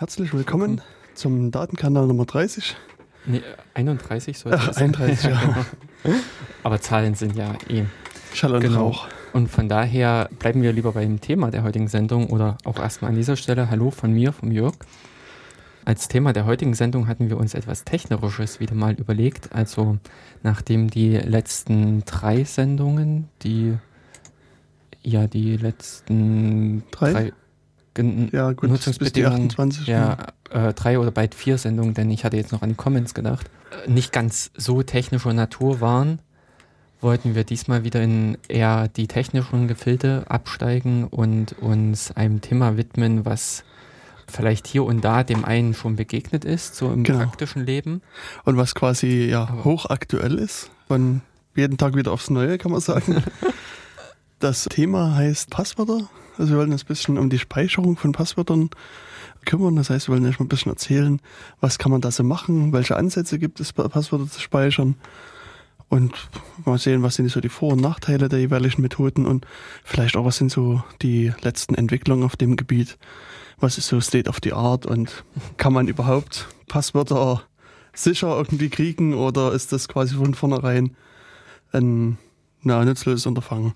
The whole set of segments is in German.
Herzlich willkommen zum Datenkanal Nummer 30. Nee, 31 sollte Ach, das sein. 31, ja. Aber Zahlen sind ja eh. Schall und Genau. Rauch. Und von daher bleiben wir lieber beim Thema der heutigen Sendung oder auch erstmal an dieser Stelle Hallo von mir, vom Jörg. Als Thema der heutigen Sendung hatten wir uns etwas Technerisches wieder mal überlegt. Also nachdem die letzten drei Sendungen, die ja die letzten Drei? Gen- Ja, gut, bis die Nutzungsbedingungen, 28. ja, äh, drei oder bald vier Sendungen, denn ich hatte jetzt noch an die Comments gedacht, äh, nicht ganz so technischer Natur waren, wollten wir diesmal wieder in eher die technischen Gefilde absteigen und uns einem Thema widmen, was vielleicht hier und da dem einen schon begegnet ist, so im Genau. praktischen Leben. Und was quasi ja Aber- hochaktuell ist, von jeden Tag wieder aufs Neue, kann man sagen. das Thema heißt Passwörter. Also wir wollen uns ein bisschen um die Speicherung von Passwörtern kümmern. Das heißt, wir wollen euch mal ein bisschen erzählen, was kann man da so machen, welche Ansätze gibt es, Pa- Passwörter zu speichern. Und mal sehen, was sind so die Vor- und Nachteile der jeweiligen Methoden und vielleicht auch, was sind so die letzten Entwicklungen auf dem Gebiet. Was ist so State of the Art und kann man überhaupt Passwörter sicher irgendwie kriegen oder ist das quasi von vornherein ein na, nutzloses Unterfangen?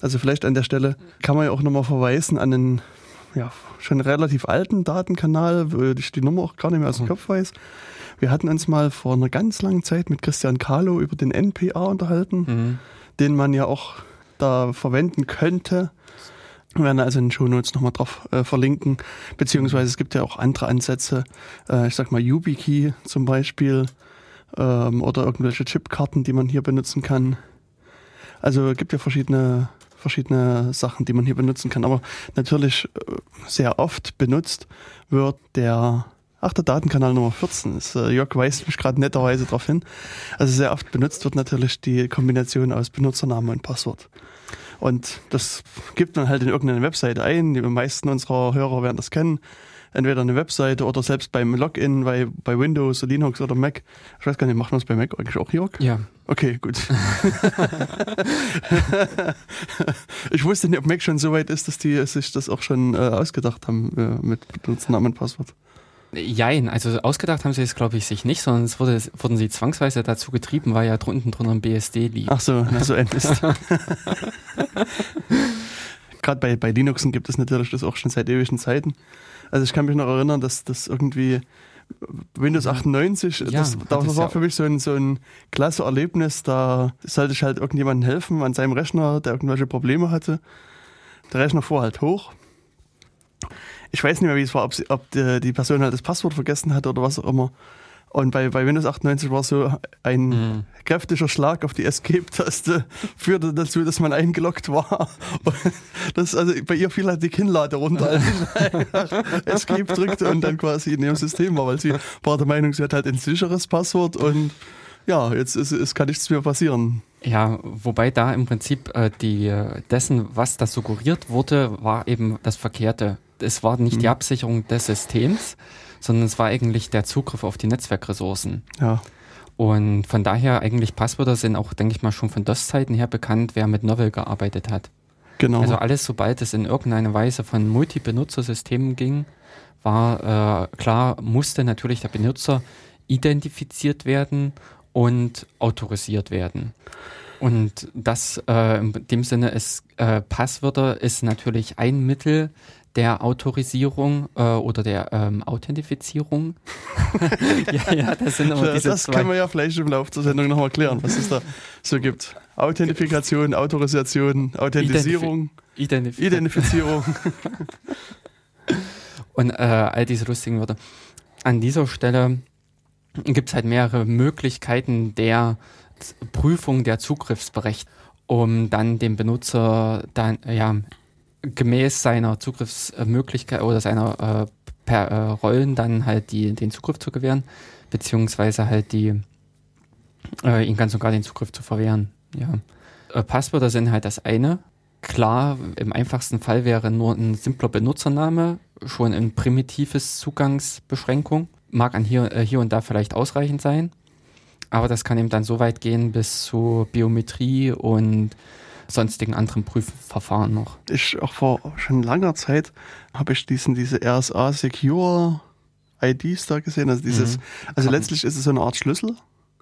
Also vielleicht an der Stelle kann man ja auch nochmal verweisen an einen ja, schon relativ alten Datenkanal, wo ich die Nummer auch gar nicht mehr aus dem Mhm. Kopf weiß. Wir hatten uns mal vor einer ganz langen Zeit mit Christian Kahlo über den NPA unterhalten, Mhm. den man ja auch da verwenden könnte. Wir werden also in den Shownotes nochmal drauf äh, verlinken. Beziehungsweise es gibt ja auch andere Ansätze. Äh, ich sag mal YubiKey zum Beispiel. Ähm, oder irgendwelche Chipkarten, die man hier benutzen kann. Also es gibt ja verschiedene, verschiedene Sachen, die man hier benutzen kann. Aber natürlich äh, sehr oft benutzt wird der, ach, der Datenkanal Nummer 14 ist, äh, Jörg weist mich gerade netterweise darauf hin. Also sehr oft benutzt wird natürlich die Kombination aus Benutzername und Passwort. Und das gibt man halt in irgendeine Webseite ein. Die meisten unserer Hörer werden das kennen. Entweder eine Webseite oder selbst beim Login bei, bei Windows, Linux oder Mac. Ich weiß gar nicht, machen wir es bei Mac eigentlich auch, Jörg? Ja, Okay, gut. ich wusste nicht, ob Mac schon so weit ist, dass die sich das auch schon äh, ausgedacht haben äh, mit Benutzernamen und Passwort. Jein, also ausgedacht haben sie es, glaube ich, sich nicht, sondern es wurde, wurden sie zwangsweise dazu getrieben, weil ja drunten drunter ein BSD liegt. Ach so, na, so ein Mist. Gerade bei, bei Linuxen gibt es natürlich das auch schon seit ewigen Zeiten. Also ich kann mich noch erinnern, dass das irgendwie Windows 98, Ja, das, das war ja- für mich so ein, so ein klasse Erlebnis. Da sollte ich halt irgendjemandem helfen an seinem Rechner, der irgendwelche Probleme hatte. Der Rechner fuhr halt hoch. Ich weiß nicht mehr, wie es war, ob, sie, ob die, die Person halt das Passwort vergessen hatte oder was auch immer. Und bei, bei Windows 98 war so ein Mhm. kräftiger Schlag auf die Escape-Taste führte dazu, dass man eingeloggt war. Und das, also bei ihr fiel halt die Kinnlade runter, als ich Escape drückte und dann quasi in ihrem System war, weil sie war der Meinung, sie hat halt ein sicheres Passwort und ja, jetzt ist, es kann nichts mehr passieren. Ja, wobei da im Prinzip äh, die äh, dessen, was da suggeriert wurde, war eben das Verkehrte. Es war nicht die Mhm. Absicherung des Systems, sondern es war eigentlich der Zugriff auf die Netzwerkressourcen. Ja, Und von daher eigentlich Passwörter sind auch, denke ich mal, schon von DOS-Zeiten her bekannt, wer mit Novel gearbeitet hat. genau. Also alles, sobald es in irgendeiner Weise von Multi-Benutzersystemen ging, war äh, klar, musste natürlich der Benutzer identifiziert werden und autorisiert werden. Und das äh, in dem Sinne ist äh, Passwörter ist natürlich ein Mittel der Autorisierung äh, oder der ähm, Authentifizierung. ja, ja, das sind immer diese das zwei. können wir ja vielleicht im Laufe der Sendung nochmal klären, was es da so gibt. Authentifikation, Autorisation, Authentisierung, Identif Identifizierung. Und äh, all diese lustigen Wörter. An dieser Stelle gibt es halt mehrere Möglichkeiten der Prüfung der Zugriffsberechtigung, um dann dem Benutzer dann ja gemäß seiner Zugriffsmöglichkeit oder seiner äh, per, äh, Rollen dann halt die, den Zugriff zu gewähren, beziehungsweise halt die äh, ihn ganz und gar den Zugriff zu verwehren. Ja. Äh, Passwörter sind halt das eine. Klar, im einfachsten Fall wäre nur ein simpler Benutzername schon ein primitives Zugangsbeschränkung. Mag an hier, äh, hier und da vielleicht ausreichend sein, aber das kann eben dann so weit gehen bis zu Biometrie und sonstigen anderen Prüfverfahren noch. Ich auch vor schon langer Zeit habe ich diesen diese RSA Secure IDs da gesehen. Also dieses, Mhm. also letztlich ist es so eine Art Schlüssel.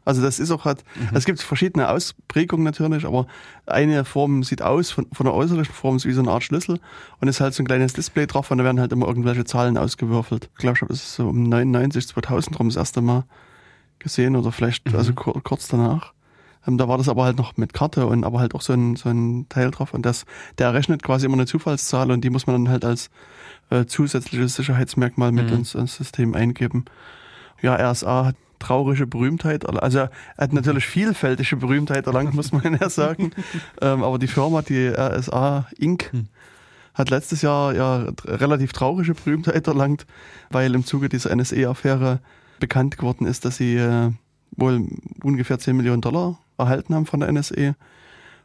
Also das ist auch halt, Mhm. es gibt verschiedene Ausprägungen natürlich, aber eine Form sieht aus, von, von der äußerlichen Form ist wie so eine Art Schlüssel und ist halt so ein kleines Display drauf und da werden halt immer irgendwelche Zahlen ausgewürfelt. Ich glaube, ich habe das so um 99, 2000 rum das erste Mal gesehen oder vielleicht Mhm. also kur kurz danach. Ähm, da war das aber halt noch mit Karte und aber halt auch so ein, so ein Teil drauf und das, der errechnet quasi immer eine Zufallszahl und die muss man dann halt als äh, zusätzliches Sicherheitsmerkmal mit Mhm. ins, ins System eingeben. Ja, RSA hat traurige Berühmtheit, also er hat natürlich vielfältige Berühmtheit erlangt, muss man ja sagen. ähm, aber die Firma, die RSA Inc., Hm. hat letztes Jahr ja relativ traurige Berühmtheit erlangt, weil im Zuge dieser NSE-Affäre bekannt geworden ist, dass sie äh, wohl ungefähr 10 Millionen Dollar erhalten haben von der NSE,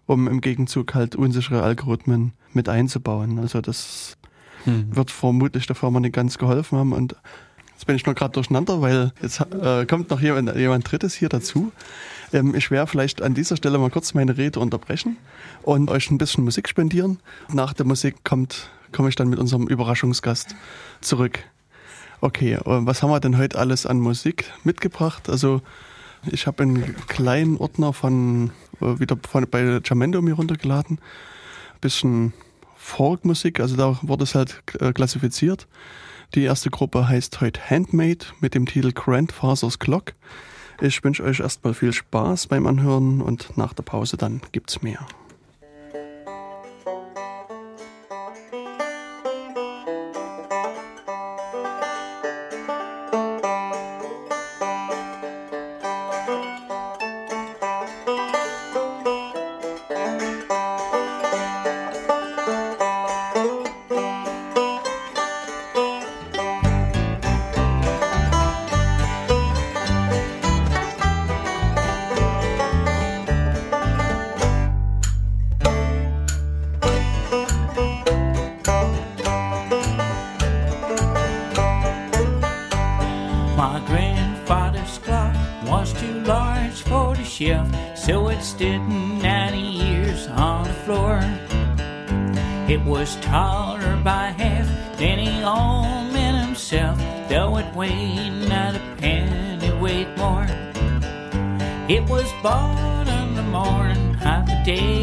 um im Gegenzug halt unsichere Algorithmen mit einzubauen. Also das Hm. wird vermutlich der Firma nicht ganz geholfen haben und jetzt bin ich noch gerade durcheinander, weil jetzt äh, kommt noch jemand, jemand Drittes hier dazu. Ähm, ich werde vielleicht an dieser Stelle mal kurz meine Rede unterbrechen und euch ein bisschen Musik spendieren. Nach der Musik kommt, komme ich dann mit unserem Überraschungsgast zurück. Okay, äh, was haben wir denn heute alles an Musik mitgebracht? Also ich habe einen kleinen Ordner von äh, wieder von, bei Jamendo mir runtergeladen. Bisschen Folkmusik, also da wurde es halt äh, klassifiziert. Die erste Gruppe heißt heute Handmade mit dem Titel Grandfather's Clock. Ich wünsche euch erstmal viel Spaß beim Anhören und nach der Pause dann gibt's mehr. Day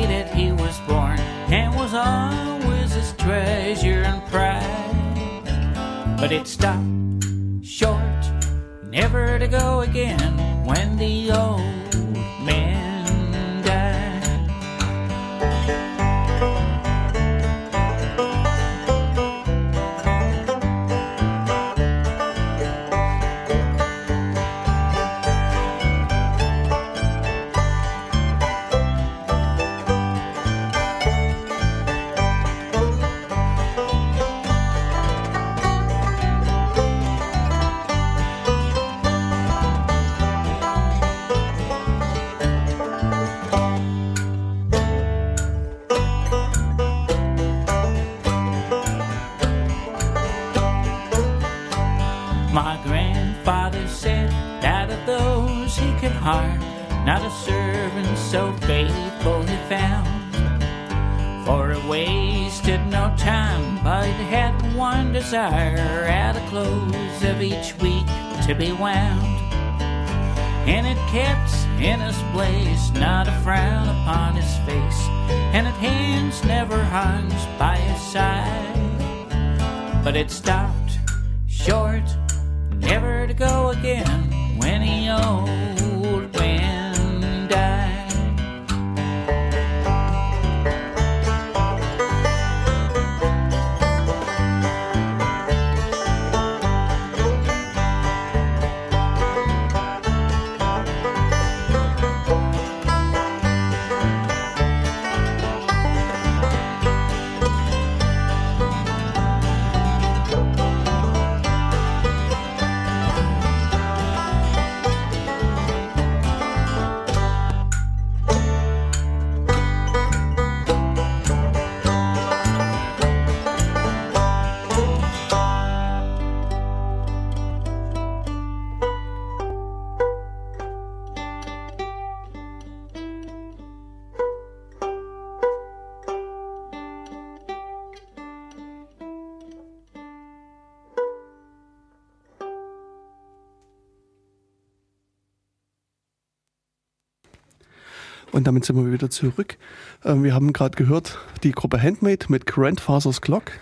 damit sind wir wieder zurück. Ähm, wir haben gerade gehört, die Gruppe Handmade mit Grandfather's Clock.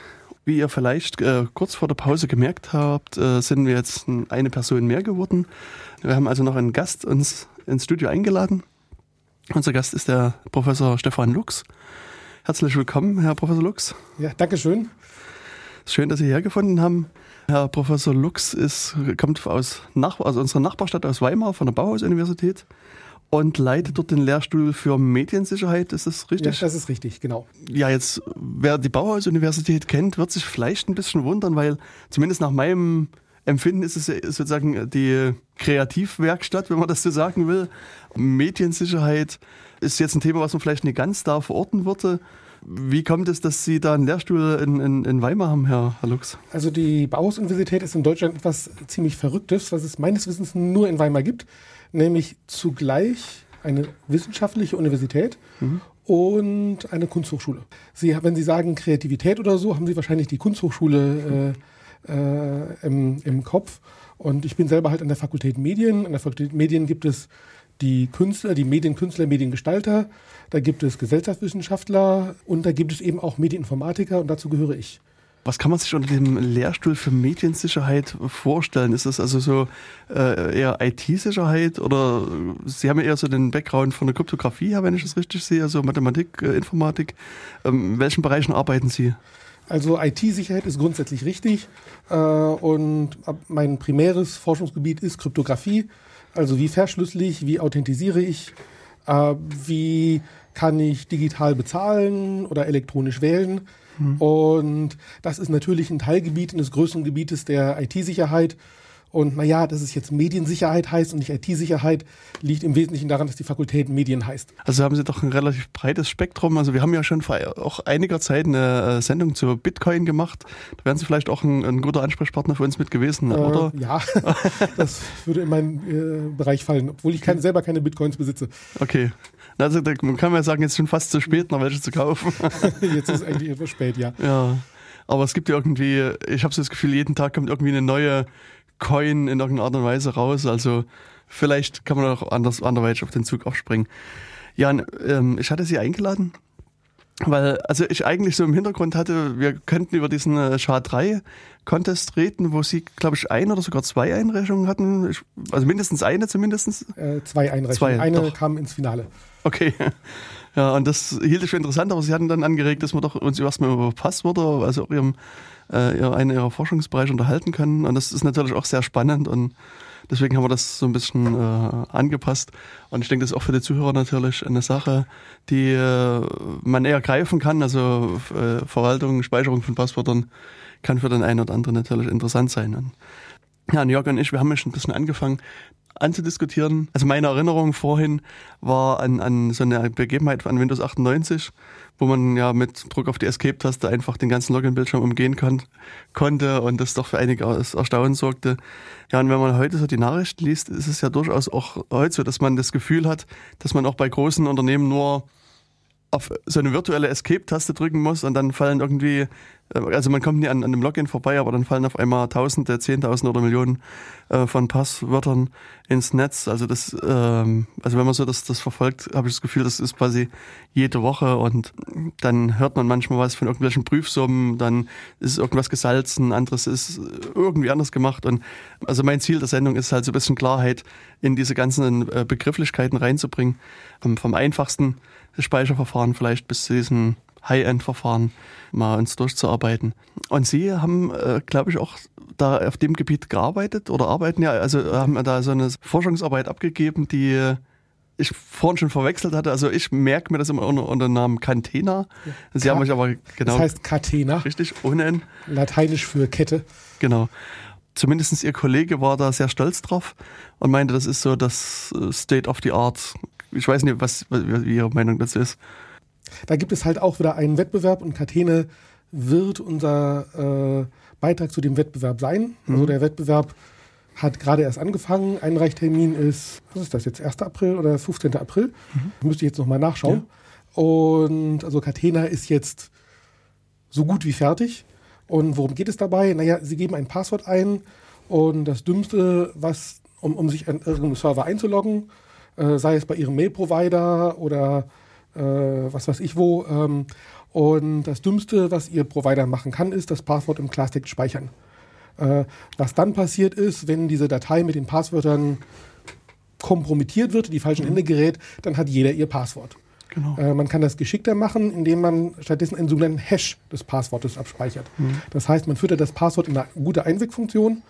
Wie ihr vielleicht äh, kurz vor der Pause gemerkt habt, äh, sind wir jetzt eine Person mehr geworden. Wir haben also noch einen Gast uns ins Studio eingeladen. Unser Gast ist der Professor Stefan Lux. Herzlich willkommen, Herr Professor Lux. Ja, danke schön. Schön, dass Sie hergefunden haben. Herr Professor Lux ist, kommt aus, Nach aus unserer Nachbarstadt aus Weimar von der Bauhaus-Universität und leitet dort den Lehrstuhl für Mediensicherheit. Ist das richtig? Ja, das ist richtig, genau. Ja, jetzt, wer die Bauhaus-Universität kennt, wird sich vielleicht ein bisschen wundern, weil zumindest nach meinem Empfinden ist es sozusagen die Kreativwerkstatt, wenn man das so sagen will. Mediensicherheit ist jetzt ein Thema, was man vielleicht nicht ganz da verorten würde. Wie kommt es, dass Sie da einen Lehrstuhl in, in, in Weimar haben, Herr, Herr Lux? Also die Bauhaus-Universität ist in Deutschland etwas ziemlich Verrücktes, was es meines Wissens nur in Weimar gibt, nämlich zugleich eine wissenschaftliche Universität mhm. und eine Kunsthochschule. Sie, wenn Sie sagen Kreativität oder so, haben Sie wahrscheinlich die Kunsthochschule äh, äh, im, im Kopf. Und ich bin selber halt an der Fakultät Medien. An der Fakultät Medien gibt es die Künstler, die Medienkünstler, Mediengestalter, da gibt es Gesellschaftswissenschaftler und da gibt es eben auch Medieninformatiker und dazu gehöre ich. Was kann man sich unter dem Lehrstuhl für Mediensicherheit vorstellen? Ist das also so äh, eher IT-Sicherheit oder Sie haben ja eher so den Background von der Kryptographie her, wenn ich das richtig sehe, also Mathematik, äh, Informatik. Ähm, in welchen Bereichen arbeiten Sie? Also IT-Sicherheit ist grundsätzlich richtig äh, und mein primäres Forschungsgebiet ist Kryptographie. Also wie verschlüssel ich, wie authentisiere ich, äh, wie kann ich digital bezahlen oder elektronisch wählen. Hm. Und das ist natürlich ein Teilgebiet eines größeren Gebietes der IT-Sicherheit. Und naja, dass es jetzt Mediensicherheit heißt und nicht IT-Sicherheit, liegt im Wesentlichen daran, dass die Fakultät Medien heißt. Also haben Sie doch ein relativ breites Spektrum. Also wir haben ja schon vor auch einiger Zeit eine äh, Sendung zu Bitcoin gemacht. Da wären Sie vielleicht auch ein, ein guter Ansprechpartner für uns mit gewesen, äh, oder? Ja, das würde in meinen äh, Bereich fallen, obwohl ich keine, selber keine Bitcoins besitze. Okay. Also da man kann ja sagen, jetzt ist schon fast zu spät, noch welche zu kaufen. jetzt ist es eigentlich etwas spät, ja. Ja. Aber es gibt ja irgendwie, ich habe so das Gefühl, jeden Tag kommt irgendwie eine neue Coin in irgendeiner Art und Weise raus. Also vielleicht kann man auch anders, anderweitig auf den Zug aufspringen. Ja, ähm, ich hatte sie eingeladen, weil also ich eigentlich so im Hintergrund hatte, wir könnten über diesen äh, SHA-3 Contest reden, wo sie, glaube ich, ein oder sogar zwei Einreichungen hatten. Ich, also mindestens eine zumindest. Äh, zwei Einreichungen. Zwei, eine doch. kam ins Finale. Okay. Ja, und das hielt ich für interessant, aber sie hatten dann angeregt, dass wir doch uns erstmal über Passwörter, also ihrem äh, einen ihrer Forschungsbereiche unterhalten können. Und das ist natürlich auch sehr spannend und deswegen haben wir das so ein bisschen äh, angepasst. Und ich denke, das ist auch für die Zuhörer natürlich eine Sache, die äh, man eher greifen kann. Also äh, Verwaltung, Speicherung von Passwörtern kann für den einen oder anderen natürlich interessant sein. Und ja, Jörg und ich, wir haben ja schon ein bisschen angefangen, anzudiskutieren. Also meine Erinnerung vorhin war an, an so eine Begebenheit an Windows 98, wo man ja mit Druck auf die Escape-Taste einfach den ganzen Login-Bildschirm umgehen kann, konnte und das doch für einige Erstaunen sorgte. Ja, und wenn man heute so die Nachrichten liest, ist es ja durchaus auch heute so, dass man das Gefühl hat, dass man auch bei großen Unternehmen nur auf so eine virtuelle Escape-Taste drücken muss und dann fallen irgendwie, äh, also man kommt nie an, an dem Login vorbei, aber dann fallen auf einmal Tausende, Zehntausende oder Millionen äh, von Passwörtern ins Netz. Also das, ähm, also wenn man so das, das verfolgt, habe ich das Gefühl, das ist quasi jede Woche und dann hört man manchmal was von irgendwelchen Prüfsummen, dann ist irgendwas gesalzen, anderes ist irgendwie anders gemacht und also mein Ziel der Sendung ist halt so ein bisschen Klarheit in diese ganzen äh, Begrifflichkeiten reinzubringen. vom, vom einfachsten Speicherverfahren vielleicht bis zu diesen High-End-Verfahren mal uns durchzuarbeiten. Und Sie haben, äh, glaube ich, auch da auf dem Gebiet gearbeitet oder arbeiten ja, also haben da so eine Forschungsarbeit abgegeben, die ich vorhin schon verwechselt hatte. Also ich merke mir das immer unter, unter dem Namen Cantena. Sie Ka haben mich aber genau. Das heißt Catena. Richtig, ohne N. Lateinisch für Kette. Genau. Zumindest Ihr Kollege war da sehr stolz drauf und meinte, das ist so das State of the Art ich weiß nicht, was, wie Ihre Meinung dazu ist. Da gibt es halt auch wieder einen Wettbewerb und Catene wird unser äh, Beitrag zu dem Wettbewerb sein. Mhm. Also der Wettbewerb hat gerade erst angefangen. Einreichtermin ist, was ist das jetzt, 1. April oder 15. April? Mhm. Müsste ich jetzt nochmal nachschauen. Ja. Und also Catena ist jetzt so gut wie fertig. Und worum geht es dabei? Naja, Sie geben ein Passwort ein und das Dümmste, was, um, um sich an irgendeinem Server einzuloggen, äh, sei es bei ihrem Mail-Provider oder äh, was weiß ich wo. Ähm, und das Dümmste, was ihr Provider machen kann, ist das Passwort im Klartext speichern. Äh, was dann passiert ist, wenn diese Datei mit den Passwörtern kompromittiert wird, die falschen Hände gerät, dann hat jeder ihr Passwort. Genau. Äh, man kann das geschickter machen, indem man stattdessen einen sogenannten Hash des Passwortes abspeichert. Das heißt, man füttert das Passwort in eine gute Einwegfunktion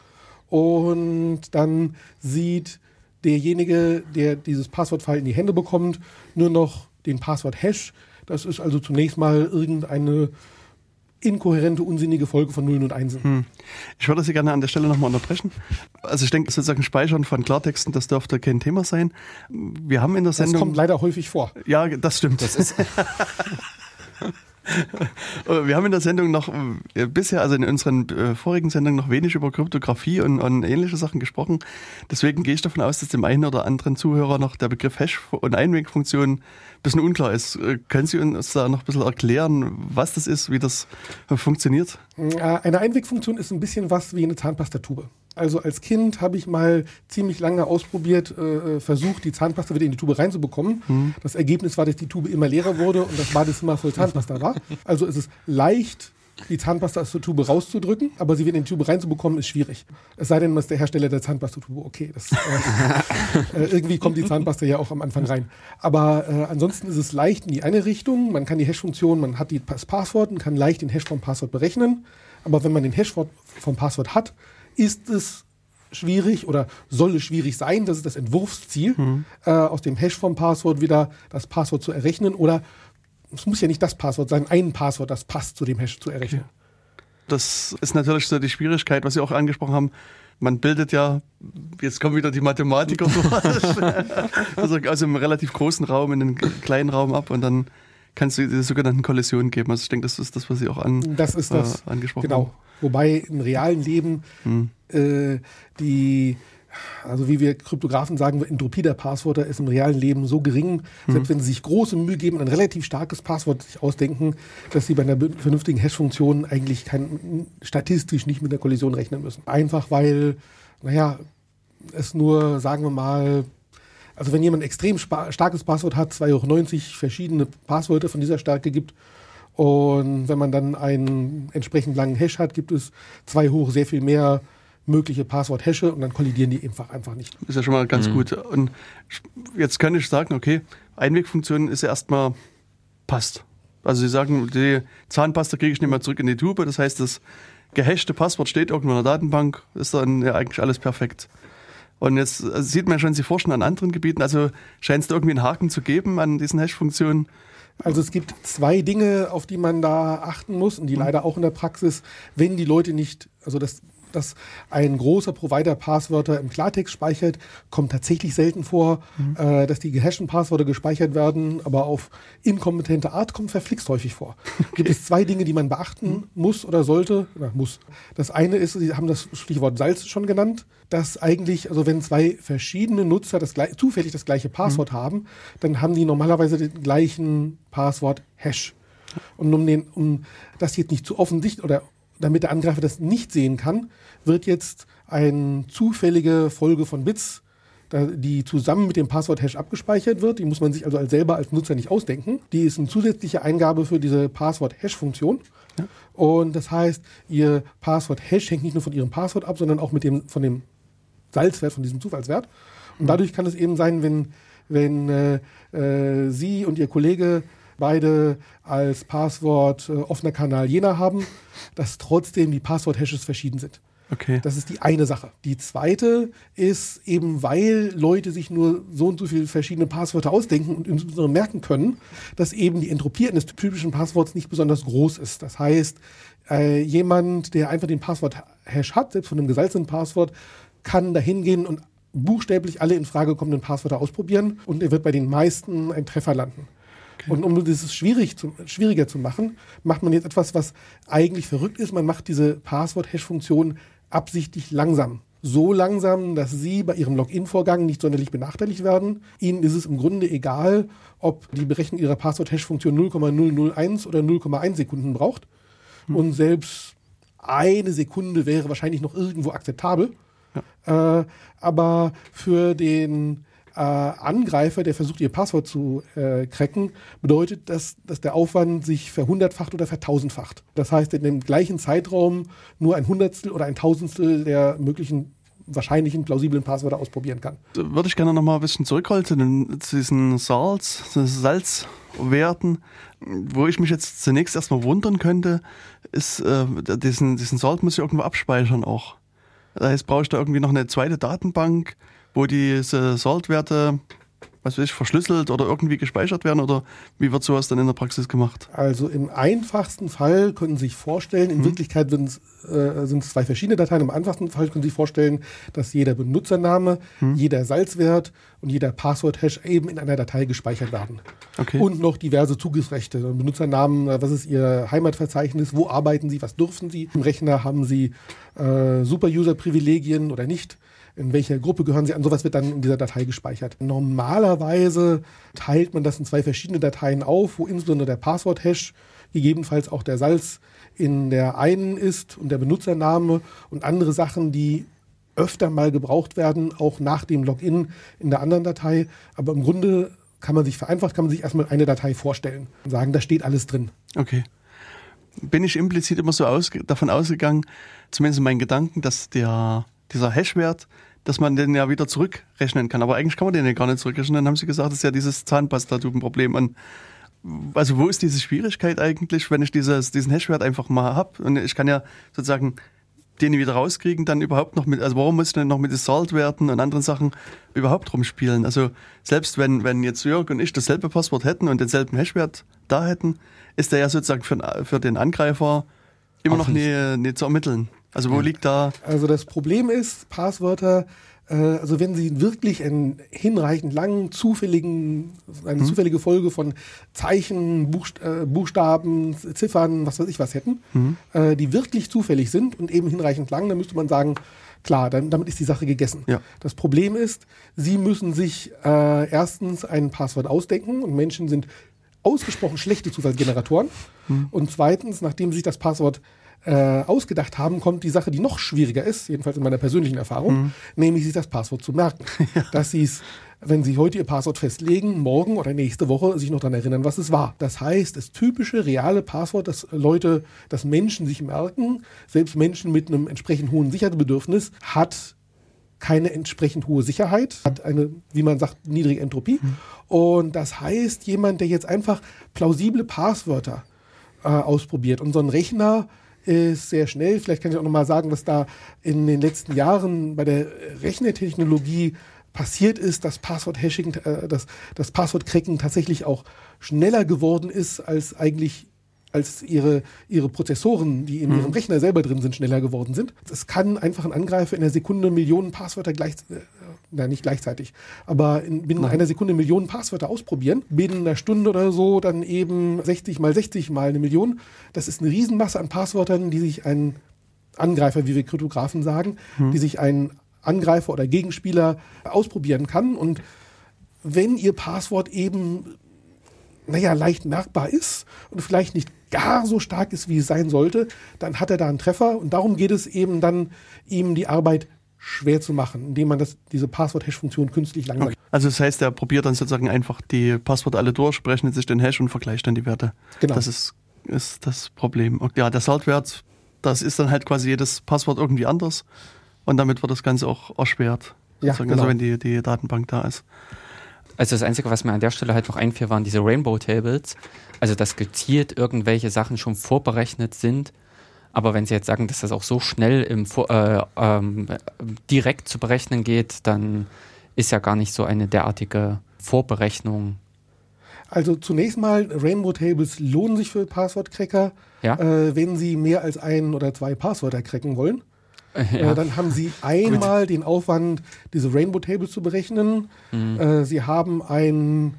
und dann sieht derjenige, der dieses Passwortfile in die Hände bekommt, nur noch den Passwort-Hash. Das ist also zunächst mal irgendeine inkohärente, unsinnige Folge von Nullen und Einsen. Hm. Ich würde Sie gerne an der Stelle nochmal unterbrechen. Also ich denke, sozusagen Speichern von Klartexten, das dürfte kein Thema sein. Wir haben in der Das Sendung... kommt leider häufig vor. Ja, das stimmt. Das ist, Wir haben in der Sendung noch äh, bisher, also in unseren äh, vorigen Sendungen noch wenig über Kryptographie und, und ähnliche Sachen gesprochen. Deswegen gehe ich davon aus, dass dem einen oder anderen Zuhörer noch der Begriff Hash und Einwegfunktion ein bisschen unklar ist. Äh, Können Sie uns da noch ein bisschen erklären, was das ist, wie das funktioniert? Eine Einwegfunktion ist ein bisschen was wie eine Zahnpastatube. Also als Kind habe ich mal ziemlich lange ausprobiert, äh, versucht, die Zahnpasta wieder in die Tube reinzubekommen. Das Ergebnis war, dass die Tube immer leerer wurde und das Badezimmer voll Zahnpasta war. Also es ist leicht, die Zahnpasta aus der Tube rauszudrücken, aber sie wieder in die Tube reinzubekommen, ist schwierig. Es sei denn, man ist der Hersteller der Zahnpastatube. Okay, das, äh, äh, irgendwie kommt die Zahnpasta ja auch am Anfang rein. Aber äh, ansonsten ist es leicht in die eine Richtung. Man kann die Hash-Funktion, man hat die, das Passwort und kann leicht den Hash vom Passwort berechnen. Aber wenn man den Hash vom Passwort hat, ist es schwierig oder soll es schwierig sein, das ist das Entwurfsziel, äh, aus dem Hash vom Passwort wieder das Passwort zu errechnen oder es muss ja nicht das Passwort sein, ein Passwort, das passt zu dem Hash zu errechnen. Das ist natürlich so die Schwierigkeit, was Sie auch angesprochen haben. Man bildet ja, jetzt kommen wieder die Mathematiker also aus einem relativ großen Raum in einen kleinen Raum ab und dann kann es die sogenannten Kollisionen geben. Also ich denke, das ist das, was Sie auch an, Das ist das. äh, angesprochen Genau. haben. Wobei im realen Leben Hm. äh, die, also wie wir Kryptografen sagen, Entropie der Passwörter ist im realen Leben so gering, Hm. selbst wenn sie sich große Mühe geben, ein relativ starkes Passwort sich ausdenken, dass sie bei einer vernünftigen Hash-Funktion eigentlich kein, statistisch nicht mit der Kollision rechnen müssen. Einfach weil, naja, es nur, sagen wir mal, also wenn jemand ein extrem starkes Passwort hat, 2 hoch 90 verschiedene Passwörter von dieser Stärke gibt und wenn man dann einen entsprechend langen Hash hat, gibt es 2 hoch sehr viel mehr mögliche Passwort-Hashe und dann kollidieren die einfach, einfach nicht. Ist ja schon mal ganz gut. Und jetzt kann ich sagen, okay, Einwegfunktion ist ja erstmal passt. Also Sie sagen, die Zahnpasta kriege ich nicht mehr zurück in die Tube. Das heißt, das gehashte Passwort steht irgendwo in der Datenbank, ist dann ja eigentlich alles perfekt. Und jetzt also sieht man schon, Sie forschen an anderen Gebieten, also scheint es da irgendwie einen Haken zu geben an diesen Hash-Funktionen. Also es gibt zwei Dinge, auf die man da achten muss und die leider auch in der Praxis, wenn die Leute nicht, also das, dass ein großer Provider Passwörter im Klartext speichert, kommt tatsächlich selten vor, äh, dass die gehashten Passwörter gespeichert werden, aber auf inkompetente Art kommt verflixt häufig vor. Gibt es zwei Dinge, die man beachten muss oder sollte? Na, muss. Das eine ist, Sie haben das Stichwort Salz schon genannt, dass eigentlich, also wenn zwei verschiedene Nutzer das zufällig das gleiche Passwort haben, dann haben die normalerweise den gleichen Passwort-Hash. Und um, den, um das jetzt nicht zu offensichtlich oder damit der Angreifer das nicht sehen kann, wird jetzt eine zufällige Folge von Bits, die zusammen mit dem Passwort-Hash abgespeichert wird. Die muss man sich also als selber als Nutzer nicht ausdenken. Die ist eine zusätzliche Eingabe für diese Passwort-Hash-Funktion. Und das heißt, Ihr Passwort-Hash hängt nicht nur von Ihrem Passwort ab, sondern auch mit dem, von dem Salzwert, von diesem Zufallswert. Und dadurch kann es eben sein, wenn, wenn äh, äh, Sie und Ihr Kollege beide als Passwort äh, offener Kanal Jena haben, dass trotzdem die Passwort-Hashes verschieden sind. Okay. Das ist die eine Sache. Die zweite ist eben, weil Leute sich nur so und so viele verschiedene Passwörter ausdenken und insbesondere merken können, dass eben die Entropie eines typischen Passworts nicht besonders groß ist. Das heißt, äh, jemand, der einfach den Passwort-Hash hat, selbst von einem gesalzenen Passwort, kann dahin gehen und buchstäblich alle in Frage kommenden Passwörter ausprobieren und er wird bei den meisten einen Treffer landen. Und um das schwierig zu, schwieriger zu machen, macht man jetzt etwas, was eigentlich verrückt ist. Man macht diese Passwort-Hash-Funktion absichtlich langsam. So langsam, dass Sie bei Ihrem Login-Vorgang nicht sonderlich benachteiligt werden. Ihnen ist es im Grunde egal, ob die Berechnung Ihrer Passwort-Hash-Funktion 0,001 oder 0,1 Sekunden braucht. Und selbst eine Sekunde wäre wahrscheinlich noch irgendwo akzeptabel. Äh, aber für den äh, Angreifer, der versucht, ihr Passwort zu äh, cracken, bedeutet das, dass der Aufwand sich verhundertfacht oder vertausendfacht. Das heißt, in dem gleichen Zeitraum nur ein Hundertstel oder ein Tausendstel der möglichen wahrscheinlichen plausiblen Passwörter ausprobieren kann. Würde ich gerne noch mal ein bisschen zurückholen zu, zu diesen Salz, Salzwerten. Wo ich mich jetzt zunächst erstmal wundern könnte, ist, äh, diesen, diesen Salt muss ich irgendwo abspeichern auch. Das heißt, brauche ich da irgendwie noch eine zweite Datenbank, wo diese Saltwerte was weiß ich, verschlüsselt oder irgendwie gespeichert werden oder wie wird sowas dann in der Praxis gemacht? Also im einfachsten Fall können Sie sich vorstellen, in mhm. Wirklichkeit äh, sind es zwei verschiedene Dateien. Im einfachsten Fall können Sie sich vorstellen, dass jeder Benutzername, mhm. jeder Salzwert und jeder Passwort-Hash eben in einer Datei gespeichert werden. Okay. Und noch diverse Zugriffsrechte. Benutzernamen, äh, was ist Ihr Heimatverzeichnis, wo arbeiten Sie, was dürfen Sie? Im Rechner haben Sie äh, Super-User-Privilegien oder nicht in welcher Gruppe gehören sie an. Sowas wird dann in dieser Datei gespeichert. Normalerweise teilt man das in zwei verschiedene Dateien auf, wo insbesondere der Passwort-Hash, gegebenenfalls auch der Salz in der einen ist und der Benutzername und andere Sachen, die öfter mal gebraucht werden, auch nach dem Login in der anderen Datei. Aber im Grunde kann man sich vereinfacht, kann man sich erstmal eine Datei vorstellen und sagen, da steht alles drin. Okay. Bin ich implizit immer so aus, davon ausgegangen, zumindest in meinen Gedanken, dass der dieser Hashwert, dass man den ja wieder zurückrechnen kann. Aber eigentlich kann man den ja gar nicht zurückrechnen. Dann haben sie gesagt, das ist ja dieses Zahnpastatubenproblem. Und also wo ist diese Schwierigkeit eigentlich, wenn ich dieses, diesen Hashwert einfach mal habe? Und ich kann ja sozusagen den wieder rauskriegen, dann überhaupt noch mit, also warum muss ich denn noch mit den Saltwerten und anderen Sachen überhaupt rumspielen? Also selbst wenn, wenn jetzt Jörg und ich dasselbe Passwort hätten und denselben Hashwert da hätten, ist der ja sozusagen für, für den Angreifer immer Auch noch nicht, nie zu ermitteln. Also wo liegt da? Also das Problem ist, Passwörter, äh, also wenn Sie wirklich einen hinreichend langen, zufälligen, eine hm. zufällige Folge von Zeichen, Buchst äh, Buchstaben, Ziffern, was weiß ich was hätten, hm. äh, die wirklich zufällig sind und eben hinreichend lang, dann müsste man sagen, klar, dann, damit ist die Sache gegessen. Ja. Das Problem ist, Sie müssen sich äh, erstens ein Passwort ausdenken und Menschen sind ausgesprochen schlechte Zufallsgeneratoren. Hm. Und zweitens, nachdem Sie sich das Passwort äh, ausgedacht haben, kommt die Sache, die noch schwieriger ist, jedenfalls in meiner persönlichen Erfahrung, mhm. nämlich sich das Passwort zu merken. ja. Dass sie es, wenn sie heute ihr Passwort festlegen, morgen oder nächste Woche sich noch daran erinnern, was es war. Das heißt, das typische reale Passwort, das Leute, das Menschen sich merken, selbst Menschen mit einem entsprechend hohen Sicherheitsbedürfnis, hat keine entsprechend hohe Sicherheit, hat eine, wie man sagt, niedrige Entropie. Mhm. Und das heißt, jemand, der jetzt einfach plausible Passwörter äh, ausprobiert und so ein Rechner ist sehr schnell. Vielleicht kann ich auch noch mal sagen, was da in den letzten Jahren bei der Rechnertechnologie passiert ist, dass Passwort-Hashing, äh, dass das Passwort-Cracken tatsächlich auch schneller geworden ist als eigentlich als ihre, ihre Prozessoren, die in mhm. ihrem Rechner selber drin sind, schneller geworden sind. Es kann einfach ein Angreifer in der Sekunde Millionen Passwörter gleich, na nicht gleichzeitig, aber in, binnen Nein. einer Sekunde Millionen Passwörter ausprobieren. Binnen einer Stunde oder so dann eben 60 mal 60 mal eine Million. Das ist eine Riesenmasse an Passwörtern, die sich ein Angreifer, wie wir Kryptografen sagen, mhm. die sich ein Angreifer oder Gegenspieler ausprobieren kann. Und wenn ihr Passwort eben naja, leicht merkbar ist und vielleicht nicht gar so stark ist, wie es sein sollte, dann hat er da einen Treffer. Und darum geht es eben dann, ihm die Arbeit schwer zu machen, indem man das, diese Passwort-Hash-Funktion künstlich langsam. Okay. Also das heißt, er probiert dann sozusagen einfach die Passworte alle durch, berechnet sich den Hash und vergleicht dann die Werte. Genau. Das ist, ist das Problem. Okay, ja, der Saltwert, das ist dann halt quasi jedes Passwort irgendwie anders und damit wird das Ganze auch erschwert. Ja, also genau. Also wenn die, die Datenbank da ist. Also das Einzige, was mir an der Stelle halt noch einfiel, waren diese Rainbow Tables. Also dass gezielt irgendwelche Sachen schon vorberechnet sind. Aber wenn Sie jetzt sagen, dass das auch so schnell im äh, ähm, direkt zu berechnen geht, dann ist ja gar nicht so eine derartige Vorberechnung. Also zunächst mal, Rainbow Tables lohnen sich für Passwortcracker, ja? äh, wenn Sie mehr als ein oder zwei Passwörter cracken wollen. Ja. Äh, dann haben Sie einmal Gut. den Aufwand, diese Rainbow Tables zu berechnen. Mhm. Äh, Sie haben einen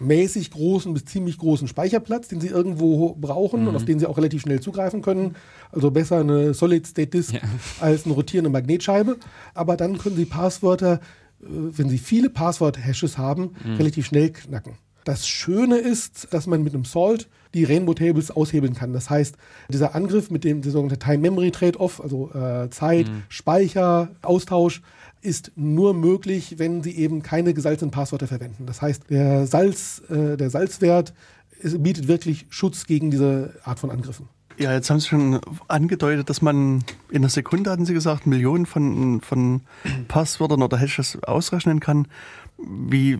mäßig großen bis ziemlich großen Speicherplatz, den Sie irgendwo brauchen mhm. und auf den Sie auch relativ schnell zugreifen können. Also besser eine Solid-State-Disk ja. als eine rotierende Magnetscheibe. Aber dann können Sie Passwörter, äh, wenn Sie viele Passwort-Hashes haben, mhm. relativ schnell knacken. Das Schöne ist, dass man mit einem Salt die Rainbow Tables aushebeln kann. Das heißt, dieser Angriff mit dem sogenannten Time-Memory Trade-off, also äh, Zeit, mhm. Speicher, Austausch, ist nur möglich, wenn Sie eben keine gesalzenen Passwörter verwenden. Das heißt, der, Salz, äh, der Salzwert ist, bietet wirklich Schutz gegen diese Art von Angriffen. Ja, jetzt haben Sie schon angedeutet, dass man in einer Sekunde, hatten Sie gesagt, Millionen von, von Passwörtern oder Hashes ausrechnen kann. Wie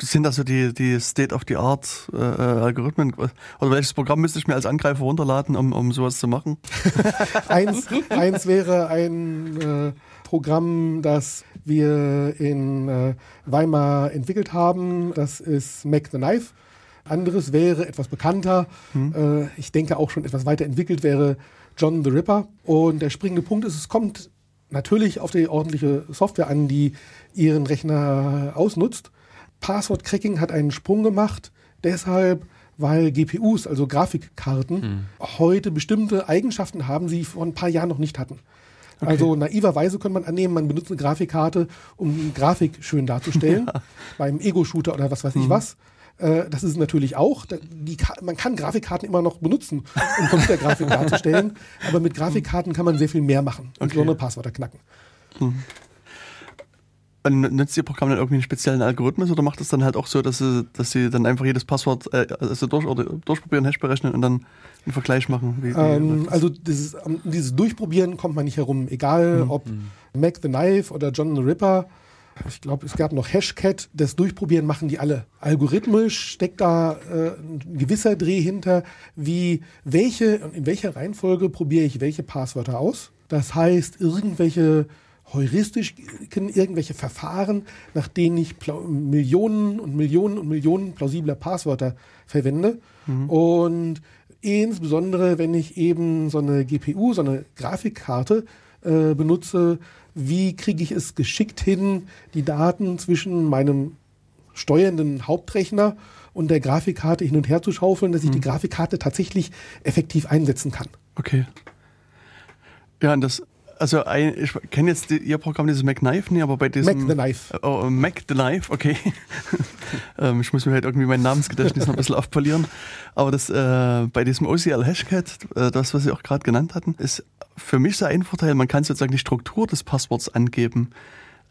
sind also die, die State-of-the-Art-Algorithmen? Oder welches Programm müsste ich mir als Angreifer runterladen, um, um sowas zu machen? eins, eins wäre ein äh, Programm, das wir in äh, Weimar entwickelt haben. Das ist Mac the Knife. Anderes wäre etwas bekannter, hm. äh, ich denke auch schon etwas weiterentwickelt wäre John the Ripper. Und der springende Punkt ist, es kommt natürlich auf die ordentliche Software an, die Ihren Rechner ausnutzt. Passwort-Cracking hat einen Sprung gemacht, deshalb, weil GPUs, also Grafikkarten, hm. heute bestimmte Eigenschaften haben, die vor ein paar Jahren noch nicht hatten. Okay. Also naiverweise könnte man annehmen, man benutzt eine Grafikkarte, um Grafik schön darzustellen, ja. beim Ego-Shooter oder was weiß ich mhm. was. Äh, das ist natürlich auch. Die, man kann Grafikkarten immer noch benutzen, um Computergrafik darzustellen, aber mit Grafikkarten kann man sehr viel mehr machen und okay. so eine Passwörter knacken. Hm. Nutzt Ihr Programm dann irgendwie einen speziellen Algorithmus oder macht es dann halt auch so, dass Sie, dass Sie dann einfach jedes Passwort äh, also durch, oder durchprobieren, Hash berechnen und dann einen Vergleich machen? Wie, ähm, also dieses, dieses Durchprobieren kommt man nicht herum. Egal mhm. ob Mac the Knife oder John the Ripper ich glaube, es gab noch Hashcat. Das Durchprobieren machen die alle. Algorithmisch steckt da äh, ein gewisser Dreh hinter, wie welche in welcher Reihenfolge probiere ich welche Passwörter aus. Das heißt, irgendwelche Heuristiken, irgendwelche Verfahren, nach denen ich Millionen und Millionen und Millionen plausibler Passwörter verwende. Mhm. Und insbesondere, wenn ich eben so eine GPU, so eine Grafikkarte äh, benutze, wie kriege ich es geschickt hin, die Daten zwischen meinem steuernden Hauptrechner und der Grafikkarte hin und her zu schaufeln, dass ich hm. die Grafikkarte tatsächlich effektiv einsetzen kann. Okay. Ja, und das, also ein, ich kenne jetzt die, Ihr Programm, dieses MacKnife nicht, aber bei diesem... Mac the Knife. Oh, oh Mac the Knife, okay. ähm, ich muss mir halt irgendwie mein Namensgedächtnis noch ein bisschen aufpolieren. Aber das äh, bei diesem OCL Hashcat, äh, das, was Sie auch gerade genannt hatten, ist für mich so ein Vorteil, man kann sozusagen die Struktur des Passworts angeben.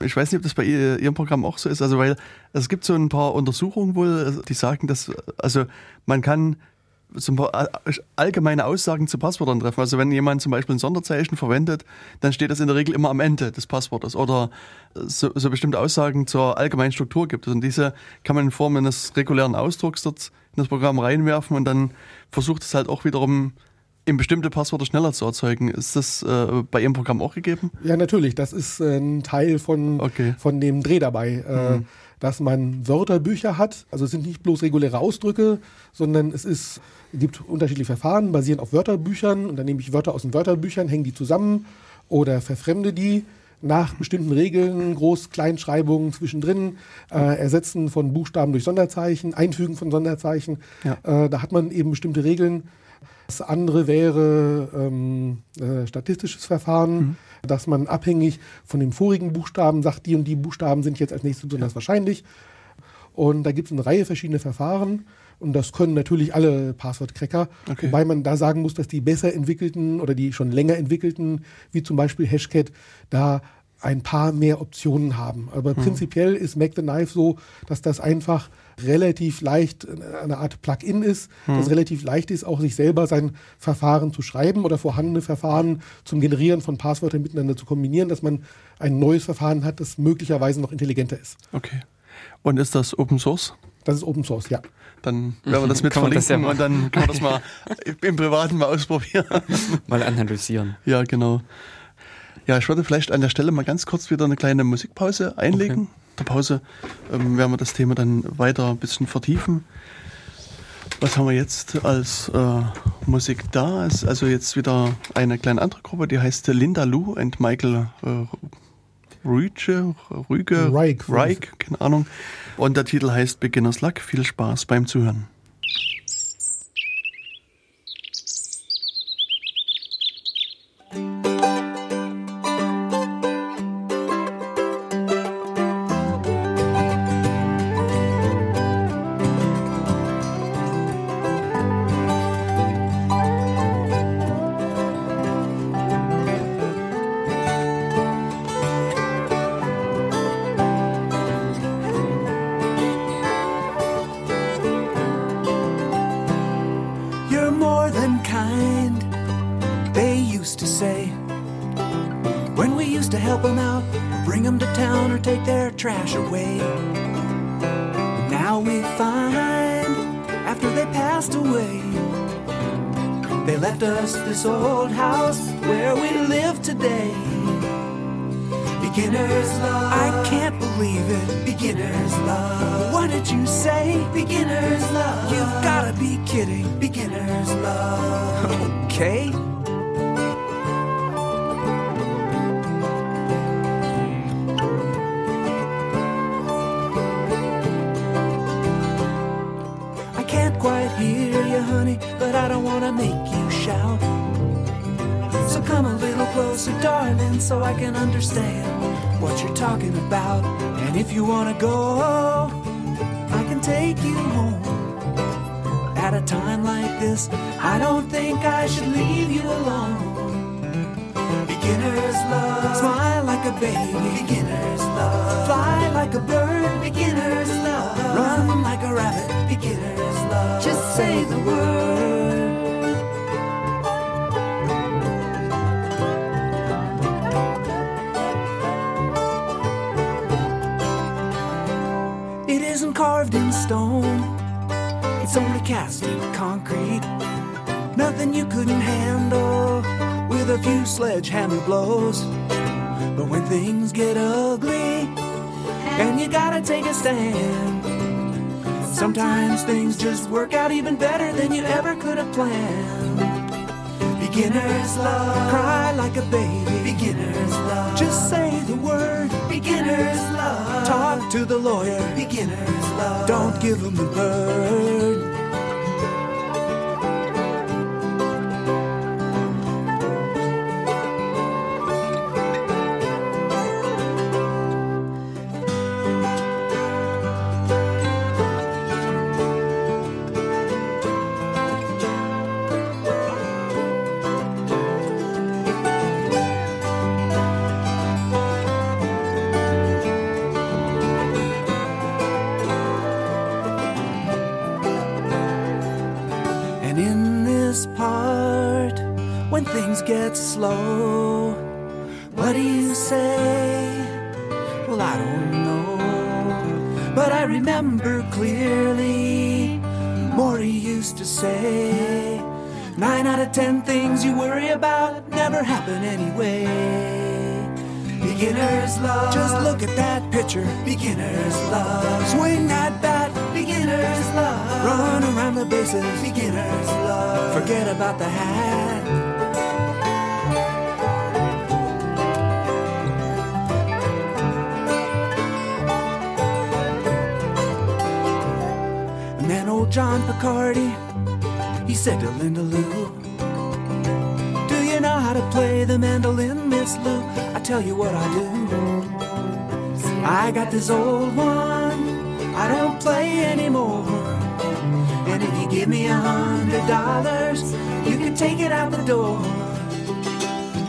Ich weiß nicht, ob das bei Ihrem Programm auch so ist, also weil es gibt so ein paar Untersuchungen wohl, die sagen, dass also man kann so ein paar allgemeine Aussagen zu Passwörtern treffen. Also wenn jemand zum Beispiel ein Sonderzeichen verwendet, dann steht das in der Regel immer am Ende des Passwortes oder so, so bestimmte Aussagen zur allgemeinen Struktur gibt es. Und diese kann man in Form eines regulären Ausdrucks dort in das Programm reinwerfen und dann versucht es halt auch wiederum in bestimmte Passwörter schneller zu erzeugen. Ist das äh, bei Ihrem Programm auch gegeben? Ja, natürlich. Das ist äh, ein Teil von, okay. von dem Dreh dabei. Äh, mhm. Dass man Wörterbücher hat. Also es sind nicht bloß reguläre Ausdrücke, sondern es ist, gibt unterschiedliche Verfahren, basierend auf Wörterbüchern. Und dann nehme ich Wörter aus den Wörterbüchern, hänge die zusammen oder verfremde die nach bestimmten Regeln, Groß-Kleinschreibungen zwischendrin, äh, Ersetzen von Buchstaben durch Sonderzeichen, Einfügen von Sonderzeichen. Ja. Äh, da hat man eben bestimmte Regeln. Das andere wäre ähm, äh, statistisches Verfahren, mhm. dass man abhängig von den vorigen Buchstaben sagt, die und die Buchstaben sind jetzt als nächstes besonders ja. wahrscheinlich. Und da gibt es eine Reihe verschiedener Verfahren. Und das können natürlich alle Passwortcracker. Okay. Wobei man da sagen muss, dass die besser entwickelten oder die schon länger entwickelten, wie zum Beispiel Hashcat, da ein paar mehr Optionen haben. Aber hm. prinzipiell ist Mac the Knife so, dass das einfach relativ leicht eine Art Plugin ist, hm. das relativ leicht ist, auch sich selber sein Verfahren zu schreiben oder vorhandene Verfahren zum Generieren von Passwörtern miteinander zu kombinieren, dass man ein neues Verfahren hat, das möglicherweise noch intelligenter ist. Okay. Und ist das Open Source? Das ist Open Source, ja. Dann werden wir das mit verlinken das ja und dann kann man das mal im Privaten mal ausprobieren. Mal analysieren. Ja, genau. Ja, ich würde vielleicht an der Stelle mal ganz kurz wieder eine kleine Musikpause einlegen. Okay. Der Pause ähm, werden wir das Thema dann weiter ein bisschen vertiefen. Was haben wir jetzt als äh, Musik da? Ist also jetzt wieder eine kleine andere Gruppe, die heißt Linda Lou und Michael äh, Rüge, Rüge, Reich, Reich, keine Ahnung. Und der Titel heißt Beginner's Luck. Viel Spaß beim Zuhören. Passed away, they left us this old house where we live today. Beginner's love. I can't believe it. Beginner's love. What did you say? Beginner's love. You've gotta be kidding. Beginner's love. okay. Wanna make you shout. So come a little closer, darling, so I can understand what you're talking about. And if you wanna go, I can take you home. At a time like this, I don't think I should leave you alone. Beginner's love. Smile like a baby. Beginner's love. Fly like a bird. Beginner's love. Run like a rabbit. Beginner's love. Just say the word. Stone, it's only cast in concrete. Nothing you couldn't handle with a few sledgehammer blows. But when things get ugly and you gotta take a stand, sometimes things just work out even better than you ever could have planned. Beginner's love. Cry like a baby. Beginner's love. Just say the word. Beginner's love. Talk to the lawyer. Beginner's love. Don't give him the bird. Forget the hat. And then old John Picardi, he said to Linda Lou, Do you know how to play the mandolin, Miss Lou? I tell you what I do. I got this old one, I don't play anymore. And if you give me a hundred dollars, take it out the door.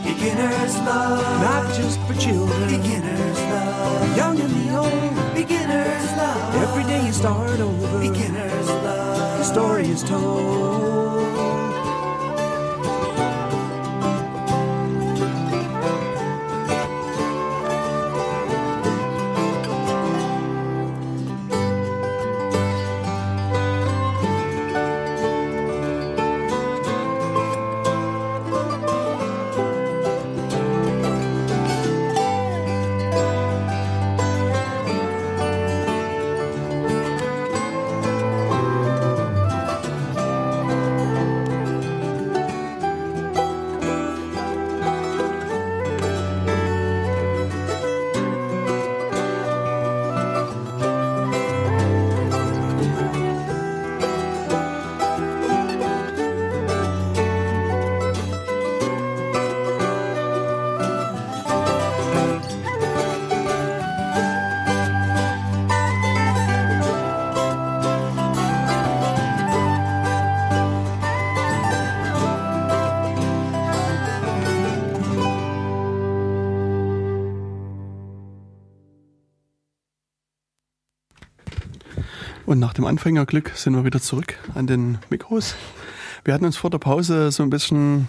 Beginner's love, not just for children. Beginner's love, young and the old. Beginner's love, every day you start over. Beginner's love, the story is told. Dem Anfängerglück sind wir wieder zurück an den Mikros. Wir hatten uns vor der Pause so ein bisschen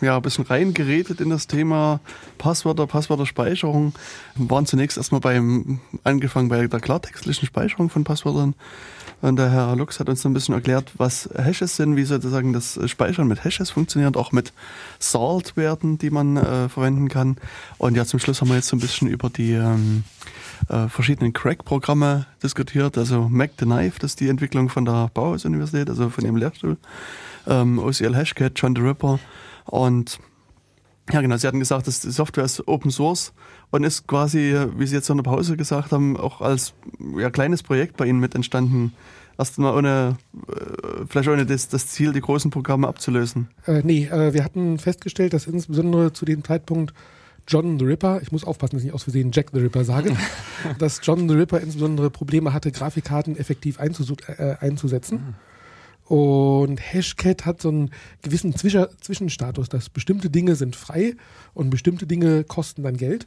ja, ein bisschen reingeredet in das Thema Passwörter, Passwörterspeicherung. Wir waren zunächst erstmal beim, angefangen bei der klartextlichen Speicherung von Passwörtern. Und der Herr Lux hat uns ein bisschen erklärt, was Hashes sind, wie sozusagen das Speichern mit Hashes funktioniert, auch mit Salt-Werten, die man äh, verwenden kann. Und ja, zum Schluss haben wir jetzt so ein bisschen über die ähm, äh, verschiedenen Crack-Programme diskutiert. Also Mac the Knife, das ist die Entwicklung von der Bauhaus-Universität, also von ihrem Lehrstuhl. Ähm, OCL Hashcat, John the Ripper. Und ja, genau, Sie hatten gesagt, dass die Software ist Open Source und ist quasi, wie Sie jetzt in der Pause gesagt haben, auch als ja, kleines Projekt bei Ihnen mit entstanden. Erstmal ohne, äh, vielleicht ohne das, das Ziel, die großen Programme abzulösen. Äh, nee, äh, wir hatten festgestellt, dass insbesondere zu dem Zeitpunkt John the Ripper, ich muss aufpassen, dass ich nicht aus Versehen Jack the Ripper sage, dass John the Ripper insbesondere Probleme hatte, Grafikkarten effektiv äh, einzusetzen. Und Hashcat hat so einen gewissen Zwischer Zwischenstatus, dass bestimmte Dinge sind frei und bestimmte Dinge kosten dann Geld.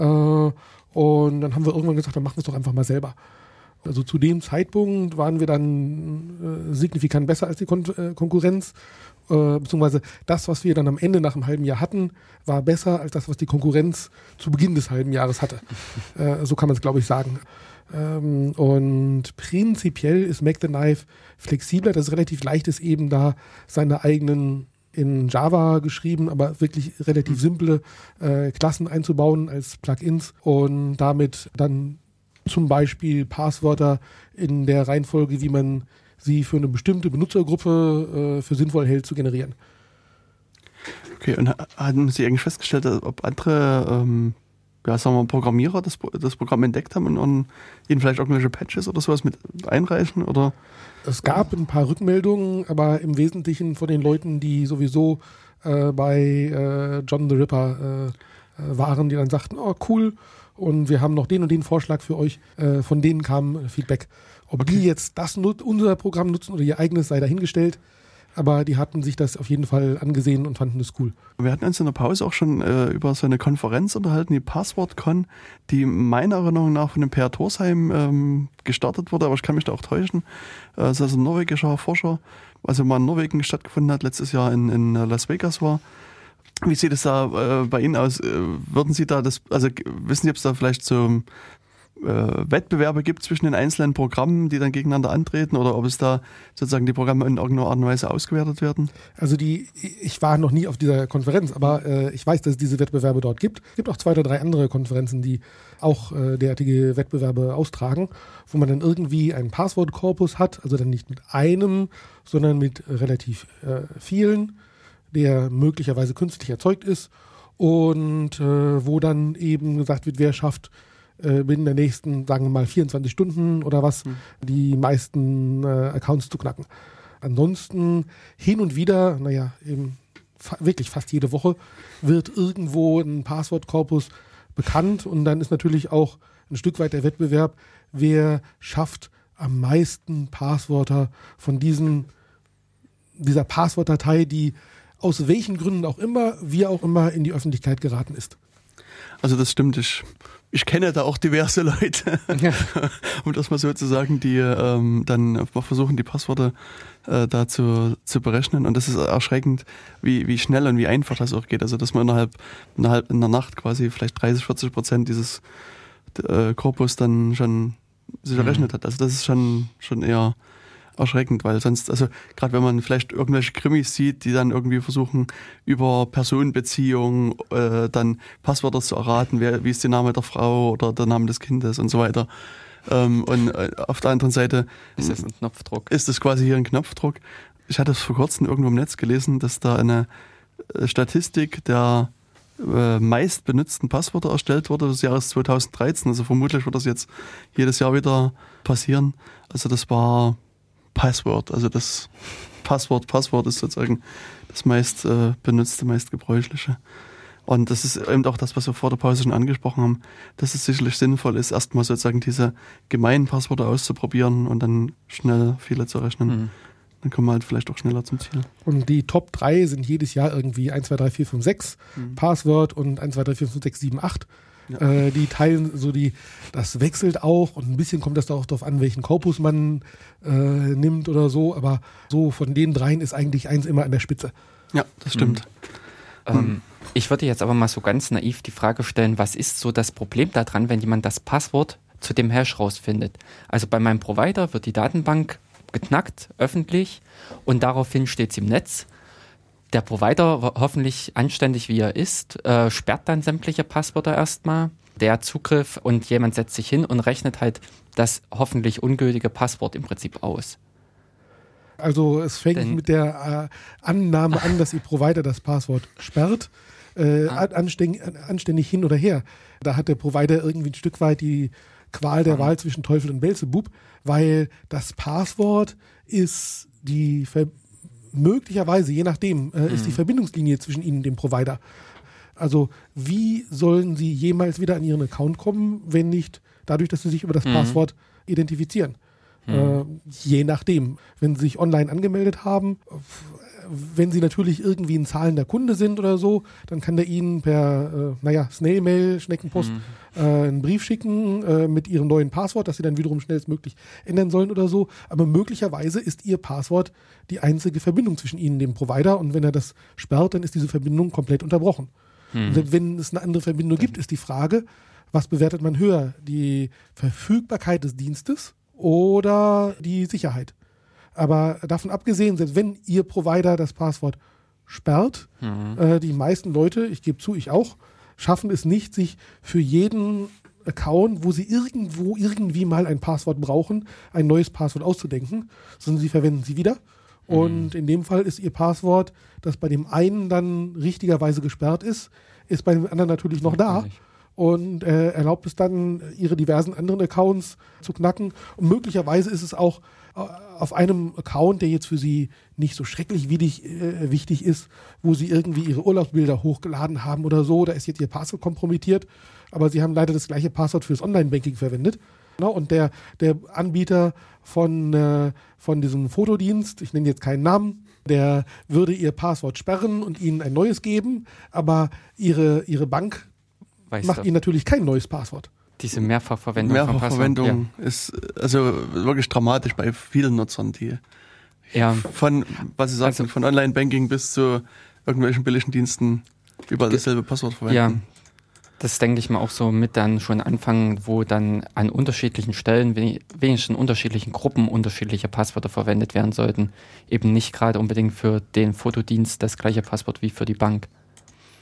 Äh, und dann haben wir irgendwann gesagt, dann machen wir es doch einfach mal selber. Also zu dem Zeitpunkt waren wir dann äh, signifikant besser als die Kon äh, Konkurrenz, äh, beziehungsweise das, was wir dann am Ende nach einem halben Jahr hatten, war besser als das, was die Konkurrenz zu Beginn des halben Jahres hatte. so kann man es, glaube ich, sagen. Ähm, und prinzipiell ist Mac the Knife flexibler, das ist relativ leicht ist, eben da seine eigenen in Java geschrieben, aber wirklich relativ simple äh, Klassen einzubauen als Plugins und damit dann zum Beispiel Passwörter in der Reihenfolge, wie man sie für eine bestimmte Benutzergruppe äh, für sinnvoll hält, zu generieren. Okay, und ha- haben Sie eigentlich festgestellt, ob andere ähm, ja, sagen wir, Programmierer das, das Programm entdeckt haben und, und Ihnen vielleicht irgendwelche Patches oder sowas mit einreichen? Oder Es gab ein paar Rückmeldungen, aber im Wesentlichen von den Leuten, die sowieso äh, bei äh, John the Ripper äh, äh, waren, die dann sagten, oh cool, und wir haben noch den und den Vorschlag für euch. Äh, von denen kam Feedback. Ob die jetzt das unser Programm nutzen oder ihr eigenes, sei dahingestellt. Aber die hatten sich das auf jeden Fall angesehen und fanden es cool. Wir hatten uns in der Pause auch schon äh, über so eine Konferenz unterhalten, die PasswordCon, die meiner Erinnerung nach von dem Per Thorsheim ähm, gestartet wurde, aber ich kann mich da auch täuschen. Äh, das ist also ein norwegischer Forscher, also mal in Norwegen stattgefunden hat, letztes Jahr in, in äh, Las Vegas war. Wie sieht es da äh, bei Ihnen aus? Äh, würden Sie da das, also wissen Sie, ob es da vielleicht so äh, Wettbewerbe gibt zwischen den einzelnen Programmen, die dann gegeneinander antreten oder ob es da sozusagen die Programme in irgendeiner Art und Weise ausgewertet werden? Also die, ich war noch nie auf dieser Konferenz, aber äh, ich weiß, dass es diese Wettbewerbe dort gibt. Es gibt auch zwei oder drei andere Konferenzen, die auch äh, derartige Wettbewerbe austragen, wo man dann irgendwie einen Passwortkorpus hat, also dann nicht mit einem, sondern mit relativ äh, vielen, der möglicherweise künstlich erzeugt ist und äh, wo dann eben gesagt wird, wer schafft äh, binnen der nächsten, sagen wir mal, 24 Stunden oder was, die meisten äh, Accounts zu knacken. Ansonsten hin und wieder, naja, eben fa wirklich fast jede Woche wird irgendwo ein Passwortkorpus bekannt und dann ist natürlich auch ein Stück weit der Wettbewerb, wer schafft am meisten Passwörter von diesen, dieser Passwortdatei, die aus welchen Gründen auch immer, wie auch immer in die Öffentlichkeit geraten ist. Also das stimmt, ich, ich kenne da auch diverse Leute, um das mal so zu sagen, die ähm, dann versuchen, die Passworte äh, da zu, zu berechnen. Und das ist erschreckend, wie, wie schnell und wie einfach das auch geht. Also dass man innerhalb, innerhalb in der Nacht quasi vielleicht 30, 40 Prozent dieses äh, Korpus dann schon sich errechnet hat. Also das ist schon, schon eher erschreckend, weil sonst, also gerade wenn man vielleicht irgendwelche Krimis sieht, die dann irgendwie versuchen, über Personenbeziehungen äh, dann Passwörter zu erraten, wer, wie ist der Name der Frau oder der Name des Kindes und so weiter. Ähm, und äh, auf der anderen Seite Ist das ein Knopfdruck? ist es quasi hier ein Knopfdruck. Ich hatte es vor kurzem irgendwo im Netz gelesen, dass da eine äh, Statistik der äh, meist benutzten Passwörter erstellt wurde des Jahres 2013. Also vermutlich wird das jetzt jedes Jahr wieder passieren. Also das war Passwort. Also das Passwort, Passwort ist sozusagen das meist äh, benutzte, meist gebräuchliche. Und das ist eben auch das, was wir vor der Pause schon angesprochen haben, dass es sicherlich sinnvoll ist, erstmal sozusagen diese gemeinen Passwörter auszuprobieren und dann schnell viele zu rechnen. Mhm. Dann kommen wir halt vielleicht auch schneller zum Ziel. Und die Top 3 sind jedes Jahr irgendwie 1, 2, 3, 4, 5, 6 Passwort und 1, 2, 3, 4, 5, 6, 7, 8. Ja. Äh, die teilen so die, das wechselt auch und ein bisschen kommt das da auch darauf an, welchen Korpus man äh, nimmt oder so, aber so von den dreien ist eigentlich eins immer an der Spitze. Ja, das stimmt. Ähm, ich würde jetzt aber mal so ganz naiv die Frage stellen, was ist so das Problem daran, wenn jemand das Passwort zu dem Hash rausfindet? Also bei meinem Provider wird die Datenbank geknackt, öffentlich, und daraufhin steht sie im Netz. Der Provider, ho- hoffentlich anständig wie er ist, äh, sperrt dann sämtliche Passwörter erstmal. Der Zugriff und jemand setzt sich hin und rechnet halt das hoffentlich ungültige Passwort im Prinzip aus. Also es fängt Denn- mit der äh, Annahme an, dass Ihr Provider das Passwort sperrt, äh, Ah. an- anständig, anständig hin oder her. Da hat der Provider irgendwie ein Stück weit die Qual Ah. der Wahl zwischen Teufel und Belzebub, weil das Passwort ist die Ver möglicherweise, je nachdem, äh, Mhm. ist die Verbindungslinie zwischen Ihnen und dem Provider. Also wie sollen Sie jemals wieder an Ihren Account kommen, wenn nicht dadurch, dass Sie sich über das Mhm. Passwort identifizieren? Äh, je nachdem. Wenn Sie sich online angemeldet haben, wenn Sie natürlich irgendwie ein zahlender Kunde sind oder so, dann kann der Ihnen per, äh, naja, Snailmail, Schneckenpost äh, einen Brief schicken äh, mit Ihrem neuen Passwort, das Sie dann wiederum schnellstmöglich ändern sollen oder so. Aber möglicherweise ist Ihr Passwort die einzige Verbindung zwischen Ihnen und dem Provider und wenn er das sperrt, dann ist diese Verbindung komplett unterbrochen. Selbst wenn es eine andere Verbindung gibt, ist die Frage, was bewertet man höher? Die Verfügbarkeit des Dienstes oder die Sicherheit? Aber davon abgesehen, selbst wenn Ihr Provider das Passwort sperrt, äh, die meisten Leute, ich gebe zu, ich auch, schaffen es nicht, sich für jeden Account, wo sie irgendwo irgendwie mal ein Passwort brauchen, ein neues Passwort auszudenken, sondern sie verwenden sie wieder. Und in dem Fall ist ihr Passwort, das bei dem einen dann richtigerweise gesperrt ist, ist bei dem anderen natürlich noch da und äh, erlaubt es dann, ihre diversen anderen Accounts zu knacken. Und möglicherweise ist es auch auf einem Account, der jetzt für Sie nicht so schrecklich wichtig, äh, wichtig ist, wo Sie irgendwie Ihre Urlaubsbilder hochgeladen haben oder so, da ist jetzt Ihr Passwort kompromittiert, aber Sie haben leider das gleiche Passwort fürs Online-Banking verwendet. Ja, und der, der Anbieter von, äh, von diesem Fotodienst, ich nenne jetzt keinen Namen, der würde ihr Passwort sperren und ihnen ein neues geben, aber ihre, ihre Bank Weißt macht du, ihnen natürlich kein neues Passwort. Diese Mehrfachverwendung von Mehrfachverwendung ist also wirklich dramatisch bei vielen Nutzern, die Ja, ja. von, was Sie sagen, Also- von Online-Banking bis zu irgendwelchen billigen Diensten überall dasselbe Passwort verwenden. Ja, das denke ich mal auch so mit dann schon anfangen, wo dann an unterschiedlichen Stellen, we- wenigstens in unterschiedlichen Gruppen unterschiedliche Passwörter verwendet werden sollten. Eben nicht gerade unbedingt für den Fotodienst das gleiche Passwort wie für die Bank.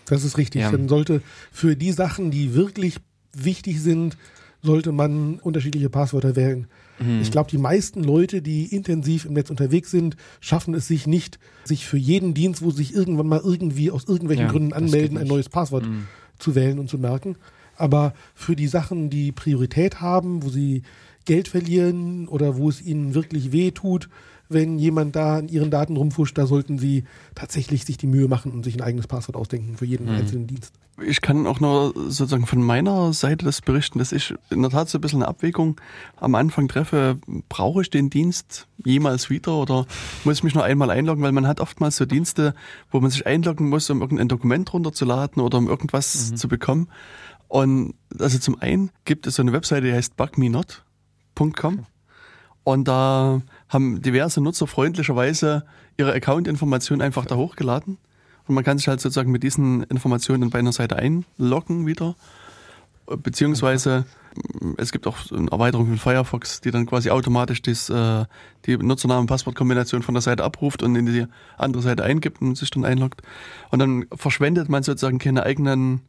Das ist richtig. Ja. Dann sollte für die Sachen, die wirklich wichtig sind, sollte man unterschiedliche Passwörter wählen. Mhm. Ich glaube, die meisten Leute, die intensiv im Netz unterwegs sind, schaffen es sich nicht, sich für jeden Dienst, wo sie sich irgendwann mal irgendwie aus irgendwelchen Ja, Gründen anmelden, ein neues Passwort Mhm. zu wählen und zu merken. Aber für die Sachen, die Priorität haben, wo sie Geld verlieren oder wo es ihnen wirklich weh tut, wenn jemand da an ihren Daten rumfuscht, da sollten sie tatsächlich sich die Mühe machen und sich ein eigenes Passwort ausdenken für jeden Mhm. einzelnen Dienst. Ich kann auch nur sozusagen von meiner Seite das berichten, dass ich in der Tat so ein bisschen eine Abwägung am Anfang treffe, brauche ich den Dienst jemals wieder oder muss ich mich nur einmal einloggen, weil man hat oftmals so Dienste, wo man sich einloggen muss, um irgendein Dokument runterzuladen oder um irgendwas zu bekommen. Und also zum einen gibt es so eine Webseite, die heißt bugmenot.com und da haben diverse Nutzer freundlicherweise ihre Account-Informationen einfach da hochgeladen. Und man kann sich halt sozusagen mit diesen Informationen bei einer Seite einloggen wieder. Beziehungsweise mm, es gibt auch eine Erweiterung von Firefox, die dann quasi automatisch das, äh, die Nutzernamen-Passwort-Kombination von der Seite abruft und in die andere Seite eingibt und sich dann einloggt. Und dann verschwendet man sozusagen keine eigenen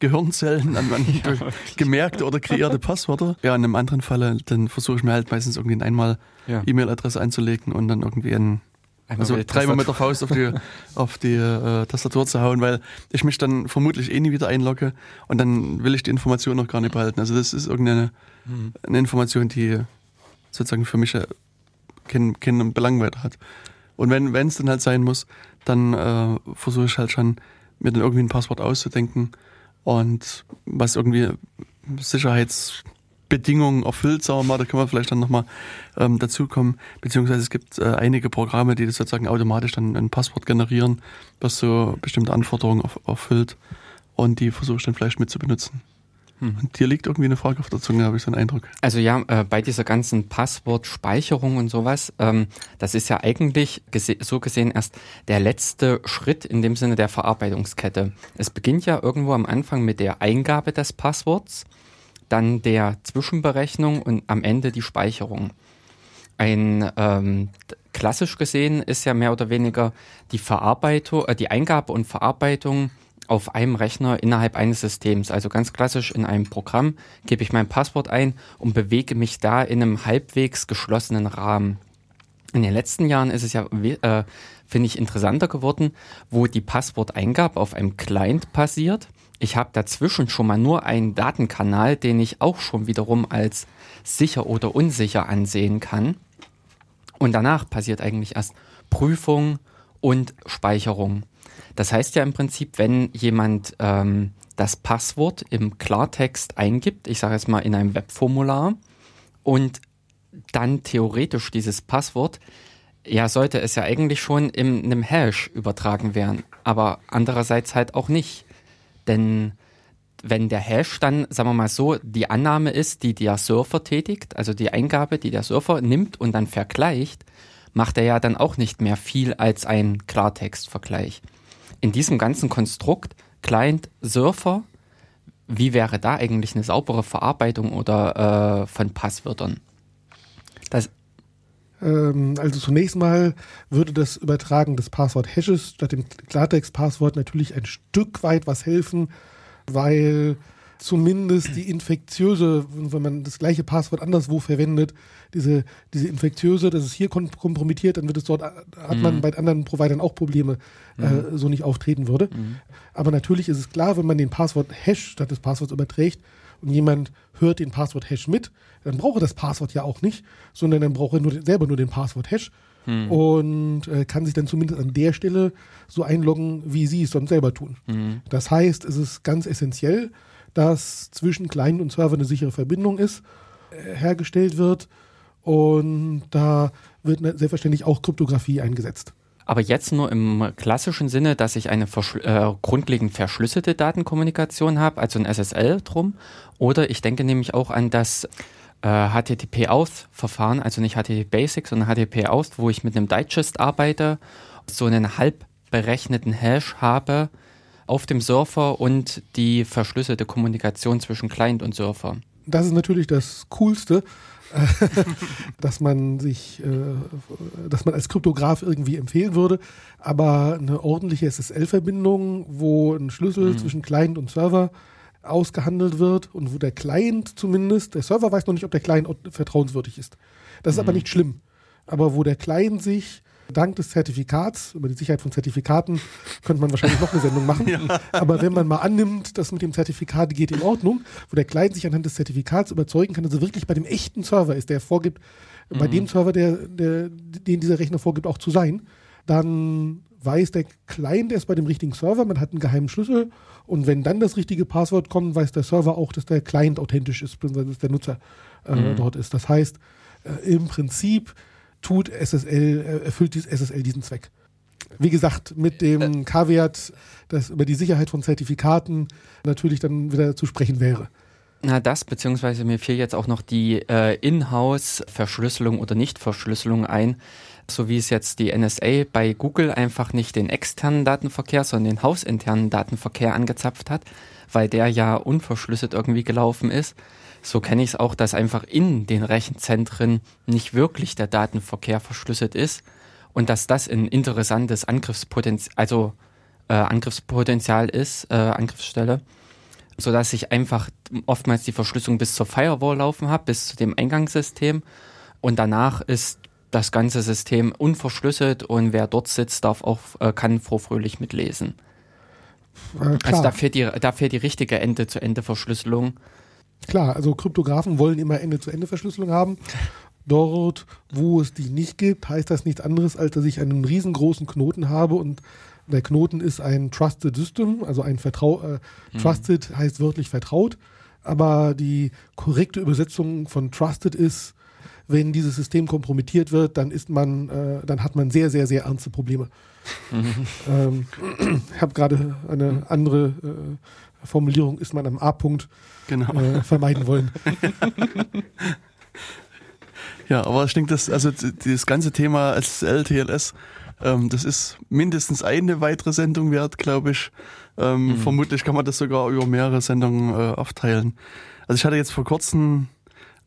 Gehirnzellen an an gemerkte oder kreierte Passwörter. Ja, in einem anderen Falle, dann versuche ich mir halt meistens irgendwie einmal Ja. E-Mail-Adresse anzulegen und dann irgendwie ein also dreimal mit der. Faust auf die, auf die äh, Tastatur zu hauen, weil ich mich dann vermutlich eh nie wieder einlogge und dann will ich die Information noch gar nicht behalten. Also das ist irgendeine Mhm. eine Information, die sozusagen für mich äh, keinen, keinen Belang weiter hat. Und wenn es dann halt sein muss, dann äh, versuche ich halt schon, mir dann irgendwie ein Passwort auszudenken und was irgendwie Sicherheitsbedingungen erfüllt, sagen wir mal, da können wir vielleicht dann nochmal ähm, dazukommen. Beziehungsweise es gibt äh, einige Programme, die das sozusagen automatisch dann ein Passwort generieren, was so bestimmte Anforderungen erf- erfüllt und die versuche ich dann vielleicht mit zu benutzen. Und dir liegt irgendwie eine Frage auf der Zunge, habe ich so einen Eindruck. Also ja, äh, bei dieser ganzen Passwortspeicherung und sowas, ähm, das ist ja eigentlich gese so gesehen erst der letzte Schritt in dem Sinne der Verarbeitungskette. Es beginnt ja irgendwo am Anfang mit der Eingabe des Passworts, dann der Zwischenberechnung und am Ende die Speicherung. Ein ähm, klassisch gesehen ist ja mehr oder weniger die Verarbeitung, äh, die Eingabe und Verarbeitung auf einem Rechner innerhalb eines Systems. Also ganz klassisch in einem Programm gebe ich mein Passwort ein und bewege mich da in einem halbwegs geschlossenen Rahmen. In den letzten Jahren ist es ja, äh, finde ich, interessanter geworden, wo die Passworteingabe auf einem Client passiert. Ich habe dazwischen schon mal nur einen Datenkanal, den ich auch schon wiederum als sicher oder unsicher ansehen kann. Und danach passiert eigentlich erst Prüfung und Speicherung. Das heißt ja im Prinzip, wenn jemand ähm, das Passwort im Klartext eingibt, ich sage jetzt mal in einem Webformular, und dann theoretisch dieses Passwort, ja, sollte es ja eigentlich schon in einem Hash übertragen werden, aber andererseits halt auch nicht. Denn wenn der Hash dann, sagen wir mal so, die Annahme ist, die der Surfer tätigt, also die Eingabe, die der Surfer nimmt und dann vergleicht, macht er ja dann auch nicht mehr viel als ein Klartextvergleich in diesem ganzen Konstrukt Client, Surfer, wie wäre da eigentlich eine saubere Verarbeitung oder äh, von Passwörtern? Das ähm, also zunächst mal würde das Übertragen des Passwort-Hashes statt dem Klartext-Passwort natürlich ein Stück weit was helfen, weil zumindest die infektiöse, wenn man das gleiche Passwort anderswo verwendet, diese, diese infektiöse, das ist hier kompromittiert, dann wird es dort, hat man mhm. bei anderen Providern auch Probleme, äh, mhm. äh, so nicht auftreten würde. Mhm. Aber natürlich ist es klar, wenn man den Passwort-Hash statt des Passworts überträgt und jemand hört den Passwort-Hash mit, dann braucht er das Passwort ja auch nicht, sondern dann braucht er nur, selber nur den Passwort-Hash hm. und äh, kann sich dann zumindest an der Stelle so einloggen, wie sie es sonst selber tun. Hm. Das heißt, es ist ganz essentiell, dass zwischen Client und Server eine sichere Verbindung ist, äh, hergestellt wird. Und da wird ne, selbstverständlich auch Kryptographie eingesetzt. Aber jetzt nur im klassischen Sinne, dass ich eine äh, grundlegend verschlüsselte Datenkommunikation habe, also ein SSL drum. Oder ich denke nämlich auch an das äh, HTTP-Auth-Verfahren, also nicht HTTP Basic, sondern HTTP-Auth, wo ich mit einem Digest arbeite, so einen halb berechneten Hash habe, auf dem Surfer und die verschlüsselte Kommunikation zwischen Client und Surfer. Das ist natürlich das Coolste, dass man sich, äh, dass man als Kryptograf irgendwie empfehlen würde. Aber eine ordentliche SSL-Verbindung, wo ein Schlüssel mhm. zwischen Client und Server ausgehandelt wird und wo der Client zumindest, der Server weiß noch nicht, ob der Client vertrauenswürdig ist. Das ist mhm. aber nicht schlimm. Aber wo der Client sich dank des Zertifikats, über die Sicherheit von Zertifikaten, könnte man wahrscheinlich noch eine Sendung machen. ja. Aber wenn man mal annimmt, dass mit dem Zertifikat geht in Ordnung, wo der Client sich anhand des Zertifikats überzeugen kann, dass er wirklich bei dem echten Server ist, der vorgibt, mhm. bei dem Server, der, der, den dieser Rechner vorgibt, auch zu sein, dann weiß der Client erst bei dem richtigen Server, man hat einen geheimen Schlüssel und wenn dann das richtige Passwort kommt, weiß der Server auch, dass der Client authentisch ist, beziehungsweise dass der Nutzer äh, mhm. dort ist. Das heißt, äh, im Prinzip tut SSL, äh, erfüllt dieses SSL diesen Zweck. Wie gesagt, mit dem äh. K-Wert, dass über die Sicherheit von Zertifikaten natürlich dann wieder zu sprechen wäre. Na, das, beziehungsweise mir fiel jetzt auch noch die äh, Inhouse-Verschlüsselung oder Nicht-Verschlüsselung ein, so wie es jetzt die NSA bei Google einfach nicht den externen Datenverkehr, sondern den hausinternen Datenverkehr angezapft hat, weil der ja unverschlüsselt irgendwie gelaufen ist so kenne ich es auch, dass einfach in den Rechenzentren nicht wirklich der Datenverkehr verschlüsselt ist und dass das ein interessantes Angriffspotenzial, also äh, Angriffspotenzial ist, äh, Angriffsstelle, so dass ich einfach oftmals die Verschlüsselung bis zur Firewall laufen habe, bis zu dem Eingangssystem und danach ist das ganze System unverschlüsselt und wer dort sitzt, darf auch, äh, kann vorfröhlich mitlesen. Äh, also da fehlt, die, da fehlt die richtige Ende-zu-Ende-Verschlüsselung. Klar, also Kryptografen wollen immer Ende-zu-Ende-Verschlüsselung haben. Dort, wo es die nicht gibt, heißt das nichts anderes, als dass ich einen riesengroßen Knoten habe und der Knoten ist ein Trusted System, also ein Vertrau äh, mhm. Trusted heißt wörtlich vertraut, aber die korrekte Übersetzung von Trusted ist wenn dieses System kompromittiert wird, dann ist man, äh, dann hat man sehr, sehr, sehr ernste Probleme. Ähm, ich habe gerade eine andere äh, Formulierung, ist man am A-Punkt Genau. äh, vermeiden wollen. Ja, aber ich denke, dass also das ganze Thema SSL, TLS, ähm, das ist mindestens eine weitere Sendung wert, glaube ich. Ähm, Vermutlich kann man das sogar über mehrere Sendungen äh, aufteilen. Also ich hatte jetzt vor kurzem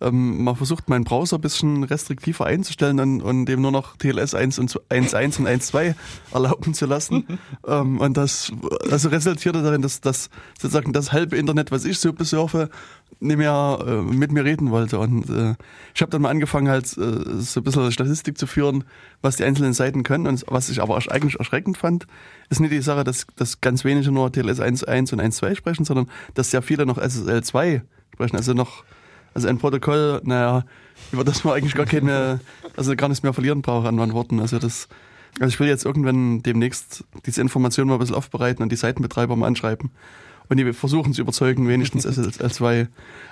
ähm, mal versucht, meinen Browser ein bisschen restriktiver einzustellen und, und dem nur noch TLS 1 und 1.1 und 1.2 erlauben zu lassen. ähm, und das also resultierte darin, dass das sozusagen das halbe Internet, was ich so besurfe, nicht mehr äh, mit mir reden wollte. Und äh, ich habe dann mal angefangen, halt äh, so ein bisschen Statistik zu führen, was die einzelnen Seiten können. Und was ich aber eigentlich erschreckend fand, ist nicht die Sache, dass, dass ganz wenige nur TLS 1.1 und 1.2 sprechen, sondern dass sehr viele noch SSL 2 sprechen. Also noch also ein Protokoll, naja, über das man eigentlich gar keine, also gar nichts mehr verlieren braucht an Worten. Also das, also ich will jetzt irgendwann demnächst diese Informationen mal ein bisschen aufbereiten und die Seitenbetreiber mal anschreiben. Und die versuchen zu überzeugen, wenigstens SSL2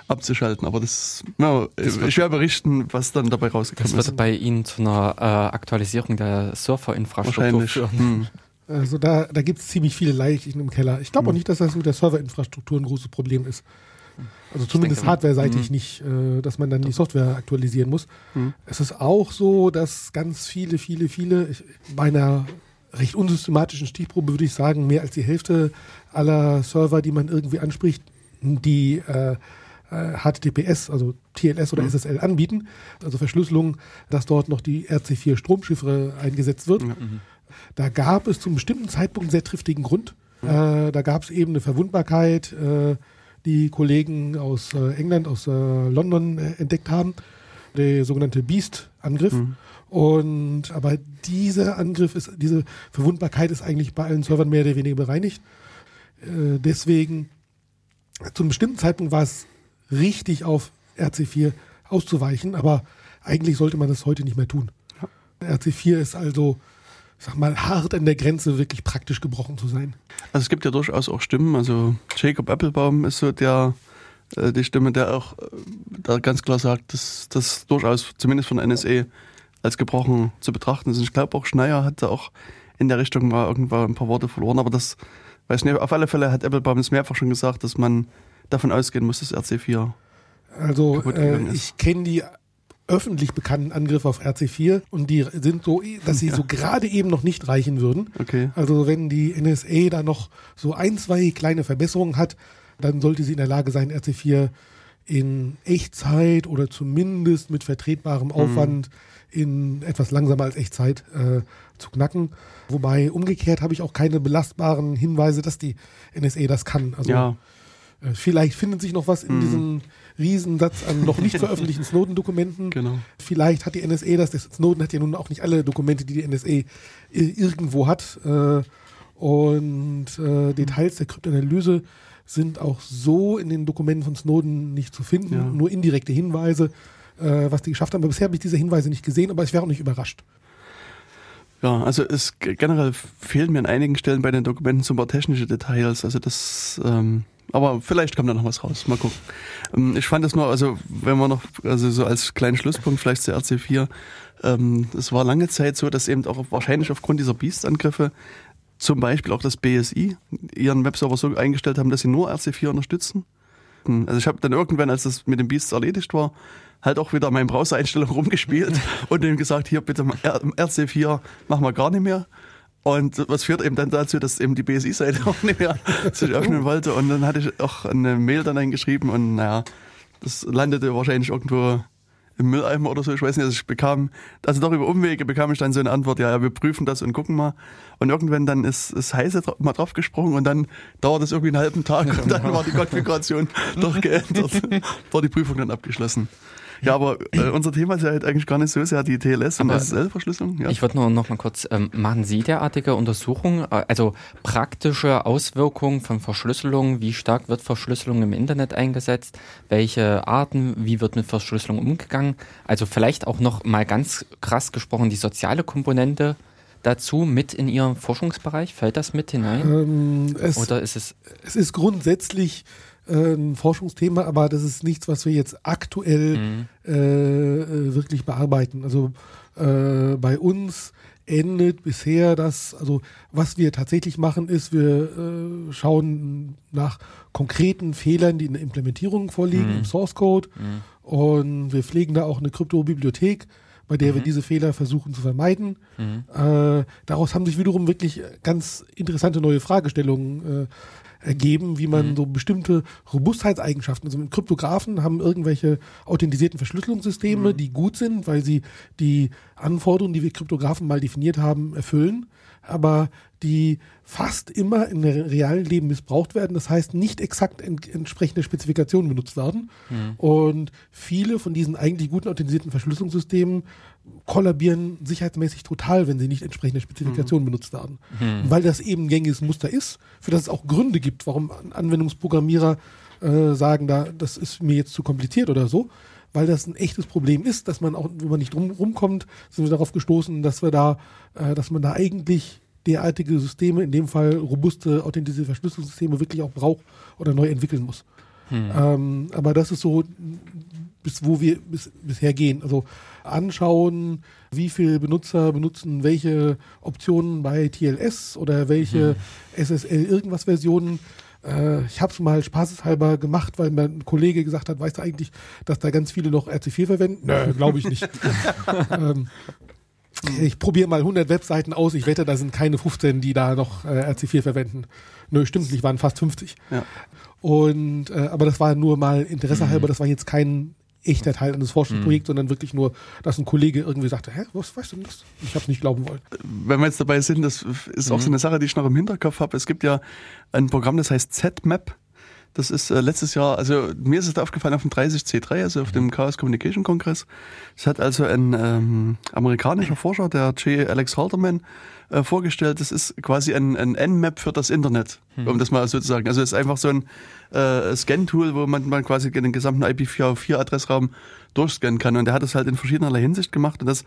abzuschalten. Aber das, ja, ich werde berichten, was dann dabei Das rausgekommen ist. bei Ihnen zu einer äh, Aktualisierung der Serverinfrastruktur Wahrscheinlich. führen. Hm. Also da, da gibt es ziemlich viele Leichen im Keller. Ich glaube auch nicht, dass das mit der Serverinfrastruktur ein großes Problem ist. Also zumindest hardware-seitig nicht, äh, dass man dann die Software aktualisieren muss. Mhm. Es ist auch so, dass ganz viele, viele, viele, ich, bei einer recht unsystematischen Stichprobe würde ich sagen, mehr als die Hälfte aller Server, die man irgendwie anspricht, die äh, äh, HTTPS, also TLS oder Mhm. SSL anbieten, also Verschlüsselung, dass dort noch die RC4 Stromchiffre eingesetzt wird. Da gab es zum bestimmten Zeitpunkt einen sehr triftigen Grund. Äh, da gab es eben eine Verwundbarkeit, äh, die Kollegen aus äh, England, aus äh, London äh, entdeckt haben, der sogenannte Beast-Angriff. Und aber dieser Angriff ist, diese Verwundbarkeit ist eigentlich bei allen Servern mehr oder weniger bereinigt. Deswegen zum bestimmten Zeitpunkt war es richtig auf RC4 auszuweichen, aber eigentlich sollte man das heute nicht mehr tun. RC4 ist also, sag mal, hart an der Grenze, wirklich praktisch gebrochen zu sein. Also es gibt ja durchaus auch Stimmen. Also Jacob Applebaum ist so der äh, die Stimme, der auch äh, da ganz klar sagt, dass das durchaus zumindest von NSA als gebrochen zu betrachten ist. Und ich glaube auch Schneier hat da auch in der Richtung mal irgendwann ein paar Worte verloren, aber das weiß ich nicht. Auf alle Fälle hat Applebaum es mehrfach schon gesagt, dass man davon ausgehen muss, dass RC4 Also äh, ich kenne die öffentlich bekannten Angriffe auf RC4 und die sind so, dass sie so gerade eben noch nicht reichen würden. Okay. Also wenn die NSA da noch so ein, zwei kleine Verbesserungen hat, dann sollte sie in der Lage sein, RC4 in Echtzeit oder zumindest mit vertretbarem Aufwand in etwas langsamer als Echtzeit äh, zu knacken. Wobei umgekehrt habe ich auch keine belastbaren Hinweise, dass die NSA das kann. Also Ja, äh, vielleicht findet sich noch was in diesem Riesensatz an noch nicht veröffentlichten Snowden-Dokumenten. genau. Vielleicht hat die NSA das. das. Snowden hat ja nun auch nicht alle Dokumente, die die NSA i- irgendwo hat. Äh, und äh, Details der Kryptanalyse sind auch so in den Dokumenten von Snowden nicht zu finden. Ja. Nur indirekte Hinweise, äh, was die geschafft haben. Aber bisher habe ich diese Hinweise nicht gesehen, aber ich wäre auch nicht überrascht. Ja, also es generell fehlen mir an einigen Stellen bei den Dokumenten so ein paar technische Details. Also das, ähm, aber vielleicht kommt da noch was raus. Mal gucken. Ähm, ich fand das nur, also wenn man noch, also so als kleinen Schlusspunkt vielleicht zu RC4, ähm, es war lange Zeit so, dass eben auch wahrscheinlich aufgrund dieser Beast-Angriffe zum Beispiel auch das BSI ihren Webserver so eingestellt haben, dass sie nur RC4 unterstützen. Hm, Also ich habe dann irgendwann, als das mit den Beasts erledigt war, halt auch wieder an meinen Browser-Einstellungen rumgespielt und dem gesagt, hier bitte mal R- RC4 machen wir gar nicht mehr. Und was führt eben dann dazu, dass eben die BSI-Seite auch nicht mehr sich öffnen wollte. Und dann hatte ich auch eine Mail dann eingeschrieben und naja, das landete wahrscheinlich irgendwo im Mülleimer oder so. Ich weiß nicht, also ich bekam, also doch über Umwege bekam ich dann so eine Antwort, ja, ja, wir prüfen das und gucken mal. Und irgendwann dann ist, ist Heise mal drauf gesprungen und dann dauert es irgendwie einen halben Tag und dann war die Konfiguration doch geändert. War die Prüfung dann abgeschlossen. Ja, aber äh, unser Thema ist ja halt eigentlich gar nicht so sehr die TLS und SSL-Verschlüsselung. Ja. Ich würde nur noch mal kurz, ähm, machen Sie derartige Untersuchungen, äh, also praktische Auswirkungen von Verschlüsselung, wie stark wird Verschlüsselung im Internet eingesetzt, welche Arten, wie wird mit Verschlüsselung umgegangen, also vielleicht auch noch mal ganz krass gesprochen die soziale Komponente dazu mit in Ihrem Forschungsbereich, fällt das mit hinein? Ähm, es, Oder ist es, es ist grundsätzlich äh, ein Forschungsthema, aber das ist nichts, was wir jetzt aktuell Mhm. äh, äh, wirklich bearbeiten. Also äh, bei uns endet bisher das, also was wir tatsächlich machen, ist, wir äh, schauen nach konkreten Fehlern, die in der Implementierung vorliegen, Mhm. im Source Code Mhm. und wir pflegen da auch eine Kryptobibliothek, bei der wir Mhm. diese Fehler versuchen zu vermeiden. Mhm. Äh, daraus haben sich wiederum wirklich ganz interessante neue Fragestellungen äh, ergeben, wie man Mhm. so bestimmte Robustheitseigenschaften, also mit Kryptografen haben irgendwelche authentisierten Verschlüsselungssysteme, Mhm. die gut sind, weil sie die Anforderungen, die wir Kryptografen mal definiert haben, erfüllen, aber die fast immer der realen Leben missbraucht werden. Das heißt, nicht exakt en entsprechende Spezifikationen benutzt werden. Mhm. Und viele von diesen eigentlich guten authentisierten Verschlüsselungssystemen kollabieren sicherheitsmäßig total, wenn sie nicht entsprechende Spezifikationen benutzt werden. Mhm. Weil das eben ein gängiges Muster ist, für das es auch Gründe gibt, warum An- Anwendungsprogrammierer äh, sagen, da, das ist mir jetzt zu kompliziert oder so. Weil das ein echtes Problem ist, dass man auch, wenn man nicht drum rumkommt, sind wir darauf gestoßen, dass wir da, äh, dass man da eigentlich derartige Systeme, in dem Fall robuste, authentisierte Verschlüsselungssysteme wirklich auch braucht oder neu entwickeln muss. Mhm. Ähm, aber das ist so, bis wo wir bis, bisher gehen. Also anschauen, wie viele Benutzer benutzen welche Optionen bei TLS oder welche SSL irgendwas Versionen. Äh, ich habe es mal spaßeshalber gemacht, weil mir ein Kollege gesagt hat, weißt du eigentlich, dass da ganz viele noch RC4 verwenden? Nö, glaube ich nicht. ähm, ich probiere mal 100 Webseiten aus. Ich wette, da sind keine 15, die da noch äh, RC4 verwenden. Nö, stimmt nicht, waren fast 50. Ja. Und äh, aber das war nur mal Interesse halber, das war jetzt kein echter Teil eines Forschungsprojekts, sondern wirklich nur, dass ein Kollege irgendwie sagte, hä, was weißt du denn das? Ich habe nicht glauben wollen. wenn wir jetzt dabei sind, das ist auch so eine Sache, die ich noch im Hinterkopf habe. Es gibt ja ein Programm, das heißt ZMap. Das ist äh, letztes Jahr, also mir ist es aufgefallen auf dem 30C3, also auf dem Chaos Communication Kongress. Das hat also ein ähm, amerikanischer Forscher, der J. Alex Halterman, äh, vorgestellt. Das ist quasi ein, ein Nmap für das Internet, um das mal so zu sagen. Also es ist einfach so ein äh, Scan-Tool, wo man, man quasi den gesamten IPv4-Adressraum durchscannen kann. Und er hat das halt in verschiedenerlei Hinsicht gemacht. Und das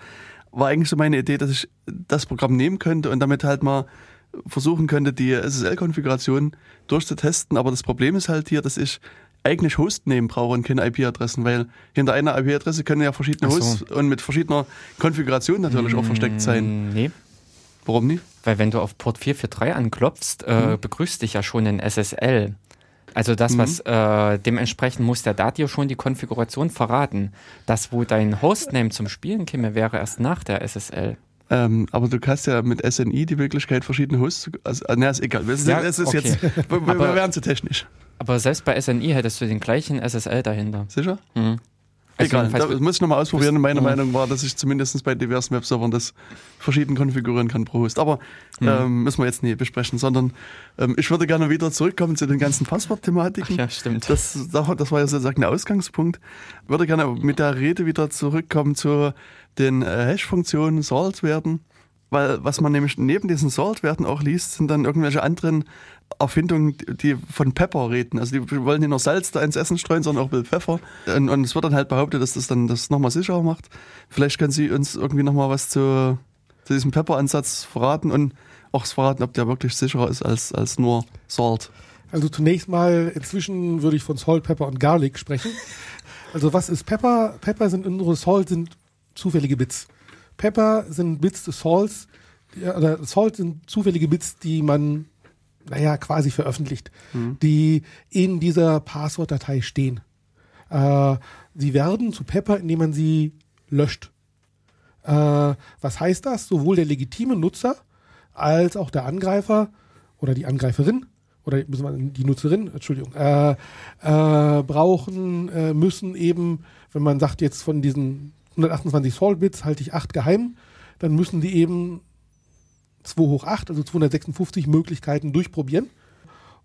war eigentlich so meine Idee, dass ich das Programm nehmen könnte und damit halt mal versuchen könnte, die SSL-Konfiguration durchzutesten. Aber das Problem ist halt hier, dass ich eigentlich Hostname brauche und keine IP-Adressen, weil hinter einer IP-Adresse können ja verschiedene so. Hosts und mit verschiedener Konfiguration natürlich auch versteckt sein. Mm, Nee, Warum nicht? weil wenn du auf Port 443 anklopfst, äh, begrüßt dich ja schon ein SSL. Also das, was äh, dementsprechend muss der DAT dir schon die Konfiguration verraten. Das, wo dein Hostname zum Spielen käme, wäre erst nach der SSL. Ähm, aber du hast ja mit SNI die Möglichkeit, verschiedene Hosts zu. Also, äh, na, ist egal. Das ist, Ja, das ist okay. jetzt. Wir, Aber- wir werden zu technisch. Aber selbst bei SNI hättest du den gleichen SSL dahinter. Sicher? Mhm. Also Egal, jedenfalls- das muss ich nochmal ausprobieren. Meine. Meinung war, dass ich zumindest bei diversen Webservern das verschieden konfigurieren kann pro Host. Aber Mhm. ähm, müssen wir jetzt nicht besprechen, sondern ähm, ich würde gerne wieder zurückkommen zu den ganzen Passwortthematiken. Ja, stimmt. Das, das war ja sozusagen der Ausgangspunkt. Ich würde gerne mit der Rede wieder zurückkommen zu den äh, Hash-Funktionen, Salt-Werten. Weil was man nämlich neben diesen Salt-Werten auch liest, sind dann irgendwelche anderen Erfindungen, die von Pepper reden. Also die wollen nicht nur Salz da ins Essen streuen, sondern auch mit Pfeffer. Und, und es wird dann halt behauptet, dass das dann das nochmal sicherer macht. Vielleicht können Sie uns irgendwie nochmal was zu, zu diesem Pepper-Ansatz verraten und auch verraten, ob der wirklich sicherer ist als, als nur Salt. Also zunächst mal, inzwischen würde ich von Salt, Pepper und Garlic sprechen. Also was ist Pepper? Pepper sind unsere Salt sind zufällige Bits. Pepper sind Bits des die- oder Salt sind zufällige Bits, die man, naja, quasi veröffentlicht, die in dieser Passwortdatei stehen. Äh, sie werden zu Pepper, indem man sie löscht. Äh, was heißt das? Sowohl der legitime Nutzer als auch der Angreifer oder die Angreiferin oder müssen wir- die Nutzerin, Entschuldigung, äh, äh, brauchen, äh, müssen eben, wenn man sagt jetzt von diesen 128 Salt-Bits halte ich 8 geheim, dann müssen die eben 2 hoch 8, also 256 Möglichkeiten durchprobieren,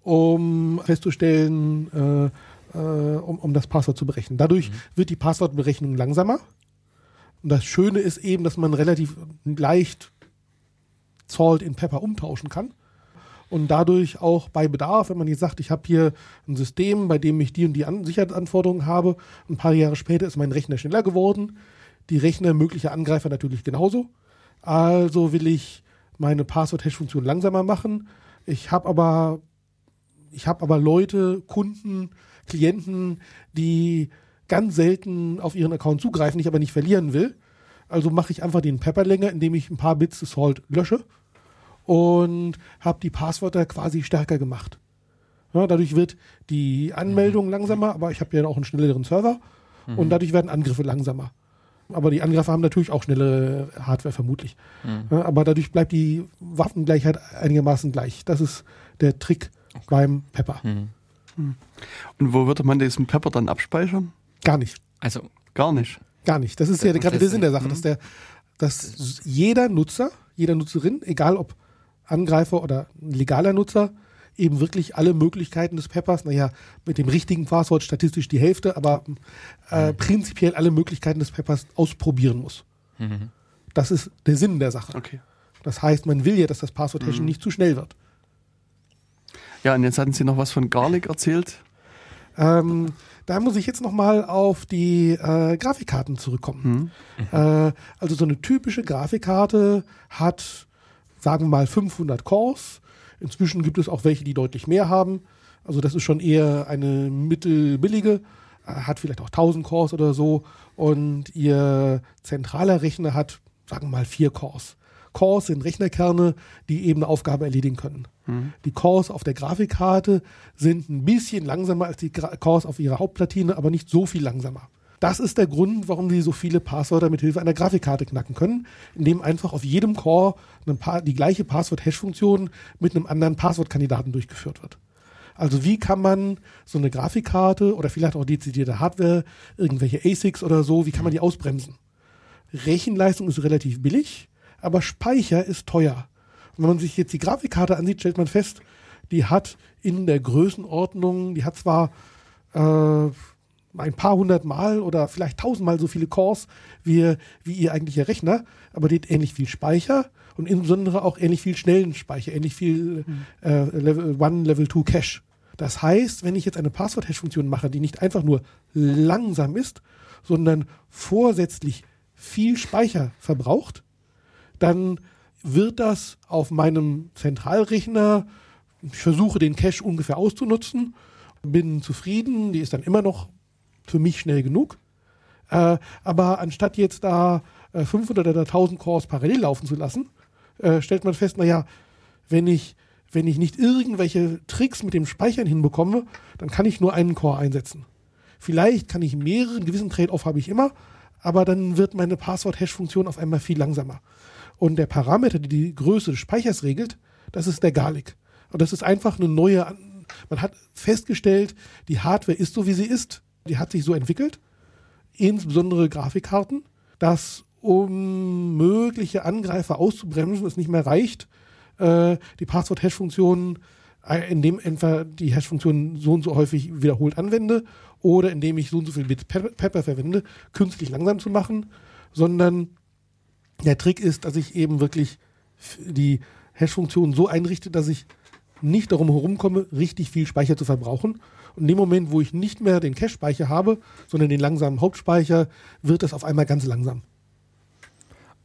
um festzustellen, äh, äh, um, um das Passwort zu berechnen. Dadurch wird die Passwortberechnung langsamer. Und das Schöne ist eben, dass man relativ leicht Salt in Pepper umtauschen kann. Und dadurch auch bei Bedarf, wenn man jetzt sagt, ich habe hier ein System, bei dem ich die und die An Sicherheitsanforderungen habe, ein paar Jahre später ist mein Rechner schneller geworden, die Rechner möglicher Angreifer natürlich genauso. Also will ich meine Passwort-Hash-Funktion langsamer machen. Ich habe aber ich habe aber Leute, Kunden, Klienten, die ganz selten auf ihren Account zugreifen, ich aber nicht verlieren will. Also mache ich einfach den Pepper länger, indem ich ein paar Bits des Salt lösche und habe die Passwörter quasi stärker gemacht. Ja, dadurch wird die Anmeldung langsamer, aber ich habe ja auch einen schnelleren Server und dadurch werden Angriffe langsamer. Aber die Angreifer haben natürlich auch schnelle Hardware vermutlich. Ja, aber dadurch bleibt die Waffengleichheit einigermaßen gleich. Das ist der Trick beim Pepper. Mhm. Und wo würde man diesen Pepper dann abspeichern? Gar nicht. Also Gar nicht. Gar nicht. Das ist ja gerade der ist- Sinn der Sache, mhm. dass der, dass jeder Nutzer, jeder Nutzerin, egal ob Angreifer oder legaler Nutzer, eben wirklich alle Möglichkeiten des Peppers, naja, mit dem richtigen Passwort statistisch die Hälfte, aber äh, prinzipiell alle Möglichkeiten des Peppers ausprobieren muss. Mhm. Das ist der Sinn der Sache. Okay. Das heißt, man will ja, dass das Passwort-Hashen nicht zu schnell wird. Ja, und jetzt hatten Sie noch was von Garlic erzählt. Ähm, da muss ich jetzt nochmal auf die äh, Grafikkarten zurückkommen. Äh, also so eine typische Grafikkarte hat, sagen wir mal, 500 Cores. Inzwischen gibt es auch welche, die deutlich mehr haben. Also das ist schon eher eine mittelbillige, äh, hat vielleicht auch 1000 Cores oder so. Und ihr zentraler Rechner hat, sagen wir mal, vier Cores. Cores sind Rechnerkerne, die eben eine Aufgabe erledigen können. Die Cores auf der Grafikkarte sind ein bisschen langsamer als die Cores auf ihrer Hauptplatine, aber nicht so viel langsamer. Das ist der Grund, warum sie so viele Passwörter mit Hilfe einer Grafikkarte knacken können, indem einfach auf jedem Core die gleiche Passwort-Hash-Funktion mit einem anderen Passwortkandidaten durchgeführt wird. Also wie kann man so eine Grafikkarte oder vielleicht auch dezidierte Hardware, irgendwelche ASICs oder so, wie kann man die ausbremsen? Rechenleistung ist relativ billig, aber Speicher ist teuer. Und wenn man sich jetzt die Grafikkarte ansieht, stellt man fest, die hat in der Größenordnung, die hat zwar äh, ein paar hundert Mal oder vielleicht tausendmal so viele Cores wie, wie ihr eigentlicher Rechner, aber die hat ähnlich viel Speicher und insbesondere auch ähnlich viel schnellen Speicher, ähnlich viel äh, Level 1, Level 2 Cache. Das heißt, wenn ich jetzt eine Passwort-Hash-Funktion mache, die nicht einfach nur langsam ist, sondern vorsätzlich viel Speicher verbraucht, dann wird das auf meinem Zentralrechner, ich versuche den Cache ungefähr auszunutzen, bin zufrieden, die ist dann immer noch für mich schnell genug. Äh, aber anstatt jetzt da äh, 500 oder 1000 Cores parallel laufen zu lassen, äh, stellt man fest, naja, wenn ich, wenn ich nicht irgendwelche Tricks mit dem Speichern hinbekomme, dann kann ich nur einen Core einsetzen. Vielleicht kann ich mehrere, einen gewissen Trade-off habe ich immer, aber dann wird meine Passwort-Hash-Funktion auf einmal viel langsamer. Und der Parameter, der die Größe des Speichers regelt, das ist der Garlic. Und das ist einfach eine neue, An- man hat festgestellt, die Hardware ist so, wie sie ist. Die hat sich so entwickelt, insbesondere Grafikkarten, dass um mögliche Angreifer auszubremsen, es nicht mehr reicht, äh, die Passwort-Hash-Funktion, äh, indem entweder die Hash-Funktion so und so häufig wiederholt anwende oder indem ich so und so viel Bit Pepper, verwende, künstlich langsam zu machen, sondern der Trick ist, dass ich eben wirklich die Hash-Funktion so einrichte, dass ich nicht darum herumkomme, richtig viel Speicher zu verbrauchen. Und in dem Moment, wo ich nicht mehr den Cache-Speicher habe, sondern den langsamen Hauptspeicher, wird das auf einmal ganz langsam.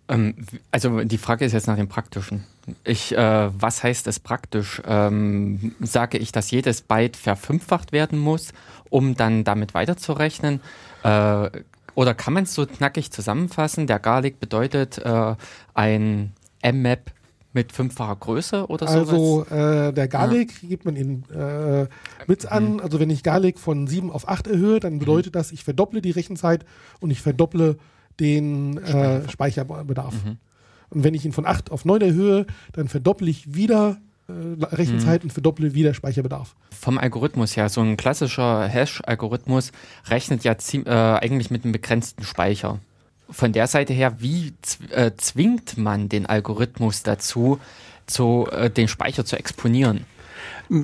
Ähm, also die Frage ist jetzt nach dem Praktischen. Ich, äh, was heißt es praktisch? Ähm, sage ich, dass jedes Byte verfünffacht werden muss, um dann damit weiterzurechnen? Äh, oder kann man es so knackig zusammenfassen? Der Garlic bedeutet äh, ein M-Map mit fünffacher Größe oder sowas? Also äh, der Garlic gibt man in äh, Bits an. Also wenn ich Garlic von 7 auf 8 erhöhe, dann bedeutet das, ich verdopple die Rechenzeit und ich verdopple den äh, Speicherbedarf. Und wenn ich ihn von 8 auf 9 erhöhe, dann verdopple ich wieder äh, Rechenzeit und verdopple wieder Speicherbedarf. Vom Algorithmus her, so ein klassischer Hash-Algorithmus rechnet ja äh, eigentlich mit einem begrenzten Speicher. Von der Seite her, wie äh, zwingt man den Algorithmus dazu, zu, äh, den Speicher zu exponieren?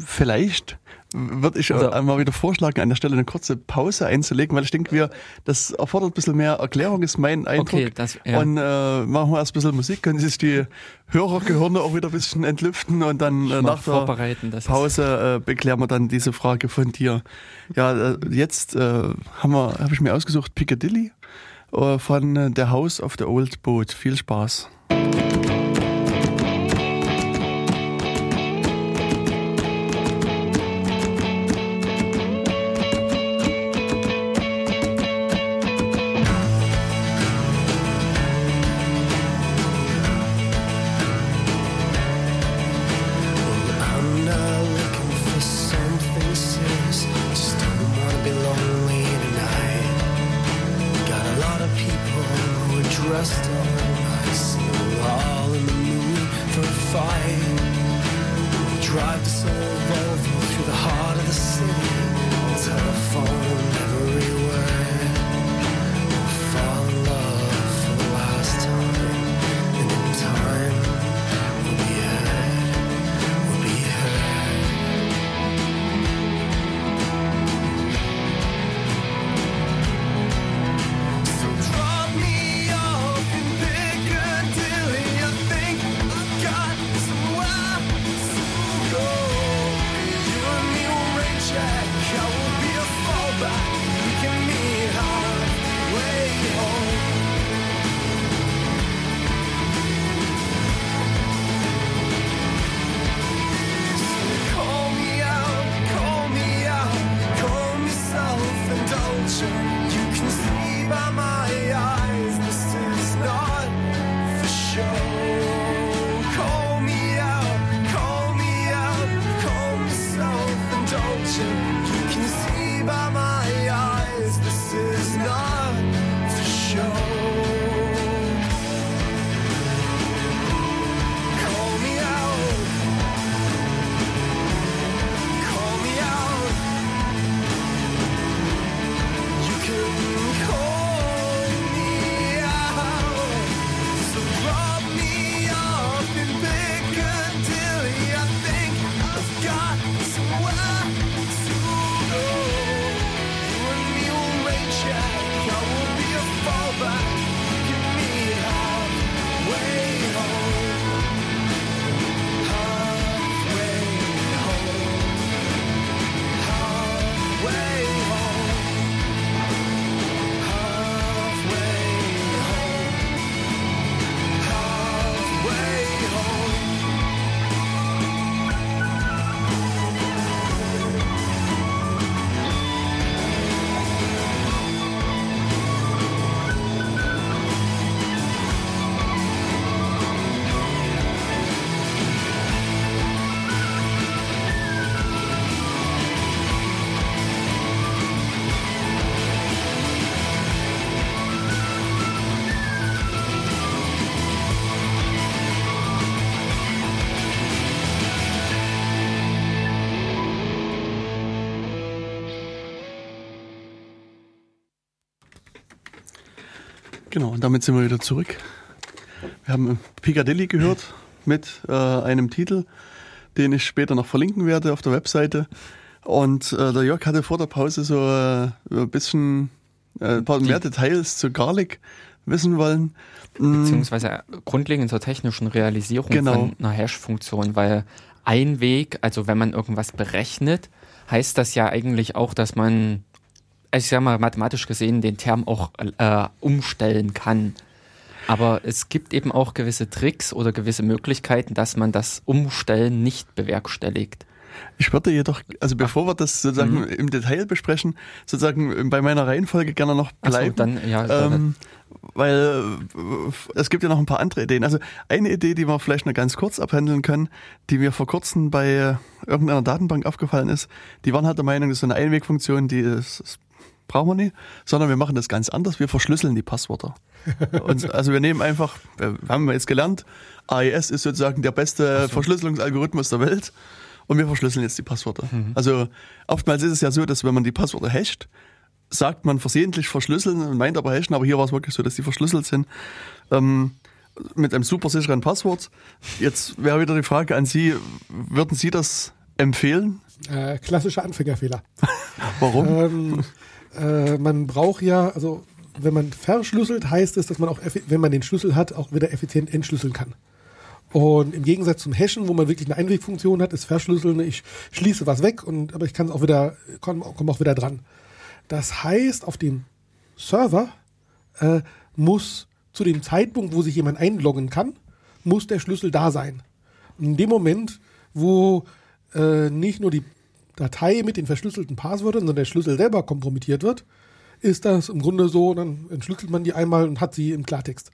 Vielleicht würde ich Oder- einmal wieder vorschlagen, an der Stelle eine kurze Pause einzulegen, weil ich denke, wir, das erfordert ein bisschen mehr Erklärung, ist mein Eindruck. Okay, das- ja. Und äh, machen wir erst ein bisschen Musik, können sich die Hörergehirne auch wieder ein bisschen entlüften und dann äh, nach der Pause äh, beklären wir dann diese Frage von dir. Ja, äh, jetzt äh, habe ich mir ausgesucht Piccadilly von äh, The House of the Old Boat. Viel Spaß. Genau, und damit sind wir wieder zurück. Wir haben Piccadilly gehört mit äh, einem Titel, den ich später noch verlinken werde auf der Webseite. Und äh, der Jörg hatte vor der Pause so äh, ein bisschen äh, ein paar mehr Details zu Garlic wissen wollen. Mm, beziehungsweise grundlegend zur technischen Realisierung Genau. von einer Hash-Funktion, weil ein Weg, also wenn man irgendwas berechnet, heißt das ja eigentlich auch, dass man, ich sag mal mathematisch gesehen, den Term auch äh, umstellen kann. Aber es gibt eben auch gewisse Tricks oder gewisse Möglichkeiten, dass man das Umstellen nicht bewerkstelligt. Ich würde jedoch, also bevor wir das sozusagen im Detail besprechen, sozusagen bei meiner Reihenfolge gerne noch Ach so, bleiben. dann, ja, ähm, weil äh, es gibt ja noch ein paar andere Ideen. Also eine Idee, die wir vielleicht noch ganz kurz abhandeln können, die mir vor kurzem bei äh, irgendeiner Datenbank aufgefallen ist, die waren halt der Meinung, das ist so eine Einwegfunktion, die ist, brauchen wir nicht, sondern wir machen das ganz anders, wir verschlüsseln die Passwörter. Und, also wir nehmen einfach, wir haben jetzt gelernt, AES ist sozusagen der beste Verschlüsselungsalgorithmus der Welt und wir verschlüsseln jetzt die Passwörter. Also oftmals ist es ja so, dass wenn man die Passwörter hasht, sagt man versehentlich verschlüsseln und meint aber hashen, aber hier war es wirklich so, dass die verschlüsselt sind. Ähm, mit einem super sicheren Passwort. Jetzt wäre wieder die Frage an Sie, würden Sie das empfehlen? Äh, klassischer Anfängerfehler. Warum? ähm, äh, man braucht ja, also wenn man verschlüsselt, heißt es, dass man auch, wenn man den Schlüssel hat, auch wieder effizient entschlüsseln kann. Und im Gegensatz zum Hashen, wo man wirklich eine Einwegfunktion hat, ist Verschlüsseln, ich schließe was weg, und, aber ich kann es auch wieder, komme komm auch wieder dran. Das heißt, auf dem Server äh, muss zu dem Zeitpunkt, wo sich jemand einloggen kann, muss der Schlüssel da sein. Und in dem Moment, wo äh, nicht nur die Datei mit den verschlüsselten Passwörtern, sondern der Schlüssel selber kompromittiert wird, ist das im Grunde so, dann entschlüsselt man die einmal und hat sie im Klartext.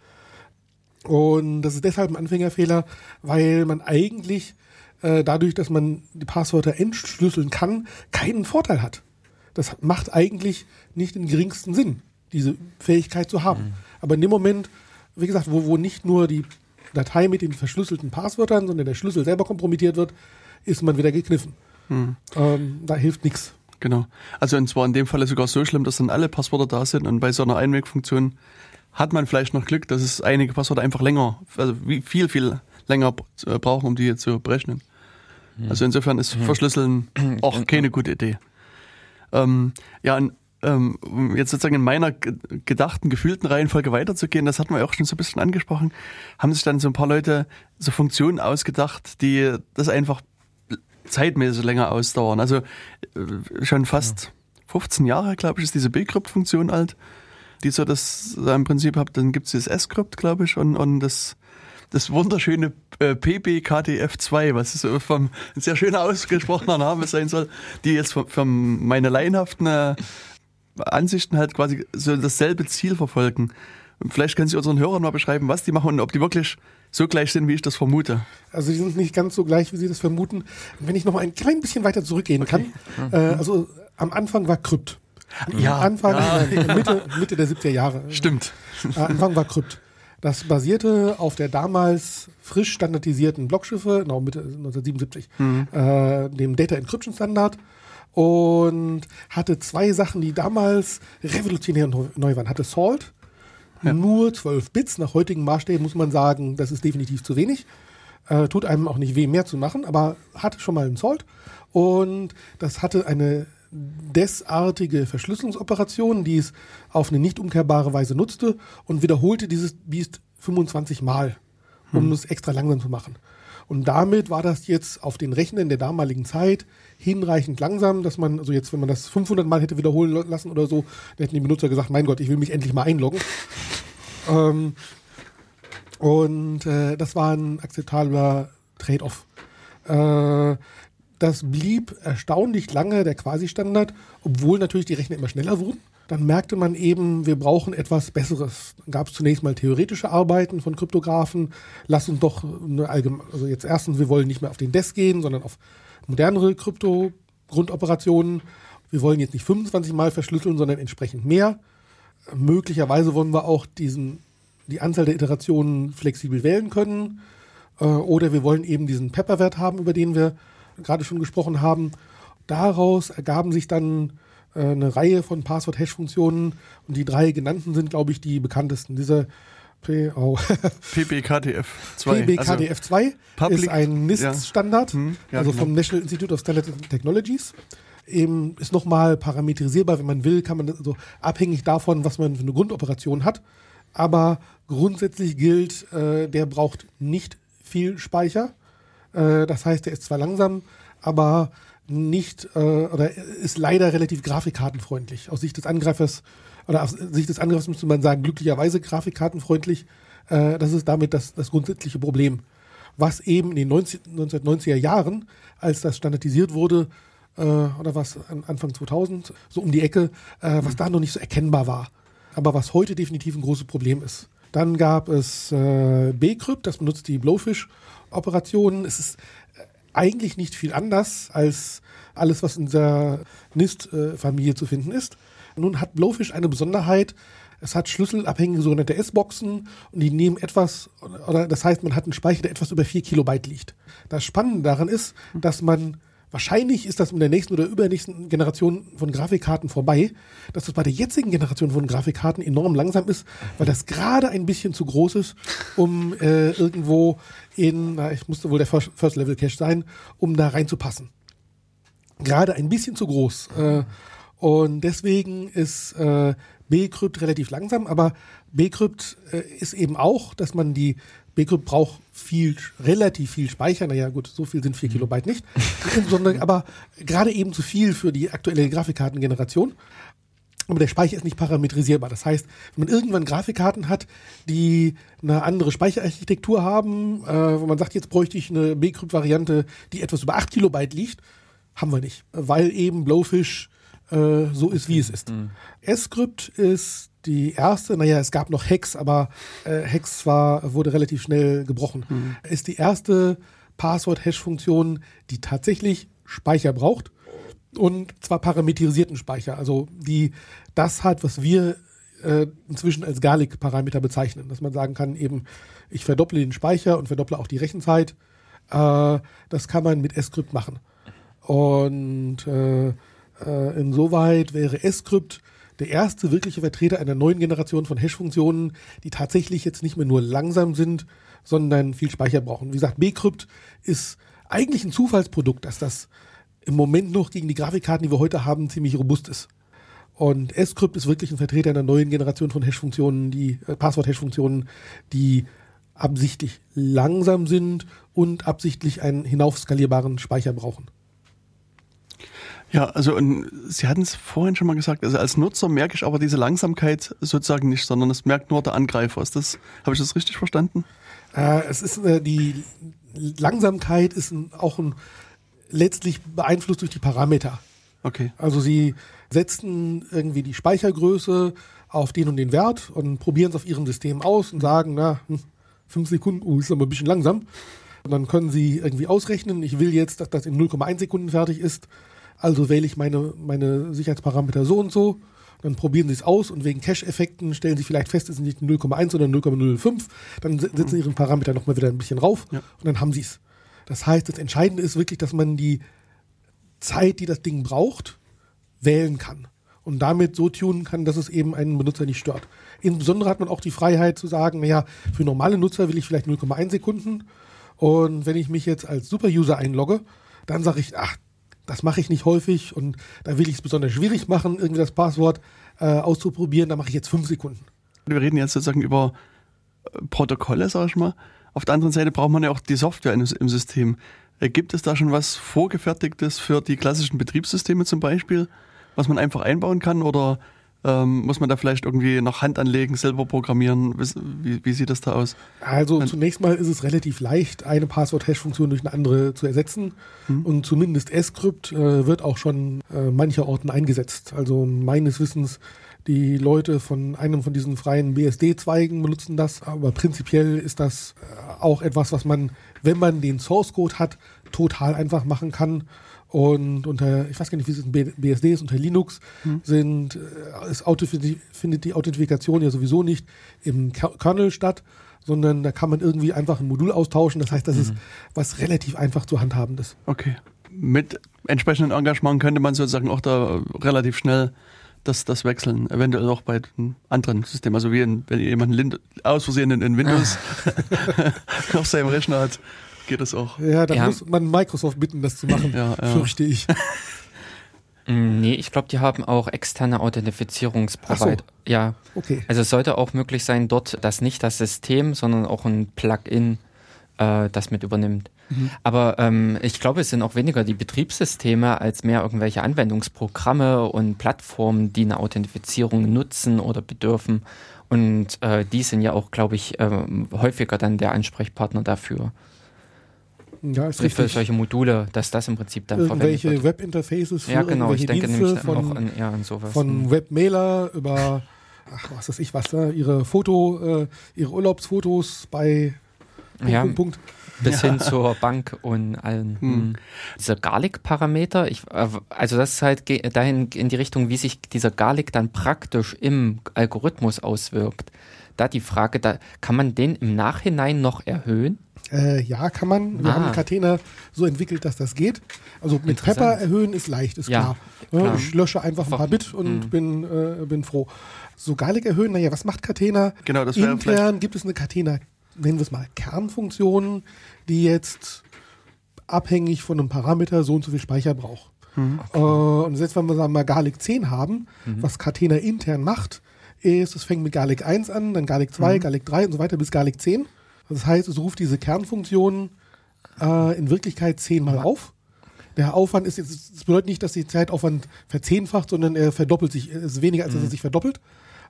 Und das ist deshalb ein Anfängerfehler, weil man eigentlich äh, dadurch, dass man die Passwörter entschlüsseln kann, keinen Vorteil hat. Das macht eigentlich nicht den geringsten Sinn, diese Fähigkeit zu haben. Aber in dem Moment, wie gesagt, wo, wo nicht nur die Datei mit den verschlüsselten Passwörtern, sondern der Schlüssel selber kompromittiert wird, ist man wieder gekniffen. Ähm, da hilft nichts. Genau. Also und zwar in dem Fall sogar so schlimm, dass dann alle Passwörter da sind und bei so einer Einwegfunktion hat man vielleicht noch Glück, dass es einige Passwörter einfach länger, also wie viel, viel länger äh, brauchen, um die zu berechnen. Also insofern ist Verschlüsseln auch keine gute Idee. Ähm, ja, und ähm, um jetzt sozusagen in meiner ge- gedachten, gefühlten Reihenfolge weiterzugehen, das hatten wir ja auch schon so ein bisschen angesprochen, haben sich dann so ein paar Leute so Funktionen ausgedacht, die das einfach zeitmäßig länger ausdauern. Also äh, schon fast 15 Jahre, glaube ich, ist diese B-Crypt-Funktion alt, die so das so im Prinzip habt. Dann gibt es das S-Crypt, glaube ich, und, und das, das wunderschöne äh, PBKTF2, was so vom ein sehr schöner ausgesprochener Name sein soll, die jetzt von, von meine laienhaften äh, Ansichten halt quasi so dasselbe Ziel verfolgen. Vielleicht können Sie unseren Hörern mal beschreiben, was die machen und ob die wirklich so gleich sind, wie ich das vermute. Also die sind nicht ganz so gleich, wie Sie das vermuten. Wenn ich noch mal ein klein bisschen weiter zurückgehen kann. Äh, also am Anfang war Krypt. Ja, am Anfang, ja. äh, Mitte, Mitte der 70er Jahre. Stimmt. Äh, Anfang war Krypt. Das basierte auf der damals frisch standardisierten Blockschiffe, genau Mitte 1977, äh, dem Data Encryption Standard und hatte zwei Sachen, die damals revolutionär neu neu waren. Hatte Salt, nur 12 Bits. Nach heutigen Maßstäben muss man sagen, das ist definitiv zu wenig. Äh, tut einem auch nicht weh, mehr zu machen, aber hatte schon mal einen Salt. Und das hatte eine desartige Verschlüsselungsoperation, die es auf eine nicht umkehrbare Weise nutzte und wiederholte dieses Biest 25 Mal, um es extra langsam zu machen. Und damit war das jetzt auf den Rechnern der damaligen Zeit hinreichend langsam, dass man, also jetzt, wenn man das 500 Mal hätte wiederholen lassen oder so, dann hätten die Benutzer gesagt, mein Gott, ich will mich endlich mal einloggen. ähm, und äh, das war ein akzeptabler Trade-off. Äh, das blieb erstaunlich lange der Quasi-Standard, obwohl natürlich die Rechner immer schneller wurden. Dann merkte man eben, wir brauchen etwas Besseres. Dann gab es zunächst mal theoretische Arbeiten von Kryptografen. Lass uns doch eine allgemeine, also jetzt erstens, wir wollen nicht mehr auf den Desk gehen, sondern auf modernere Krypto-Grundoperationen. Wir wollen jetzt nicht 25 Mal verschlüsseln, sondern entsprechend mehr. Möglicherweise wollen wir auch diesen, die Anzahl der Iterationen flexibel wählen können. Äh, oder wir wollen eben diesen Pepper-Wert haben, über den wir gerade schon gesprochen haben. Daraus ergaben sich dann äh, eine Reihe von Passwort-Hash-Funktionen und die drei genannten sind, glaube ich, die bekanntesten. Diese P oh, PBKTF2. PBKDF2 Public- ist ein NIST-Standard, Hm, ja, also genau. vom National Institute of Standards and Technologies. Eben ist nochmal parametrisierbar, wenn man will, kann man also abhängig davon, was man für eine Grundoperation hat. Aber grundsätzlich gilt, äh, der braucht nicht viel Speicher. Äh, das heißt, der ist zwar langsam, aber nicht äh, oder ist leider relativ grafikkartenfreundlich. Aus Sicht des Angreifers oder aus Sicht des Angreifers müsste man sagen, glücklicherweise grafikkartenfreundlich. Äh, das ist damit das, das grundsätzliche Problem. Was eben in den 90, 1990er Jahren, als das standardisiert wurde, äh, oder was an- Anfang 2000, so um die Ecke, äh, was da noch nicht so erkennbar war. Aber was heute definitiv ein großes Problem ist. Dann gab es äh, Bcrypt, das benutzt die Blowfish-Operationen. Es ist äh, eigentlich nicht viel anders als alles, was in der NIST-Familie zu finden ist. Nun hat Blowfish eine Besonderheit. Es hat schlüsselabhängige sogenannte S-Boxen und die nehmen etwas, oder das heißt, man hat einen Speicher, der etwas über 4 Kilobyte liegt. Das Spannende daran ist, dass man Wahrscheinlich ist das in der nächsten oder übernächsten Generation von Grafikkarten vorbei, dass das bei der jetzigen Generation von Grafikkarten enorm langsam ist, weil das gerade ein bisschen zu groß ist, um äh, irgendwo in, na, ich musste wohl der First First Level Cache sein, um da reinzupassen. Gerade ein bisschen zu groß. Äh, und deswegen ist äh, Bcrypt relativ langsam, aber Bcrypt äh, ist eben auch, dass man die Bcrypt braucht viel, relativ viel Speicher. Naja, gut, so viel sind 4 Kilobyte nicht. Sondern aber gerade eben zu viel für die aktuelle Grafikkartengeneration. Aber der Speicher ist nicht parametrisierbar. Das heißt, wenn man irgendwann Grafikkarten hat, die eine andere Speicherarchitektur haben, äh, wo man sagt, jetzt bräuchte ich eine Bcrypt-Variante, die etwas über 8 Kilobyte liegt, haben wir nicht. Weil eben Blowfish äh, so ist, wie es ist. S-Crypt ist die erste, naja, es gab noch Hex, aber äh, Hex war, wurde relativ schnell gebrochen. Ist die erste Passwort-Hash-Funktion, die tatsächlich Speicher braucht und zwar parametrisierten Speicher, also die das hat, was wir äh, inzwischen als Garlic-Parameter bezeichnen, dass man sagen kann, eben, ich verdopple den Speicher und verdopple auch die Rechenzeit. Äh, das kann man mit Scrypt machen. Und äh, äh, insoweit wäre Scrypt der erste wirkliche Vertreter einer neuen Generation von Hash-Funktionen, die tatsächlich jetzt nicht mehr nur langsam sind, sondern viel Speicher brauchen. Wie gesagt, Bcrypt ist eigentlich ein Zufallsprodukt, dass das im Moment noch gegen die Grafikkarten, die wir heute haben, ziemlich robust ist. Und Scrypt ist wirklich ein Vertreter einer neuen Generation von Hash-Funktionen, die äh, Passwort-Hash-Funktionen, die absichtlich langsam sind und absichtlich einen hinaufskalierbaren Speicher brauchen. Ja, also Sie hatten es vorhin schon mal gesagt, also als Nutzer merke ich aber diese Langsamkeit sozusagen nicht, sondern es merkt nur der Angreifer. Ist das, habe ich das richtig verstanden? Äh, es ist äh, die Langsamkeit ist ein, auch ein, letztlich beeinflusst durch die Parameter. Okay. Also sie setzen irgendwie die Speichergröße auf den und den Wert und probieren es auf ihrem System aus und sagen, na, hm, fünf Sekunden, uh, ist aber ein bisschen langsam. Und dann können sie irgendwie ausrechnen, ich will jetzt, dass das in 0,1 Sekunden fertig ist. Also wähle ich meine, meine Sicherheitsparameter so und so. Dann probieren sie es aus und wegen Cache-Effekten stellen sie vielleicht fest, es sind nicht 0,1, sondern 0,05. Dann se- setzen sie ihren Parameter nochmal wieder ein bisschen rauf Ja. und dann haben sie es. Das heißt, das Entscheidende ist wirklich, dass man die Zeit, die das Ding braucht, wählen kann. Und damit so tunen kann, dass es eben einen Benutzer nicht stört. Insbesondere hat man auch die Freiheit zu sagen, naja, für normale Nutzer will ich vielleicht 0,1 Sekunden. Und wenn ich mich jetzt als Super-User einlogge, dann sage ich, ach, das mache ich nicht häufig und da will ich es besonders schwierig machen, irgendwie das Passwort äh, auszuprobieren, da mache ich jetzt fünf Sekunden. Wir reden jetzt sozusagen über äh, Protokolle, sag ich mal. Auf der anderen Seite braucht man ja auch die Software im, System. Äh, Gibt es da schon was Vorgefertigtes für die klassischen Betriebssysteme zum Beispiel, was man einfach einbauen kann oder ähm, muss man da vielleicht irgendwie noch Hand anlegen, selber programmieren? Wie, wie, sieht das da aus? Also zunächst mal ist es relativ leicht, eine Passwort-Hash-Funktion durch eine andere zu ersetzen. Und zumindest Scrypt äh, wird auch schon äh, mancherorten eingesetzt. Also meines Wissens, die Leute von einem von diesen freien BSD-Zweigen benutzen das. Aber prinzipiell ist das äh, auch etwas, was man, wenn man den Source-Code hat, total einfach machen kann. Und unter, ich weiß gar nicht, wie es in BSD ist, unter Linux sind, äh, ist Auto findet die Authentifikation ja sowieso nicht im Ker- Kernel statt, sondern da kann man irgendwie einfach ein Modul austauschen. Das heißt, das ist was relativ einfach zu handhabendes. Okay. Mit entsprechendem Engagement könnte man sozusagen auch da relativ schnell das, das wechseln, eventuell auch bei den anderen Systemen. Also wie in, wenn jemand Lin- aus Versehen in, in Windows auf seinem Rechner hat, geht das auch. Ja, da Ja. muss man Microsoft bitten, das zu machen, Ja, ja. fürchte ich. Mm, Nee, ich glaube, die haben auch externe Authentifizierungsprovider. Ja, Okay. also es sollte auch möglich sein, dort, dass nicht das System, sondern auch ein Plugin äh, das mit übernimmt. Aber ähm, ich glaube, es sind auch weniger die Betriebssysteme als mehr irgendwelche Anwendungsprogramme und Plattformen, die eine Authentifizierung nutzen oder bedürfen. Und äh, die sind ja auch, glaube ich, ähm, häufiger dann der Ansprechpartner dafür. Ja, ist Für solche Module, dass das im Prinzip dann Irgendwelche verwendet wird. Webinterfaces für Ja, genau, ich denke Dienste nämlich von, auch an, ja, an sowas. von Mhm. Webmailer über, ach, was weiß ich was, ne? ihre Foto, äh, ihre Urlaubsfotos bei Punkt, Ja. Punkt, Punkt. bis hin zur Bank und allen. Hm. Dieser Garlic-Parameter, äh, also das ist halt dahin in die Richtung, wie sich dieser Garlic dann praktisch im Algorithmus auswirkt. Da die Frage, da kann man den im Nachhinein noch erhöhen? Äh, ja, kann man. Wir Ah. haben Catena so entwickelt, dass das geht. Also mit. Pepper erhöhen ist leicht, ist Ja, klar. Klar. Ich lösche einfach ein paar Bit und Mhm. bin, äh, bin froh. So Garlic erhöhen, naja, was macht Catena? Genau, das wäre vielleicht. Intern gibt es eine Catena, nennen wir es mal Kernfunktion, die jetzt abhängig von einem Parameter so und so viel Speicher braucht. Äh, und jetzt, wenn wir sagen, mal Garlic 10 haben, was Catena intern macht, ist, es fängt mit Garlic 1 an, dann Garlic 2, Garlic 3 und so weiter bis Garlic 10. Das heißt, es ruft diese Kernfunktion äh, in Wirklichkeit zehnmal auf. Der Aufwand ist jetzt, das bedeutet nicht, dass die Zeitaufwand verzehnfacht, sondern er verdoppelt sich, es ist weniger, als dass er sich verdoppelt.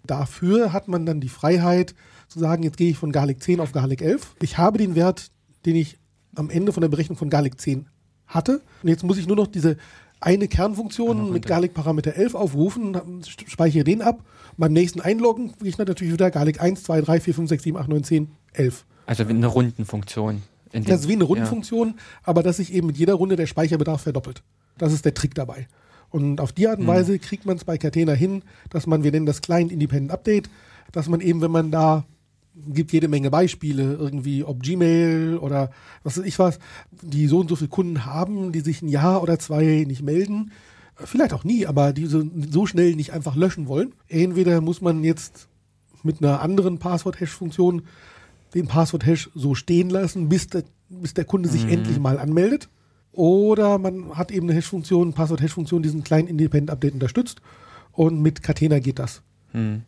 Dafür hat man dann die Freiheit zu sagen, jetzt gehe ich von Garlic 10 auf Garlic 11. Ich habe den Wert, den ich am Ende von der Berechnung von Garlic 10 hatte. Und jetzt muss ich nur noch diese eine Kernfunktion mit Garlic Parameter 11 aufrufen, speichere den ab. Beim nächsten Einloggen kriege ich natürlich wieder Garlic 1, 2, 3, 4, 5, 6, 7, 8, 9, 10, 11. Also wie eine Rundenfunktion. in dem- Das ist wie eine ja. Rundenfunktion, aber dass sich eben mit jeder Runde der Speicherbedarf verdoppelt. Das ist der Trick dabei. Und auf die Art und Weise kriegt man es bei Catena hin, dass man, wir nennen das Client Independent Update, dass man eben, wenn man da gibt jede Menge Beispiele, irgendwie ob Gmail oder was weiß ich was, die so und so viele Kunden haben, die sich ein Jahr oder zwei nicht melden, vielleicht auch nie, aber die so, so schnell nicht einfach löschen wollen. Entweder muss man jetzt mit einer anderen Passwort-Hash-Funktion den Passwort-Hash so stehen lassen, bis der, bis der Kunde sich endlich mal anmeldet. Oder man hat eben eine Hash-Funktion, Passwort-Hash-Funktion, diesen kleinen Independent-Update unterstützt. Und mit Catena geht das. Hm.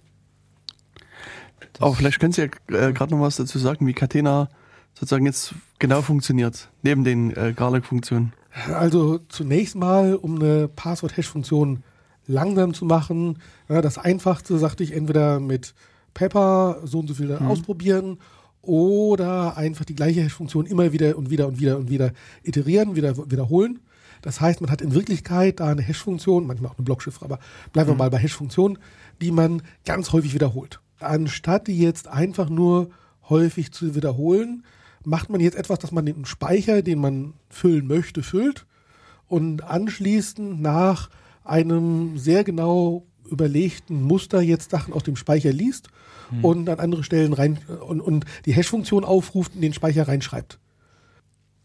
Aber vielleicht können Sie ja äh, gerade noch was dazu sagen, wie Catena sozusagen jetzt genau funktioniert, neben den äh, Garlic-Funktionen. Also zunächst mal, um eine Passwort-Hash-Funktion langsam zu machen, ja, das Einfachste, sagte ich, entweder mit Pepper so und so viel ausprobieren oder einfach die gleiche Hash-Funktion immer wieder und wieder und wieder und wieder iterieren, wieder wiederholen. Das heißt, man hat in Wirklichkeit da eine Hash-Funktion, manchmal auch eine Blockchiffre, aber bleiben wir mal bei Hash-Funktionen, die man ganz häufig wiederholt. Anstatt die jetzt einfach nur häufig zu wiederholen, macht man jetzt etwas, dass man den Speicher, den man füllen möchte, füllt und anschließend nach einem sehr genau überlegten Muster jetzt Sachen aus dem Speicher liest und an andere Stellen rein und, und die Hash-Funktion aufruft und den Speicher reinschreibt.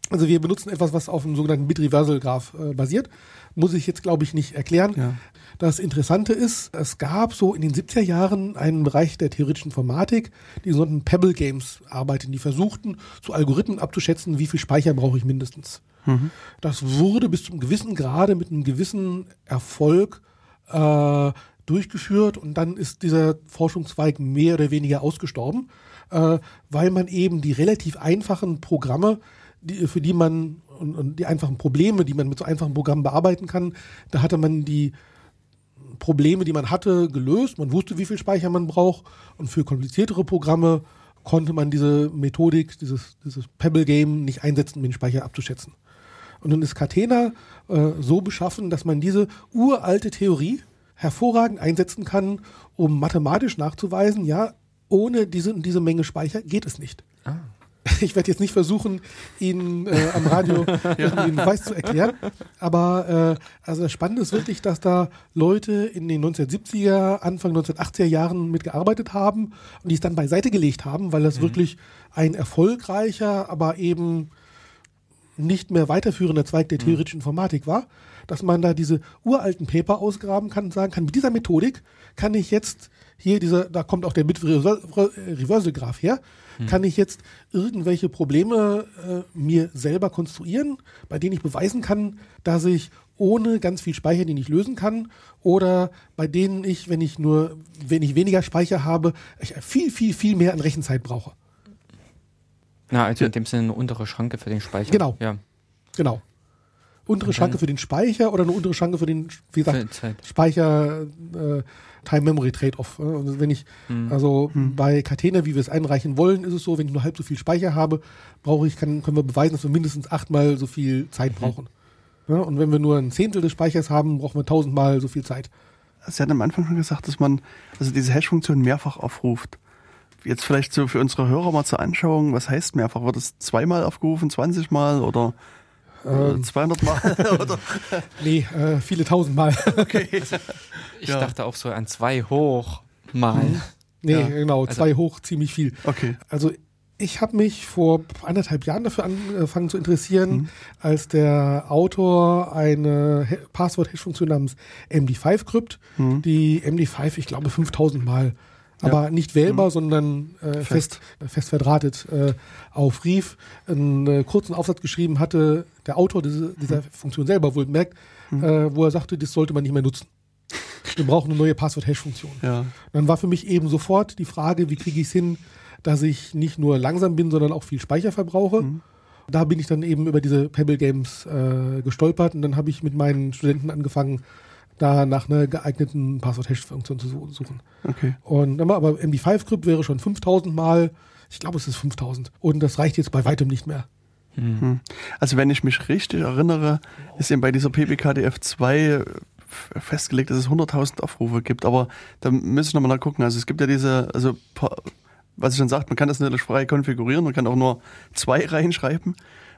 Also wir benutzen etwas, was auf einem sogenannten Bit-Reversal-Graph äh, basiert. Muss ich jetzt, glaube ich, nicht erklären. Ja. Das Interessante ist, es gab so in den 70er Jahren einen Bereich der theoretischen Informatik, die sogenannten Pebble Games arbeiten, die versuchten, zu Algorithmen abzuschätzen, wie viel Speicher brauche ich mindestens. Das wurde bis zum gewissen Grade mit einem gewissen Erfolg äh, durchgeführt und dann ist dieser Forschungszweig mehr oder weniger ausgestorben, äh, weil man eben die relativ einfachen Programme, die, für die man und, und die einfachen Probleme, die man mit so einfachen Programmen bearbeiten kann, da hatte man die Probleme, die man hatte, gelöst. Man wusste, wie viel Speicher man braucht. Und für kompliziertere Programme konnte man diese Methodik, dieses, dieses Pebble-Game nicht einsetzen, um den Speicher abzuschätzen. Und nun ist Catena äh, so beschaffen, dass man diese uralte Theorie hervorragend einsetzen kann, um mathematisch nachzuweisen, ja, ohne diese, diese Menge Speicher geht es nicht. Ich werde jetzt nicht versuchen, Ihnen äh, am Radio irgendwie einen Beweis zu erklären, aber äh, also das Spannende ist wirklich, dass da Leute in den 1970er, Anfang 1980er Jahren mitgearbeitet haben und die es dann beiseite gelegt haben, weil das wirklich ein erfolgreicher, aber eben nicht mehr weiterführender Zweig der theoretischen Informatik war, dass man da diese uralten Paper ausgraben kann und sagen kann, mit dieser Methodik kann ich jetzt hier dieser, da kommt auch der Bit-Reversal-Graph her, kann ich jetzt irgendwelche Probleme äh, mir selber konstruieren, bei denen ich beweisen kann, dass ich ohne ganz viel Speicher, den ich lösen kann, oder bei denen ich, wenn ich nur, wenn ich weniger Speicher habe, ich viel, viel, viel mehr an Rechenzeit brauche. Na, also in dem Sinne eine untere Schranke für den Speicher. Genau. Ja. Genau. Untere Schranke für den Speicher oder eine untere Schranke für den, wie gesagt, Zeit. Speicher äh, Time-Memory-Trade-off. äh. Also wenn ich, Hm. also bei Catena, wie wir es einreichen wollen, ist es so, wenn ich nur halb so viel Speicher habe, brauche ich, kann, können wir beweisen, dass wir mindestens achtmal so viel Zeit brauchen. Ja, und wenn wir nur ein Zehntel des Speichers haben, brauchen wir tausendmal so viel Zeit. Sie hatten am Anfang schon gesagt, dass man also diese Hash-Funktion mehrfach aufruft. Jetzt vielleicht so für unsere Hörer mal zur Anschauung, was heißt mehrfach? Wird es zweimal aufgerufen, 20 Mal oder äh, 200 Mal? oder? Nee, äh, viele tausendmal. Okay. Ich Ja. dachte auch so an zwei hoch mal. nee, Ja, genau, also- zwei hoch, ziemlich viel. Okay. Also ich habe mich vor anderthalb Jahren dafür angefangen zu interessieren, Mhm. als der Autor eine Passwort-Hash-Funktion namens MD5-Crypt, Mhm. die MD5, ich glaube, 5000 Mal, aber nicht wählbar, sondern äh, fest. Fest. fest verdrahtet äh, aufrief, einen äh, kurzen Aufsatz geschrieben hatte, der Autor diese, dieser Funktion selber wohl merkt, äh, wo er sagte, das sollte man nicht mehr nutzen. Wir brauchen eine neue Passwort-Hash-Funktion. Ja. Dann war für mich eben sofort die Frage, wie kriege ich es hin, dass ich nicht nur langsam bin, sondern auch viel Speicher verbrauche. Da bin ich dann eben über diese Pebble Games äh, gestolpert und dann habe ich mit meinen Studenten angefangen, da nach einer geeigneten Passwort-Hash-Funktion zu su- suchen. Okay. Und aber aber MD5-Crypt wäre schon 5000 Mal, ich glaube es ist 5000 und das reicht jetzt bei weitem nicht mehr. Also wenn ich mich richtig erinnere, ist eben bei dieser PBKDF2 festgelegt, dass es 100.000 Aufrufe gibt. Aber da müssen wir nochmal nachgucken. Also es gibt ja diese, also was ich schon sagt, man kann das natürlich frei konfigurieren. Man kann auch nur zwei reinschreiben.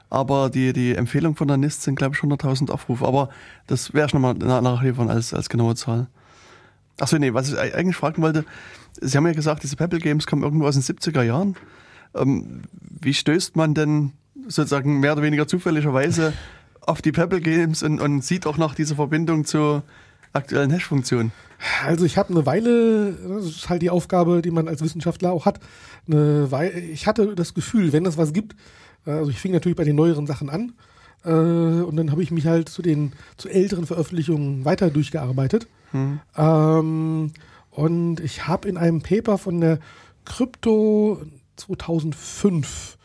aber die, die Empfehlung von der NIST sind, glaube ich, 100.000 Aufrufe. Aber das werde ich nochmal na- nachliefern als, als genaue Zahl. Achso, nee, was ich eigentlich fragen wollte, Sie haben ja gesagt, diese Pebble Games kommen irgendwo aus den 70er Jahren. Ähm, wie stößt man denn sozusagen mehr oder weniger zufälligerweise auf die Pebble Games und, und sieht auch noch diese Verbindung zur aktuellen Hash-Funktion? Also ich habe eine Weile, das ist halt die Aufgabe, die man als Wissenschaftler auch hat. Eine Weile, ich hatte das Gefühl, wenn es was gibt, äh, also ich fing natürlich bei den neueren Sachen an äh, und dann habe ich mich halt zu den zu älteren Veröffentlichungen weiter durchgearbeitet. Ähm, und ich habe in einem Paper von der Krypto 2005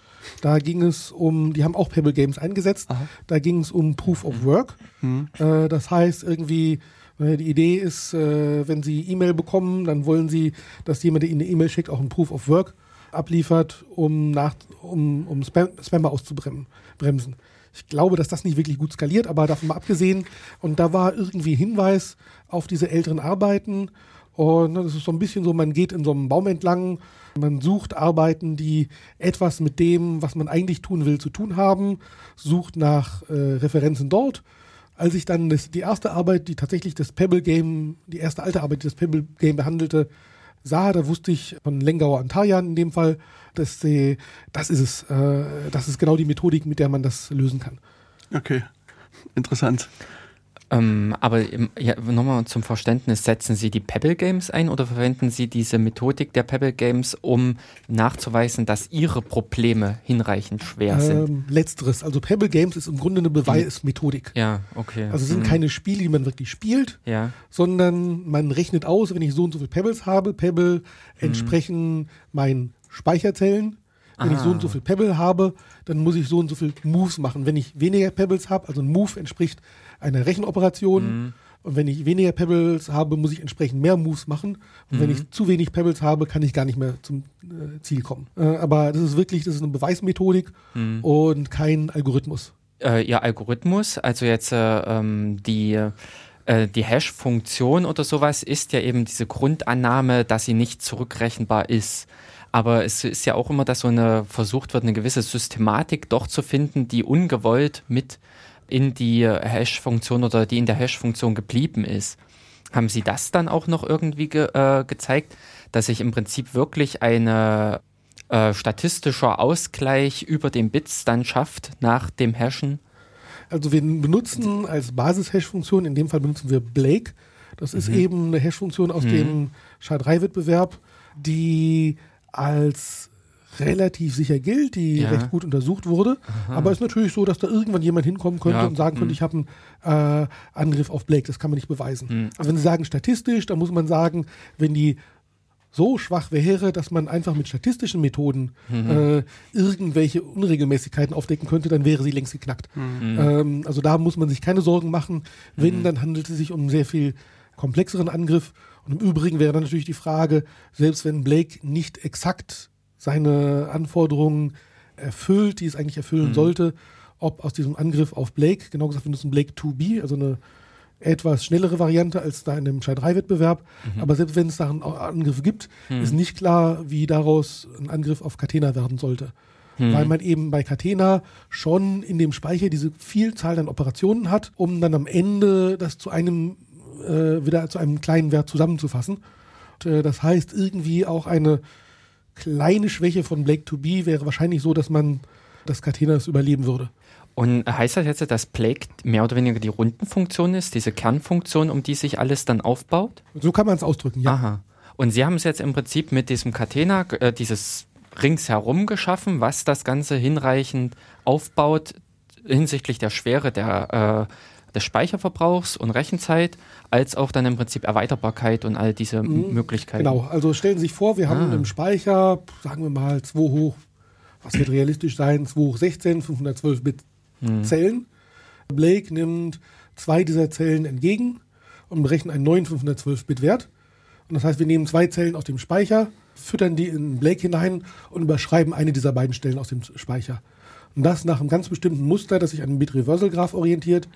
da ging es um, die haben auch Pebble Games eingesetzt. Aha. Da ging es um Proof of Work. Äh, das heißt irgendwie, äh, die Idee ist, äh, wenn Sie E-Mail bekommen, dann wollen Sie, dass jemand, der Ihnen eine E-Mail schickt, auch ein Proof of Work abliefert, um, nach, um, um Spam, Spammer auszubremsen. Bremsen. Ich glaube, dass das nicht wirklich gut skaliert, aber davon mal abgesehen. Und da war irgendwie Hinweis auf diese älteren Arbeiten. Und das ist so ein bisschen so, man geht in so einem Baum entlang, man sucht Arbeiten, die etwas mit dem, was man eigentlich tun will, zu tun haben, sucht nach äh, Referenzen dort. Als ich dann das, die erste Arbeit, die tatsächlich das Pebble Game, die erste alte Arbeit, die das Pebble Game behandelte, sah, da wusste ich von Lengauer und Tarjan in dem Fall, dass sie, das ist es, äh, das ist genau die Methodik, mit der man das lösen kann. Okay, interessant. Ähm, aber ja, nochmal zum Verständnis, setzen Sie die Pebble Games ein oder verwenden Sie diese Methodik der Pebble Games, um nachzuweisen, dass Ihre Probleme hinreichend schwer sind? Ähm, letzteres, also Pebble Games ist im Grunde eine Beweismethodik. Ja, okay. Also es sind Mhm. keine Spiele, die man wirklich spielt, Ja, sondern man rechnet aus, wenn ich so und so viele Pebbles habe, Pebble entsprechen meinen Speicherzellen. Wenn ich so und so viel Pebble habe, dann muss ich so und so viel Moves machen. Wenn ich weniger Pebbles habe, also ein Move entspricht einer Rechenoperation. Und wenn ich weniger Pebbles habe, muss ich entsprechend mehr Moves machen. Und wenn ich zu wenig Pebbles habe, kann ich gar nicht mehr zum äh, Ziel kommen. Äh, aber das ist wirklich, das ist eine Beweismethodik und kein Algorithmus. äh, Ihr Algorithmus, also jetzt äh, ähm, die, äh, die Hash-Funktion oder sowas, ist ja eben diese Grundannahme, dass sie nicht zurückrechenbar ist. Aber es ist ja auch immer, dass so eine versucht wird, eine gewisse Systematik doch zu finden, die ungewollt mit in die Hash-Funktion oder die in der Hash-Funktion geblieben ist. Haben Sie das dann auch noch irgendwie ge äh, gezeigt, dass sich im Prinzip wirklich eine äh, statistischer Ausgleich über den Bits dann schafft nach dem Hashen? Also wir benutzen als Basis-Hash-Funktion, in dem Fall benutzen wir Blake. Das ist eben eine Hash-Funktion aus dem SHA-3-Wettbewerb, die als relativ sicher gilt, die Ja. recht gut untersucht wurde. Aber es ist natürlich so, dass da irgendwann jemand hinkommen könnte Ja, und sagen könnte, ich habe einen äh, Angriff auf Blake. Das kann man nicht beweisen. Also wenn Sie sagen statistisch, dann muss man sagen, wenn die so schwach wäre, dass man einfach mit statistischen Methoden äh, irgendwelche Unregelmäßigkeiten aufdecken könnte, dann wäre sie längst geknackt. Ähm, also da muss man sich keine Sorgen machen. Wenn, dann handelt es sich um einen sehr viel komplexeren Angriff. Und im Übrigen wäre dann natürlich die Frage, selbst wenn Blake nicht exakt seine Anforderungen erfüllt, die es eigentlich erfüllen sollte, ob aus diesem Angriff auf Blake, genau gesagt, wir nutzen Blake 2B, also eine etwas schnellere Variante als da in dem Schei-3-Wettbewerb. Aber selbst wenn es da einen Angriff gibt, ist nicht klar, wie daraus ein Angriff auf Catena werden sollte. Weil man eben bei Catena schon in dem Speicher diese Vielzahl an Operationen hat, um dann am Ende das zu einem äh, wieder zu einem kleinen Wert zusammenzufassen. Und, äh, das heißt, irgendwie auch eine kleine Schwäche von Blake 2B wäre wahrscheinlich so, dass man das Catena es überleben würde. Und heißt das jetzt, dass Blake mehr oder weniger die Rundenfunktion ist, diese Kernfunktion, um die sich alles dann aufbaut? So kann man es ausdrücken, ja. Aha. Und Sie haben es jetzt im Prinzip mit diesem Catena, äh, dieses ringsherum geschaffen, was das Ganze hinreichend aufbaut hinsichtlich der Schwere der, äh, des Speicherverbrauchs und Rechenzeit, als auch dann im Prinzip Erweiterbarkeit und all diese M- Möglichkeiten. Genau, also stellen Sie sich vor, wir haben Ah. im Speicher, sagen wir mal 2 hoch, was wird realistisch sein, 2 hoch 16, 512 Bit Zellen. Blake nimmt zwei dieser Zellen entgegen und berechnet einen neuen 512 Bit Wert. Und das heißt, wir nehmen zwei Zellen aus dem Speicher, füttern die in Blake hinein und überschreiben eine dieser beiden Stellen aus dem Speicher. Und das nach einem ganz bestimmten Muster, das sich an den Bit-Reversal-Graph orientiert.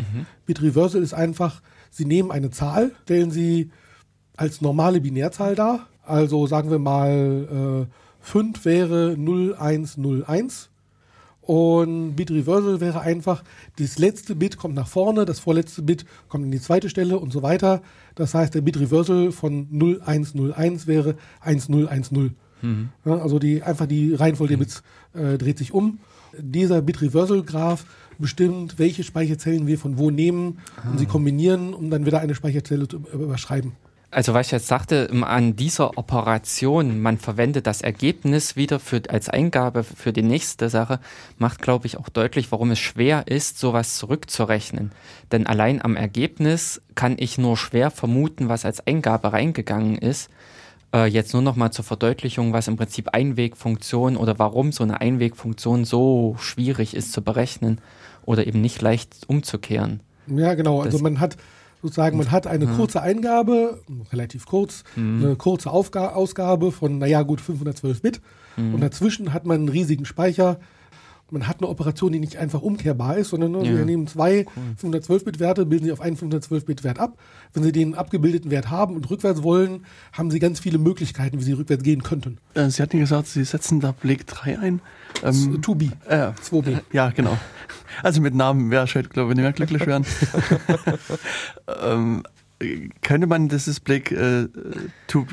Bit-Reversal ist einfach, Sie nehmen eine Zahl, stellen Sie als normale Binärzahl dar. Also sagen wir mal, äh, 5 wäre 0101 Und Bit Reversal wäre einfach, das letzte Bit kommt nach vorne, das vorletzte Bit kommt in die zweite Stelle und so weiter. Das heißt, der Bit Reversal von 0101 wäre 1010. Ja, also die, einfach die Reihenfolge der Bits äh, dreht sich um. Dieser Bit Reversal Graph bestimmt, welche Speicherzellen wir von wo nehmen und sie kombinieren, um dann wieder eine Speicherzelle zu überschreiben. Also was ich jetzt sagte, an dieser Operation, man verwendet das Ergebnis wieder für, als Eingabe für die nächste Sache, macht, glaube ich, auch deutlich, warum es schwer ist, sowas zurückzurechnen. Denn allein am Ergebnis kann ich nur schwer vermuten, was als Eingabe reingegangen ist. Äh, jetzt nur noch mal zur Verdeutlichung, was im Prinzip Einwegfunktion oder warum so eine Einwegfunktion so schwierig ist zu berechnen oder eben nicht leicht umzukehren. Ja, genau. Also Das- man hat sozusagen, man hat eine kurze Eingabe, relativ kurz, eine kurze Aufga Ausgabe von, naja, gut 512 Bit. Und dazwischen hat man einen riesigen Speicher. Man hat eine Operation, die nicht einfach umkehrbar ist, sondern ne, Ja. wir nehmen zwei 512-Bit-Werte, bilden sie auf einen 512-Bit-Wert ab. Wenn Sie den abgebildeten Wert haben und rückwärts wollen, haben Sie ganz viele Möglichkeiten, wie Sie rückwärts gehen könnten. Äh, Sie hatten gesagt, Sie setzen da Blake 3 ein. Ähm, 2B, äh, 2B. ja, genau. Also mit Namen wäre ich heute, glaube ich, nicht mehr glücklich werden. ähm, könnte man dieses Blake äh, to,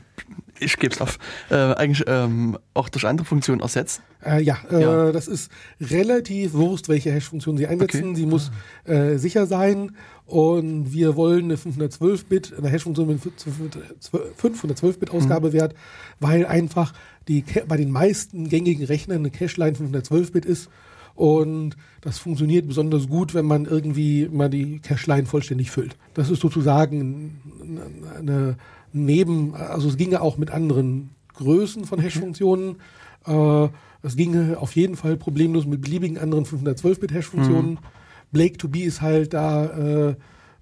ich gebe es auf, äh, eigentlich ähm, auch durch andere Funktionen ersetzen? Äh, ja, äh, Ja. das ist relativ Wurscht, welche Hash-Funktion Sie einsetzen. Okay. Sie muss äh, sicher sein und wir wollen eine 512-Bit, eine Hash-Funktion mit 512-Bit-Ausgabewert, weil einfach die bei den meisten gängigen Rechnern eine Cache-Line 512-Bit ist und das funktioniert besonders gut, wenn man irgendwie mal die Cache-Line vollständig füllt. Das ist sozusagen eine Neben, also es ginge auch mit anderen Größen von Hash-Funktionen. Äh, es ginge auf jeden Fall problemlos mit beliebigen anderen 512-Bit-Hash-Funktionen. Blake to be ist halt da äh,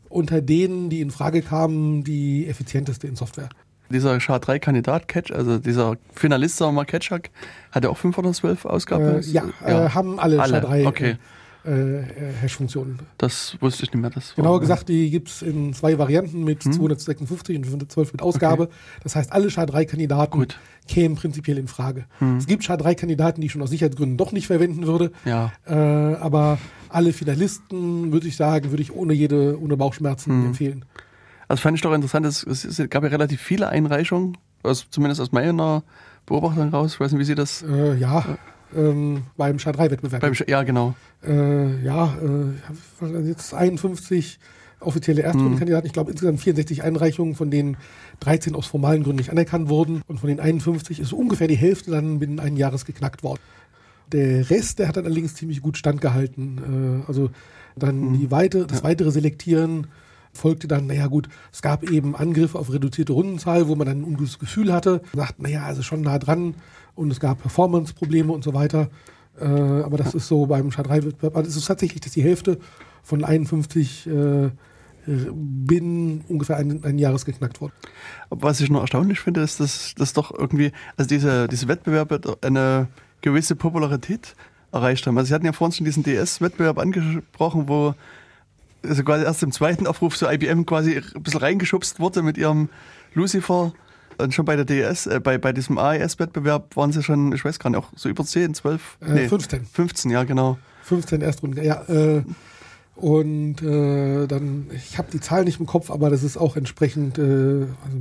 unter denen, die in Frage kamen, die effizienteste in Software. Dieser SHA-3-Kandidat Catch, also dieser Finalist, sagen wir mal, Catchhack, hat er auch 512 Ausgaben? Äh, ja, Äh, haben alle, Alle, SHA-3 okay. Äh, äh, Hash-Funktionen. Das wusste ich nicht mehr. Das Genauer gesagt, die gibt es in zwei Varianten mit 256 und 512 mit Ausgabe. Das heißt, alle SHA-3-Kandidaten Gut. kämen prinzipiell in Frage. Es gibt SHA-3-Kandidaten, die ich schon aus Sicherheitsgründen doch nicht verwenden würde. Ja. Äh, aber alle Finalisten, würde ich sagen, würde ich ohne jede, ohne Bauchschmerzen empfehlen. Also fand ich doch interessant, es, es, es gab ja relativ viele Einreichungen, also zumindest aus meiner Beobachtung raus. Ich weiß nicht, wie Sie das Äh, ja, ähm, beim SHA-3-Wettbewerb. beim, ja, genau. Äh, ja, äh, jetzt 51 offizielle Erstrundenkandidaten. Ich glaube insgesamt 64 Einreichungen, von denen 13 aus formalen Gründen nicht anerkannt wurden. Und von den 51 ist ungefähr die Hälfte dann binnen eines Jahres geknackt worden. Der Rest, der hat dann allerdings ziemlich gut standgehalten. Äh, also dann die weite, das weitere Selektieren folgte dann, naja gut, es gab eben Angriffe auf reduzierte Rundenzahl, wo man dann ein ungutes Gefühl hatte, sagt, naja, also schon nah dran und es gab Performance-Probleme und so weiter. Äh, aber das ist so beim SHA-3-Wettbewerb, also es ist tatsächlich, dass die Hälfte von 51 äh, binnen ungefähr ein, ein Jahres geknackt worden. Was ich nur erstaunlich finde, ist, dass das doch irgendwie, also diese, diese Wettbewerbe eine gewisse Popularität erreicht haben. Also Sie hatten ja vorhin schon diesen DS-Wettbewerb angesprochen, wo also quasi erst im zweiten Aufruf so IBM quasi ein bisschen reingeschubst wurde mit ihrem Lucifer. Und schon bei der DS, äh, bei, bei diesem AES-Wettbewerb waren sie schon, ich weiß gar nicht, auch so über 10, 12? Äh, 15. 15, ja, genau. 15 Erstrunden, ja. Äh, und äh, dann, ich habe die Zahl nicht im Kopf, aber das ist auch entsprechend, äh, also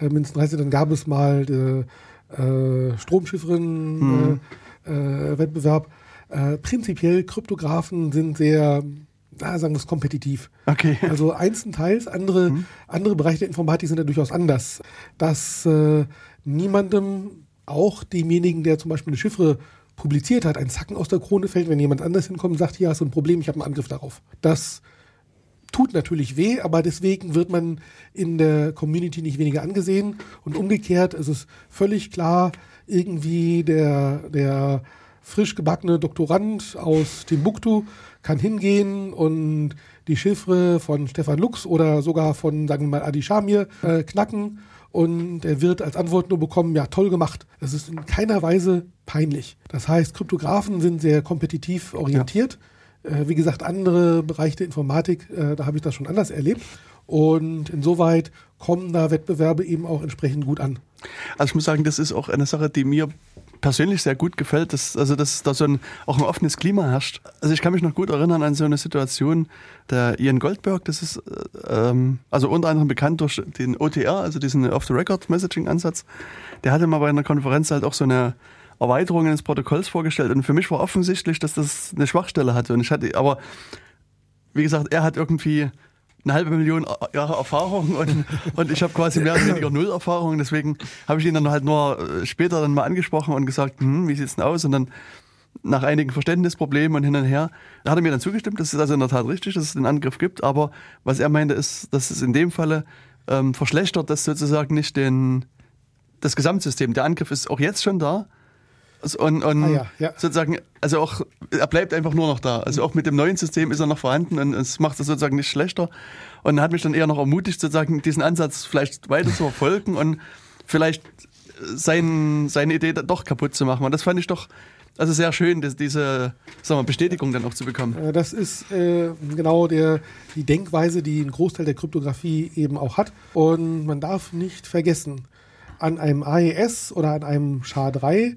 äh, mindestens 13, dann gab es mal äh, äh, Stromschifferinnen äh, äh, Wettbewerb. Äh, prinzipiell, Kryptografen sind sehr, na, sagen wir es, kompetitiv. Okay. Also einstenteils, andere, andere Bereiche der Informatik sind ja durchaus anders. Dass äh, niemandem, auch demjenigen, der zum Beispiel eine Chiffre publiziert hat, ein Zacken aus der Krone fällt, wenn jemand anders hinkommt und sagt, hier hast du ein Problem, ich habe einen Angriff darauf. Das tut natürlich weh, aber deswegen wird man in der Community nicht weniger angesehen. Und umgekehrt ist es völlig klar, irgendwie der, der frisch gebackene Doktorand aus Timbuktu kann hingehen und die Chiffre von Stefan Lux oder sogar von, sagen wir mal, Adi Shamir äh, knacken und er wird als Antwort nur bekommen, ja, toll gemacht. Das ist in keiner Weise peinlich. Das heißt, Kryptografen sind sehr kompetitiv orientiert. Äh, wie gesagt, andere Bereiche der Informatik, äh, da habe ich das schon anders erlebt. Und insoweit kommen da Wettbewerbe eben auch entsprechend gut an. Also ich muss sagen, das ist auch eine Sache, die mir persönlich sehr gut gefällt, dass, also dass da so ein, auch ein offenes Klima herrscht. Also ich kann mich noch gut erinnern an so eine Situation, der Ian Goldberg, das ist äh, ähm, also unter anderem bekannt durch den OTR, also diesen Off-the-Record-Messaging-Ansatz. Der hatte mal bei einer Konferenz halt auch so eine Erweiterung eines Protokolls vorgestellt und für mich war offensichtlich, dass das eine Schwachstelle hatte und ich hatte, aber wie gesagt, er hat irgendwie eine halbe Million Jahre Erfahrung und, und ich habe quasi mehr oder weniger null Erfahrung. Deswegen habe ich ihn dann halt nur äh, später dann mal angesprochen und gesagt, hm, wie sieht's denn aus? Und dann nach einigen Verständnisproblemen und hin und her, da hat er mir dann zugestimmt, das ist also in der Tat richtig, dass es den Angriff gibt. Aber was er meinte, ist, dass es in dem Falle ähm, verschlechtert das sozusagen nicht den, das Gesamtsystem. Der Angriff ist auch jetzt schon da. Und, und Ah ja, ja. sozusagen, also auch, er bleibt einfach nur noch da. Also auch mit dem neuen System ist er noch vorhanden und es macht es sozusagen nicht schlechter. Und hat mich dann eher noch ermutigt, sozusagen diesen Ansatz vielleicht weiter zu verfolgen und vielleicht sein, seine Idee doch kaputt zu machen. Und das fand ich doch also sehr schön, dass diese sagen wir, Bestätigung dann auch zu bekommen. Äh, Das ist äh, genau der, die Denkweise, die ein Großteil der Kryptographie eben auch hat. Und man darf nicht vergessen, an einem AES oder an einem SHA-3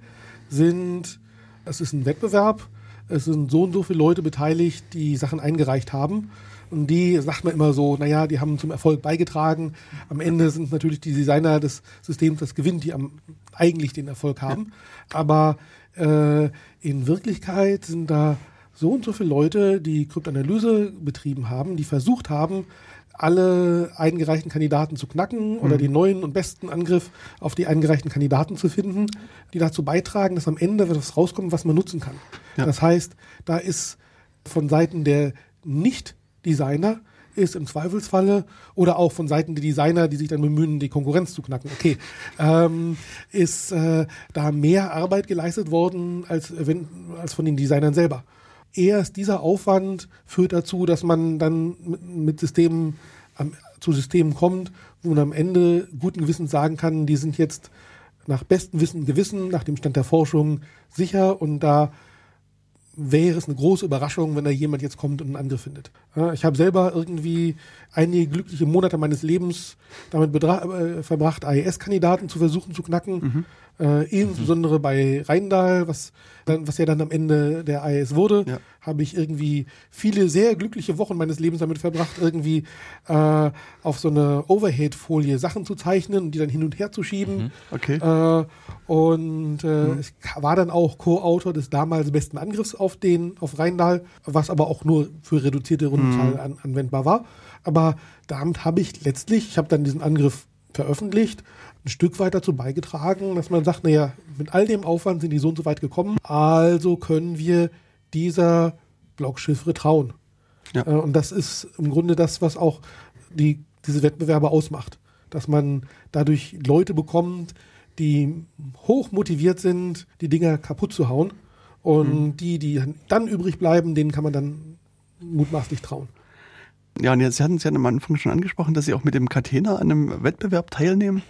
sind, es ist ein Wettbewerb, es sind so und so viele Leute beteiligt, die Sachen eingereicht haben. Und die sagt man immer so, naja, die haben zum Erfolg beigetragen. Am Ende sind natürlich die Designer des Systems das gewinnt, die am, eigentlich den Erfolg haben. Aber äh, in Wirklichkeit sind da so und so viele Leute, die Kryptanalyse betrieben haben, die versucht haben, alle eingereichten Kandidaten zu knacken oder den neuen und besten Angriff auf die eingereichten Kandidaten zu finden, die dazu beitragen, dass am Ende etwas rauskommt, was man nutzen kann. Ja. Das heißt, da ist von Seiten der Nicht-Designer ist im Zweifelsfalle oder auch von Seiten der Designer, die sich dann bemühen, die Konkurrenz zu knacken. Okay, ähm, ist äh, da mehr Arbeit geleistet worden als, wenn, als von den Designern selber. Erst dieser Aufwand führt dazu, dass man dann mit, Systemen am, zu Systemen kommt, wo man am Ende guten Gewissens sagen kann, die sind jetzt nach bestem Wissen und Gewissen, nach dem Stand der Forschung sicher und da wäre es eine große Überraschung, wenn da jemand jetzt kommt und einen Angriff findet. Ich habe selber irgendwie einige glückliche Monate meines Lebens damit äh, verbracht, AES-Kandidaten zu versuchen zu knacken. Äh, insbesondere bei Rheindal, was, dann, was ja dann am Ende der AES wurde, Ja. habe ich irgendwie viele sehr glückliche Wochen meines Lebens damit verbracht, irgendwie äh, auf so eine Overhead-Folie Sachen zu zeichnen und die dann hin und her zu schieben. Okay. Äh, und äh, ich war dann auch Co-Autor des damals besten Angriffs auf den auf Rheindal, was aber auch nur für reduzierte Rundenzahl an, anwendbar war. Aber damit habe ich letztlich, ich habe dann diesen Angriff veröffentlicht, ein Stück weit dazu beigetragen, dass man sagt, naja, mit all dem Aufwand sind die so und so weit gekommen, also können wir dieser Blockchiffre trauen. Ja. Äh, und das ist im Grunde das, was auch die, diese Wettbewerbe ausmacht. Dass man dadurch Leute bekommt, die hoch motiviert sind, die Dinger kaputt zu hauen. Und die, die dann übrig bleiben, denen kann man dann mutmaßlich trauen. Ja, und jetzt, Sie hatten es ja am Anfang schon angesprochen, dass Sie auch mit dem Catena an einem Wettbewerb teilnehmen.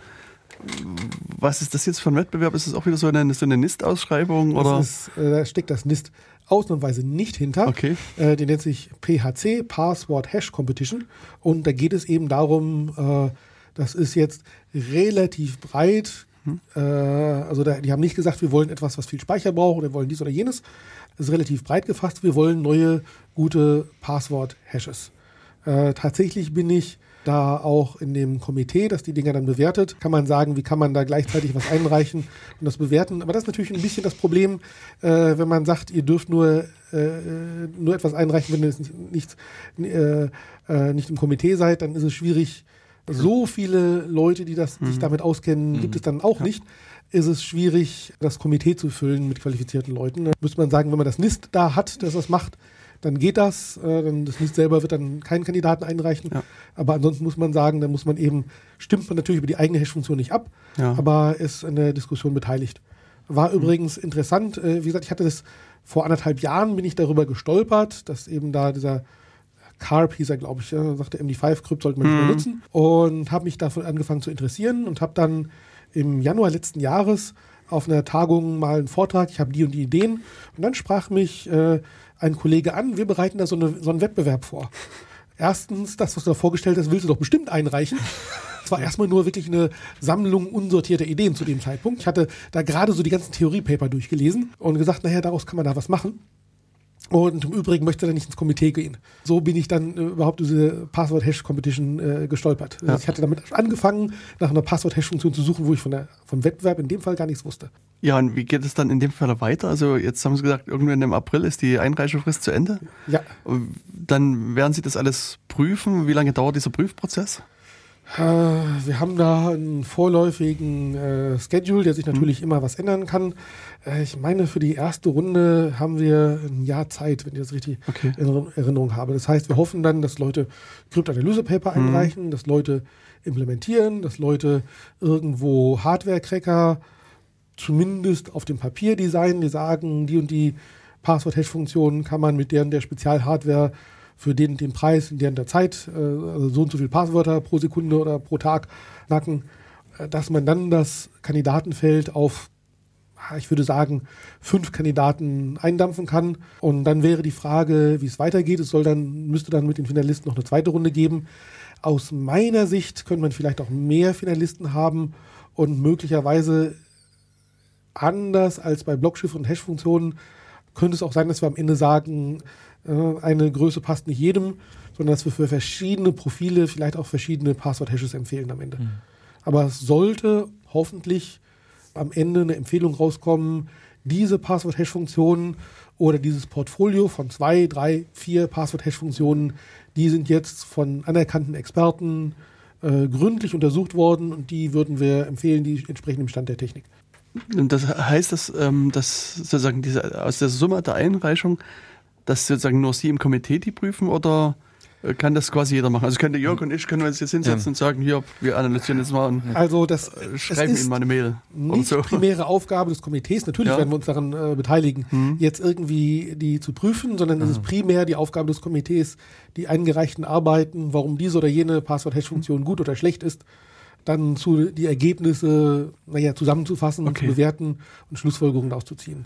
Was ist das jetzt für ein Wettbewerb? Ist das auch wieder so eine, so eine NIST-Ausschreibung? Oder? Ist, äh, da steckt das NIST ausnahmsweise nicht hinter. Okay. Äh, die nennt sich PHC, Password Hash Competition. Und da geht es eben darum, äh, das ist jetzt relativ breit. Äh, also da, die haben nicht gesagt, wir wollen etwas, was viel Speicher braucht oder wir wollen dies oder jenes. Das ist relativ breit gefasst. Wir wollen neue, gute Passwort-Hashes. Äh, tatsächlich bin ich da auch in dem Komitee, das die Dinger dann bewertet, kann man sagen, wie kann man da gleichzeitig was einreichen und das bewerten. Aber das ist natürlich ein bisschen das Problem, äh, wenn man sagt, ihr dürft nur, äh, nur etwas einreichen, wenn ihr nicht, nicht, äh, äh, nicht im Komitee seid, dann ist es schwierig. So viele Leute, die das, sich damit auskennen, gibt es dann auch nicht. Ist es schwierig, das Komitee zu füllen mit qualifizierten Leuten. Da müsste man sagen, wenn man das NIST da hat, das das macht, dann geht das. Äh, dann das NIST selber wird dann keinen Kandidaten einreichen. Ja. Aber ansonsten muss man sagen, dann muss man eben, stimmt man natürlich über die eigene Hash-Funktion nicht ab, Ja. aber ist an der Diskussion beteiligt. War übrigens interessant, äh, wie gesagt, ich hatte das vor anderthalb Jahren bin ich darüber gestolpert, dass eben da dieser Carp hieß er, glaube ich, ja, sagte MD5-Krypt sollte man nicht mehr nutzen und habe mich davon angefangen zu interessieren und habe dann im Januar letzten Jahres auf einer Tagung mal einen Vortrag, ich habe die und die Ideen und dann sprach mich äh, ein Kollege an, wir bereiten da so, eine, so einen Wettbewerb vor. erstens, das, was du da vorgestellt hast, willst du doch bestimmt einreichen. Es war erstmal nur wirklich eine Sammlung unsortierter Ideen zu dem Zeitpunkt. Ich hatte da gerade so die ganzen Theoriepaper durchgelesen und gesagt, naja, daraus kann man da was machen. Und im Übrigen möchte er nicht ins Komitee gehen. So bin ich dann äh, überhaupt diese Passwort-Hash-Competition äh, gestolpert. Also ich hatte damit angefangen, nach einer Passwort-Hash-Funktion zu suchen, wo ich von der, vom Wettbewerb in dem Fall gar nichts wusste. Ja, und wie geht es dann in dem Fall weiter? Also jetzt haben Sie gesagt, irgendwann im April ist die Einreichefrist zu Ende. Ja, Dann werden Sie das alles prüfen. Wie lange dauert dieser Prüfprozess? Äh, wir haben da einen vorläufigen äh, Schedule, der sich natürlich immer was ändern kann. Äh, ich meine, für die erste Runde haben wir ein Jahr Zeit, wenn ich das richtig Okay. in Erinner- Erinnerung habe. Das heißt, wir hoffen dann, dass Leute Kryptanalyse-Paper einreichen, dass Leute implementieren, dass Leute irgendwo Hardware-Cracker zumindest auf dem Papier designen, die sagen, die und die Passwort-Hash-Funktionen kann man mit deren der Spezial-Hardware für den, den Preis in deren der Zeit, äh, also so und so viele Passwörter pro Sekunde oder pro Tag knacken, äh, dass man dann das Kandidatenfeld auf, ich würde sagen, fünf Kandidaten eindampfen kann. Und dann wäre die Frage, wie es weitergeht. Es soll dann, müsste dann mit den Finalisten noch eine zweite Runde geben. Aus meiner Sicht könnte man vielleicht auch mehr Finalisten haben und möglicherweise anders als bei Blockschiff und Hash-Funktionen könnte es auch sein, dass wir am Ende sagen, äh, eine Größe passt nicht jedem, sondern dass wir für verschiedene Profile vielleicht auch verschiedene Passwort-Hashes empfehlen am Ende. Aber es sollte hoffentlich am Ende eine Empfehlung rauskommen, diese Passwort-Hash-Funktionen oder dieses Portfolio von zwei, drei, vier Passwort-Hash-Funktionen, die sind jetzt von anerkannten Experten äh, gründlich untersucht worden und die würden wir empfehlen, die entsprechen dem Stand der Technik. Und das heißt, dass, ähm, dass sozusagen diese, aus der Summe der Einreichung, dass sozusagen nur Sie im Komitee die prüfen oder äh, kann das quasi jeder machen? Also könnte Jörg und ich können wir uns jetzt hinsetzen Ja. und sagen, hier, wir analysieren jetzt mal und Also das äh, schreiben Ihnen mal eine Mail. oder nicht so. primäre Aufgabe des Komitees, natürlich Ja. werden wir uns daran äh, beteiligen, Mhm. jetzt irgendwie die zu prüfen, sondern es ist primär die Aufgabe des Komitees, die eingereichten Arbeiten, warum diese oder jene Passwort-Hash-Funktion gut oder schlecht ist, dann zu die Ergebnisse naja, zusammenzufassen und Okay. zu bewerten und Schlussfolgerungen auszuziehen.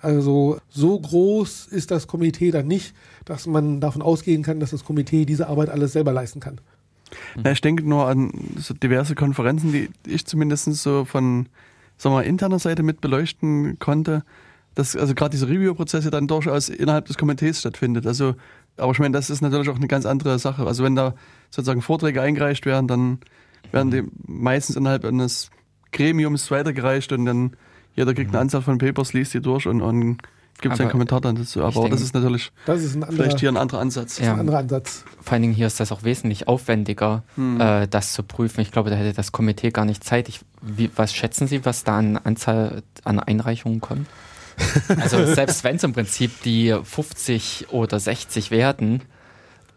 Also so groß ist das Komitee dann nicht, dass man davon ausgehen kann, dass das Komitee diese Arbeit alles selber leisten kann. Na, ich denke nur an so diverse Konferenzen, die ich zumindest so von sagen wir, mal, interner Seite mit beleuchten konnte, dass also gerade diese Review-Prozesse dann durchaus innerhalb des Komitees stattfindet. Also, aber ich meine, das ist natürlich auch eine ganz andere Sache. Also wenn da sozusagen Vorträge eingereicht werden, dann werden die meistens innerhalb eines Gremiums weitergereicht und dann jeder kriegt eine Anzahl von Papers, liest die durch und, und gibt seinen Kommentar dann dazu. Aber denke- das ist natürlich Das ist ein anderer, vielleicht hier ein anderer Ansatz. Ja. ein anderer Ansatz. Vor allen Dingen hier ist das auch wesentlich aufwendiger, äh, das zu prüfen. Ich glaube, da hätte das Komitee gar nicht Zeit. Ich, wie, was schätzen Sie, was da an Anzahl an Einreichungen kommt? Also selbst wenn es im Prinzip die 50 oder 60 werden,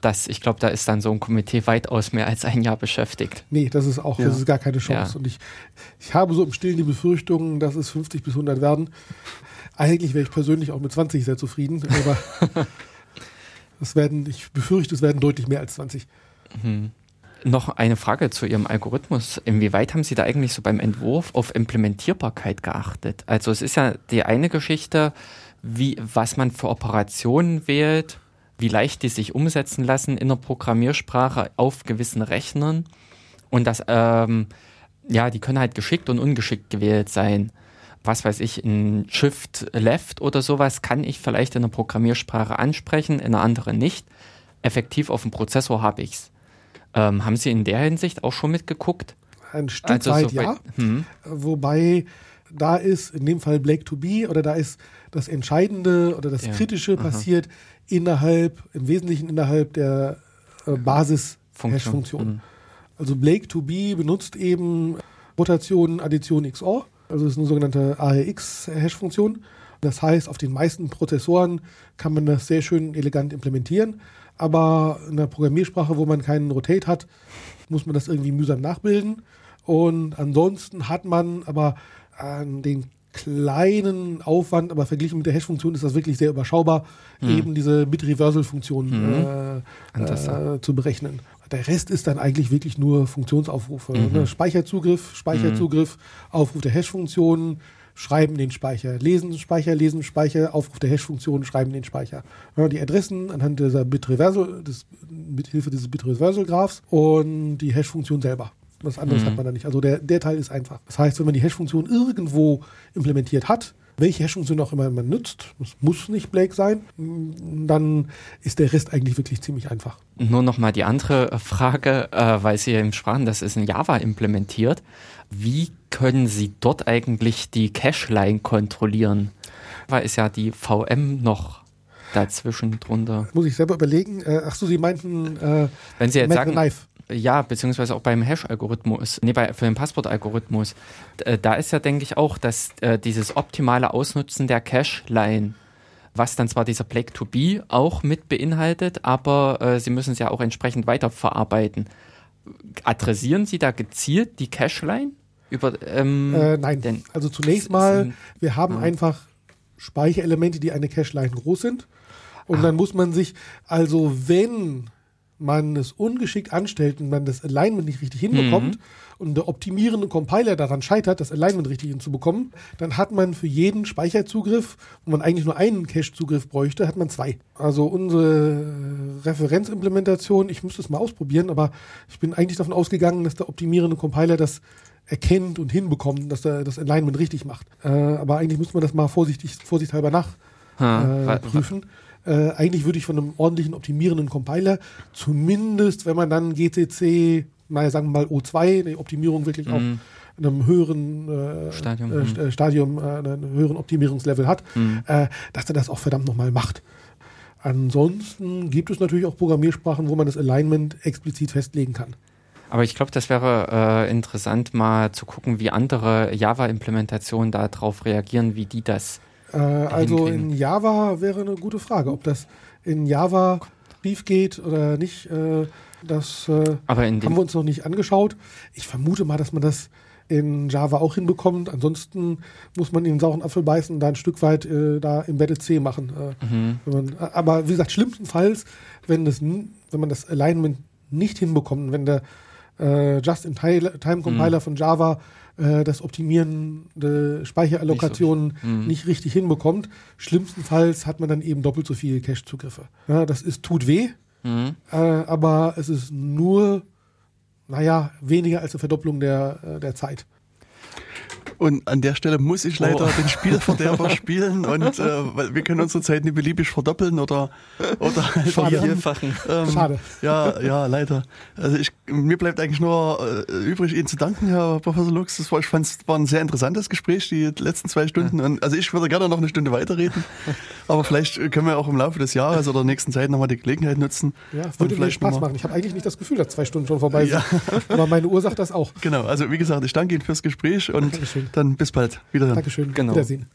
das, ich glaube, da ist dann so ein Komitee weitaus mehr als ein Jahr beschäftigt. Nee, das ist auch, Ja. das ist gar keine Chance. Ja. Und ich, ich habe so im Stillen die Befürchtung, dass es 50 bis 100 werden. Eigentlich wäre ich persönlich auch mit 20 sehr zufrieden, aber es werden, ich befürchte, es werden deutlich mehr als 20. Noch eine Frage zu Ihrem Algorithmus. Inwieweit haben Sie da eigentlich so beim Entwurf auf Implementierbarkeit geachtet? Also es ist ja die eine Geschichte, wie, was man für Operationen wählt, wie leicht die sich umsetzen lassen in der Programmiersprache auf gewissen Rechnern. Und das, ähm, ja, die können halt geschickt und ungeschickt gewählt sein. Was weiß ich, ein Shift Left oder sowas kann ich vielleicht in der Programmiersprache ansprechen, in einer anderen nicht. Effektiv auf dem Prozessor habe ich's. Ähm, haben Sie in der Hinsicht auch schon mitgeguckt? Ein Stück Also weit so ja. Hm. Wobei da ist in dem Fall Blake to be oder da ist das Entscheidende oder das Ja, Kritische aha. passiert innerhalb, im Wesentlichen innerhalb der äh, Basis-Hash-Funktion. Hm. Also Blake to be benutzt eben Rotation, Addition XOR. Also das ist eine sogenannte ARX-Hash-Funktion. Das heißt, auf den meisten Prozessoren kann man das sehr schön elegant implementieren. Aber in einer Programmiersprache, wo man keinen Rotate hat, muss man das irgendwie mühsam nachbilden. Und ansonsten hat man aber an den kleinen Aufwand, aber verglichen mit der Hash-Funktion ist das wirklich sehr überschaubar, eben diese Bit-Reversal-Funktion Mhm. äh, äh, zu berechnen. Der Rest ist dann eigentlich wirklich nur Funktionsaufrufe. Ne? Speicherzugriff, Speicherzugriff, Aufruf der Hash-Funktion, schreiben den Speicher, lesen Speicher, lesen Speicher, Aufruf der Hash-Funktion, schreiben den Speicher. Ja, die Adressen anhand dieser Bit-Reversal, des, mit Hilfe dieses Bit-Reversal-Graphs und die Hash-Funktion selber. Was anderes Mhm. hat man da nicht. Also der, der Teil ist einfach. Das heißt, wenn man die Hash-Funktion irgendwo implementiert hat, welche Hash-Funktion auch immer man nutzt, das muss nicht Blake sein, dann ist der Rest eigentlich wirklich ziemlich einfach. Nur noch mal die andere äh, Frage, äh, weil Sie ja eben sprachen, das ist in Java implementiert. Wie können Sie dort eigentlich die Cache-Line kontrollieren? Java ist ja die VM noch dazwischen drunter. Muss ich selber überlegen. Äh, ach so, Sie meinten äh, Wenn Sie jetzt sagen, Knife. Ja, beziehungsweise auch beim Hash-Algorithmus, nee, bei, für den Passwort-Algorithmus, äh, da ist ja, denke ich, auch, dass äh, dieses optimale Ausnutzen der Cache-Line, was dann zwar dieser Blake to be auch mit beinhaltet, aber äh, Sie müssen es ja auch entsprechend weiterverarbeiten. Adressieren Sie da gezielt die Cache-Line? Über, ähm, Äh, nein, denn- also zunächst mal, sind- wir haben ja. einfach Speicherelemente, die eine Cache-Line groß sind. Und Ah. dann muss man sich, also wenn man es ungeschickt anstellt und man das Alignment nicht richtig hinbekommt Mhm. und der optimierende Compiler daran scheitert, das Alignment richtig hinzubekommen, dann hat man für jeden Speicherzugriff, wo man eigentlich nur einen Cache-Zugriff bräuchte, hat man zwei. Also unsere Referenzimplementation, ich müsste es mal ausprobieren, aber ich bin eigentlich davon ausgegangen, dass der optimierende Compiler das erkennt und hinbekommt, dass er das Alignment richtig macht. Äh, aber eigentlich müsste man das mal vorsichtig, vorsichtshalber nach Ha, äh, prüfen. Äh, eigentlich würde ich von einem ordentlichen optimierenden Compiler, zumindest wenn man dann GCC, naja, sagen wir mal O2, die Optimierung wirklich auf Mhm. einem höheren äh, Stadium, äh, mhm. Äh, Stadium, äh, einen höheren Optimierungslevel hat, Mhm. äh, dass er das auch verdammt nochmal macht. Ansonsten gibt es natürlich auch Programmiersprachen, wo man das Alignment explizit festlegen kann. Aber ich glaube, das wäre interessant, mal zu gucken, wie andere Java-Implementationen darauf reagieren, wie die das. Äh, also in Java wäre eine gute Frage, ob das in Java schief geht oder nicht. Äh, das äh, haben wir uns noch nicht angeschaut. Ich vermute mal, dass man das in Java auch hinbekommt. Ansonsten muss man in den sauren Apfel beißen und da ein Stück weit äh, da Embedded C machen. Äh, Mhm. man, aber wie gesagt, schlimmstenfalls, wenn, das, wenn man das Alignment nicht hinbekommt, wenn der äh, Just-in-Time-Compiler von Java äh, das Optimieren der Speicherallokationen Mhm. nicht richtig hinbekommt, schlimmstenfalls hat man dann eben doppelt so viele Cache-Zugriffe. Ja, das ist, tut weh, Mhm. äh, aber es ist nur, naja, weniger als eine Verdopplung der, äh, der Zeit. Und an der Stelle muss ich leider Oh. den Spielverderber spielen und äh, weil wir können unsere Zeit nicht beliebig verdoppeln oder oder halt Vierfachen. ähm, Schade. Ja, ja, leider. Also ich, mir bleibt eigentlich nur äh, übrig, Ihnen zu danken, Herr Professor Lux. Das war, ich fand es war ein sehr interessantes Gespräch, die letzten zwei Stunden. Und, also ich würde gerne noch eine Stunde weiterreden, aber vielleicht können wir auch im Laufe des Jahres oder der nächsten Zeit nochmal die Gelegenheit nutzen. Ja, und würde mir vielleicht Spaß machen. Ich habe eigentlich nicht das Gefühl, dass zwei Stunden schon vorbei sind. Ja. Aber meine Uhr sagt das auch. Genau, also wie gesagt, ich danke Ihnen fürs Gespräch und Dankeschön. Dann bis bald. Wiederhören. Dankeschön. Genau. Wiedersehen.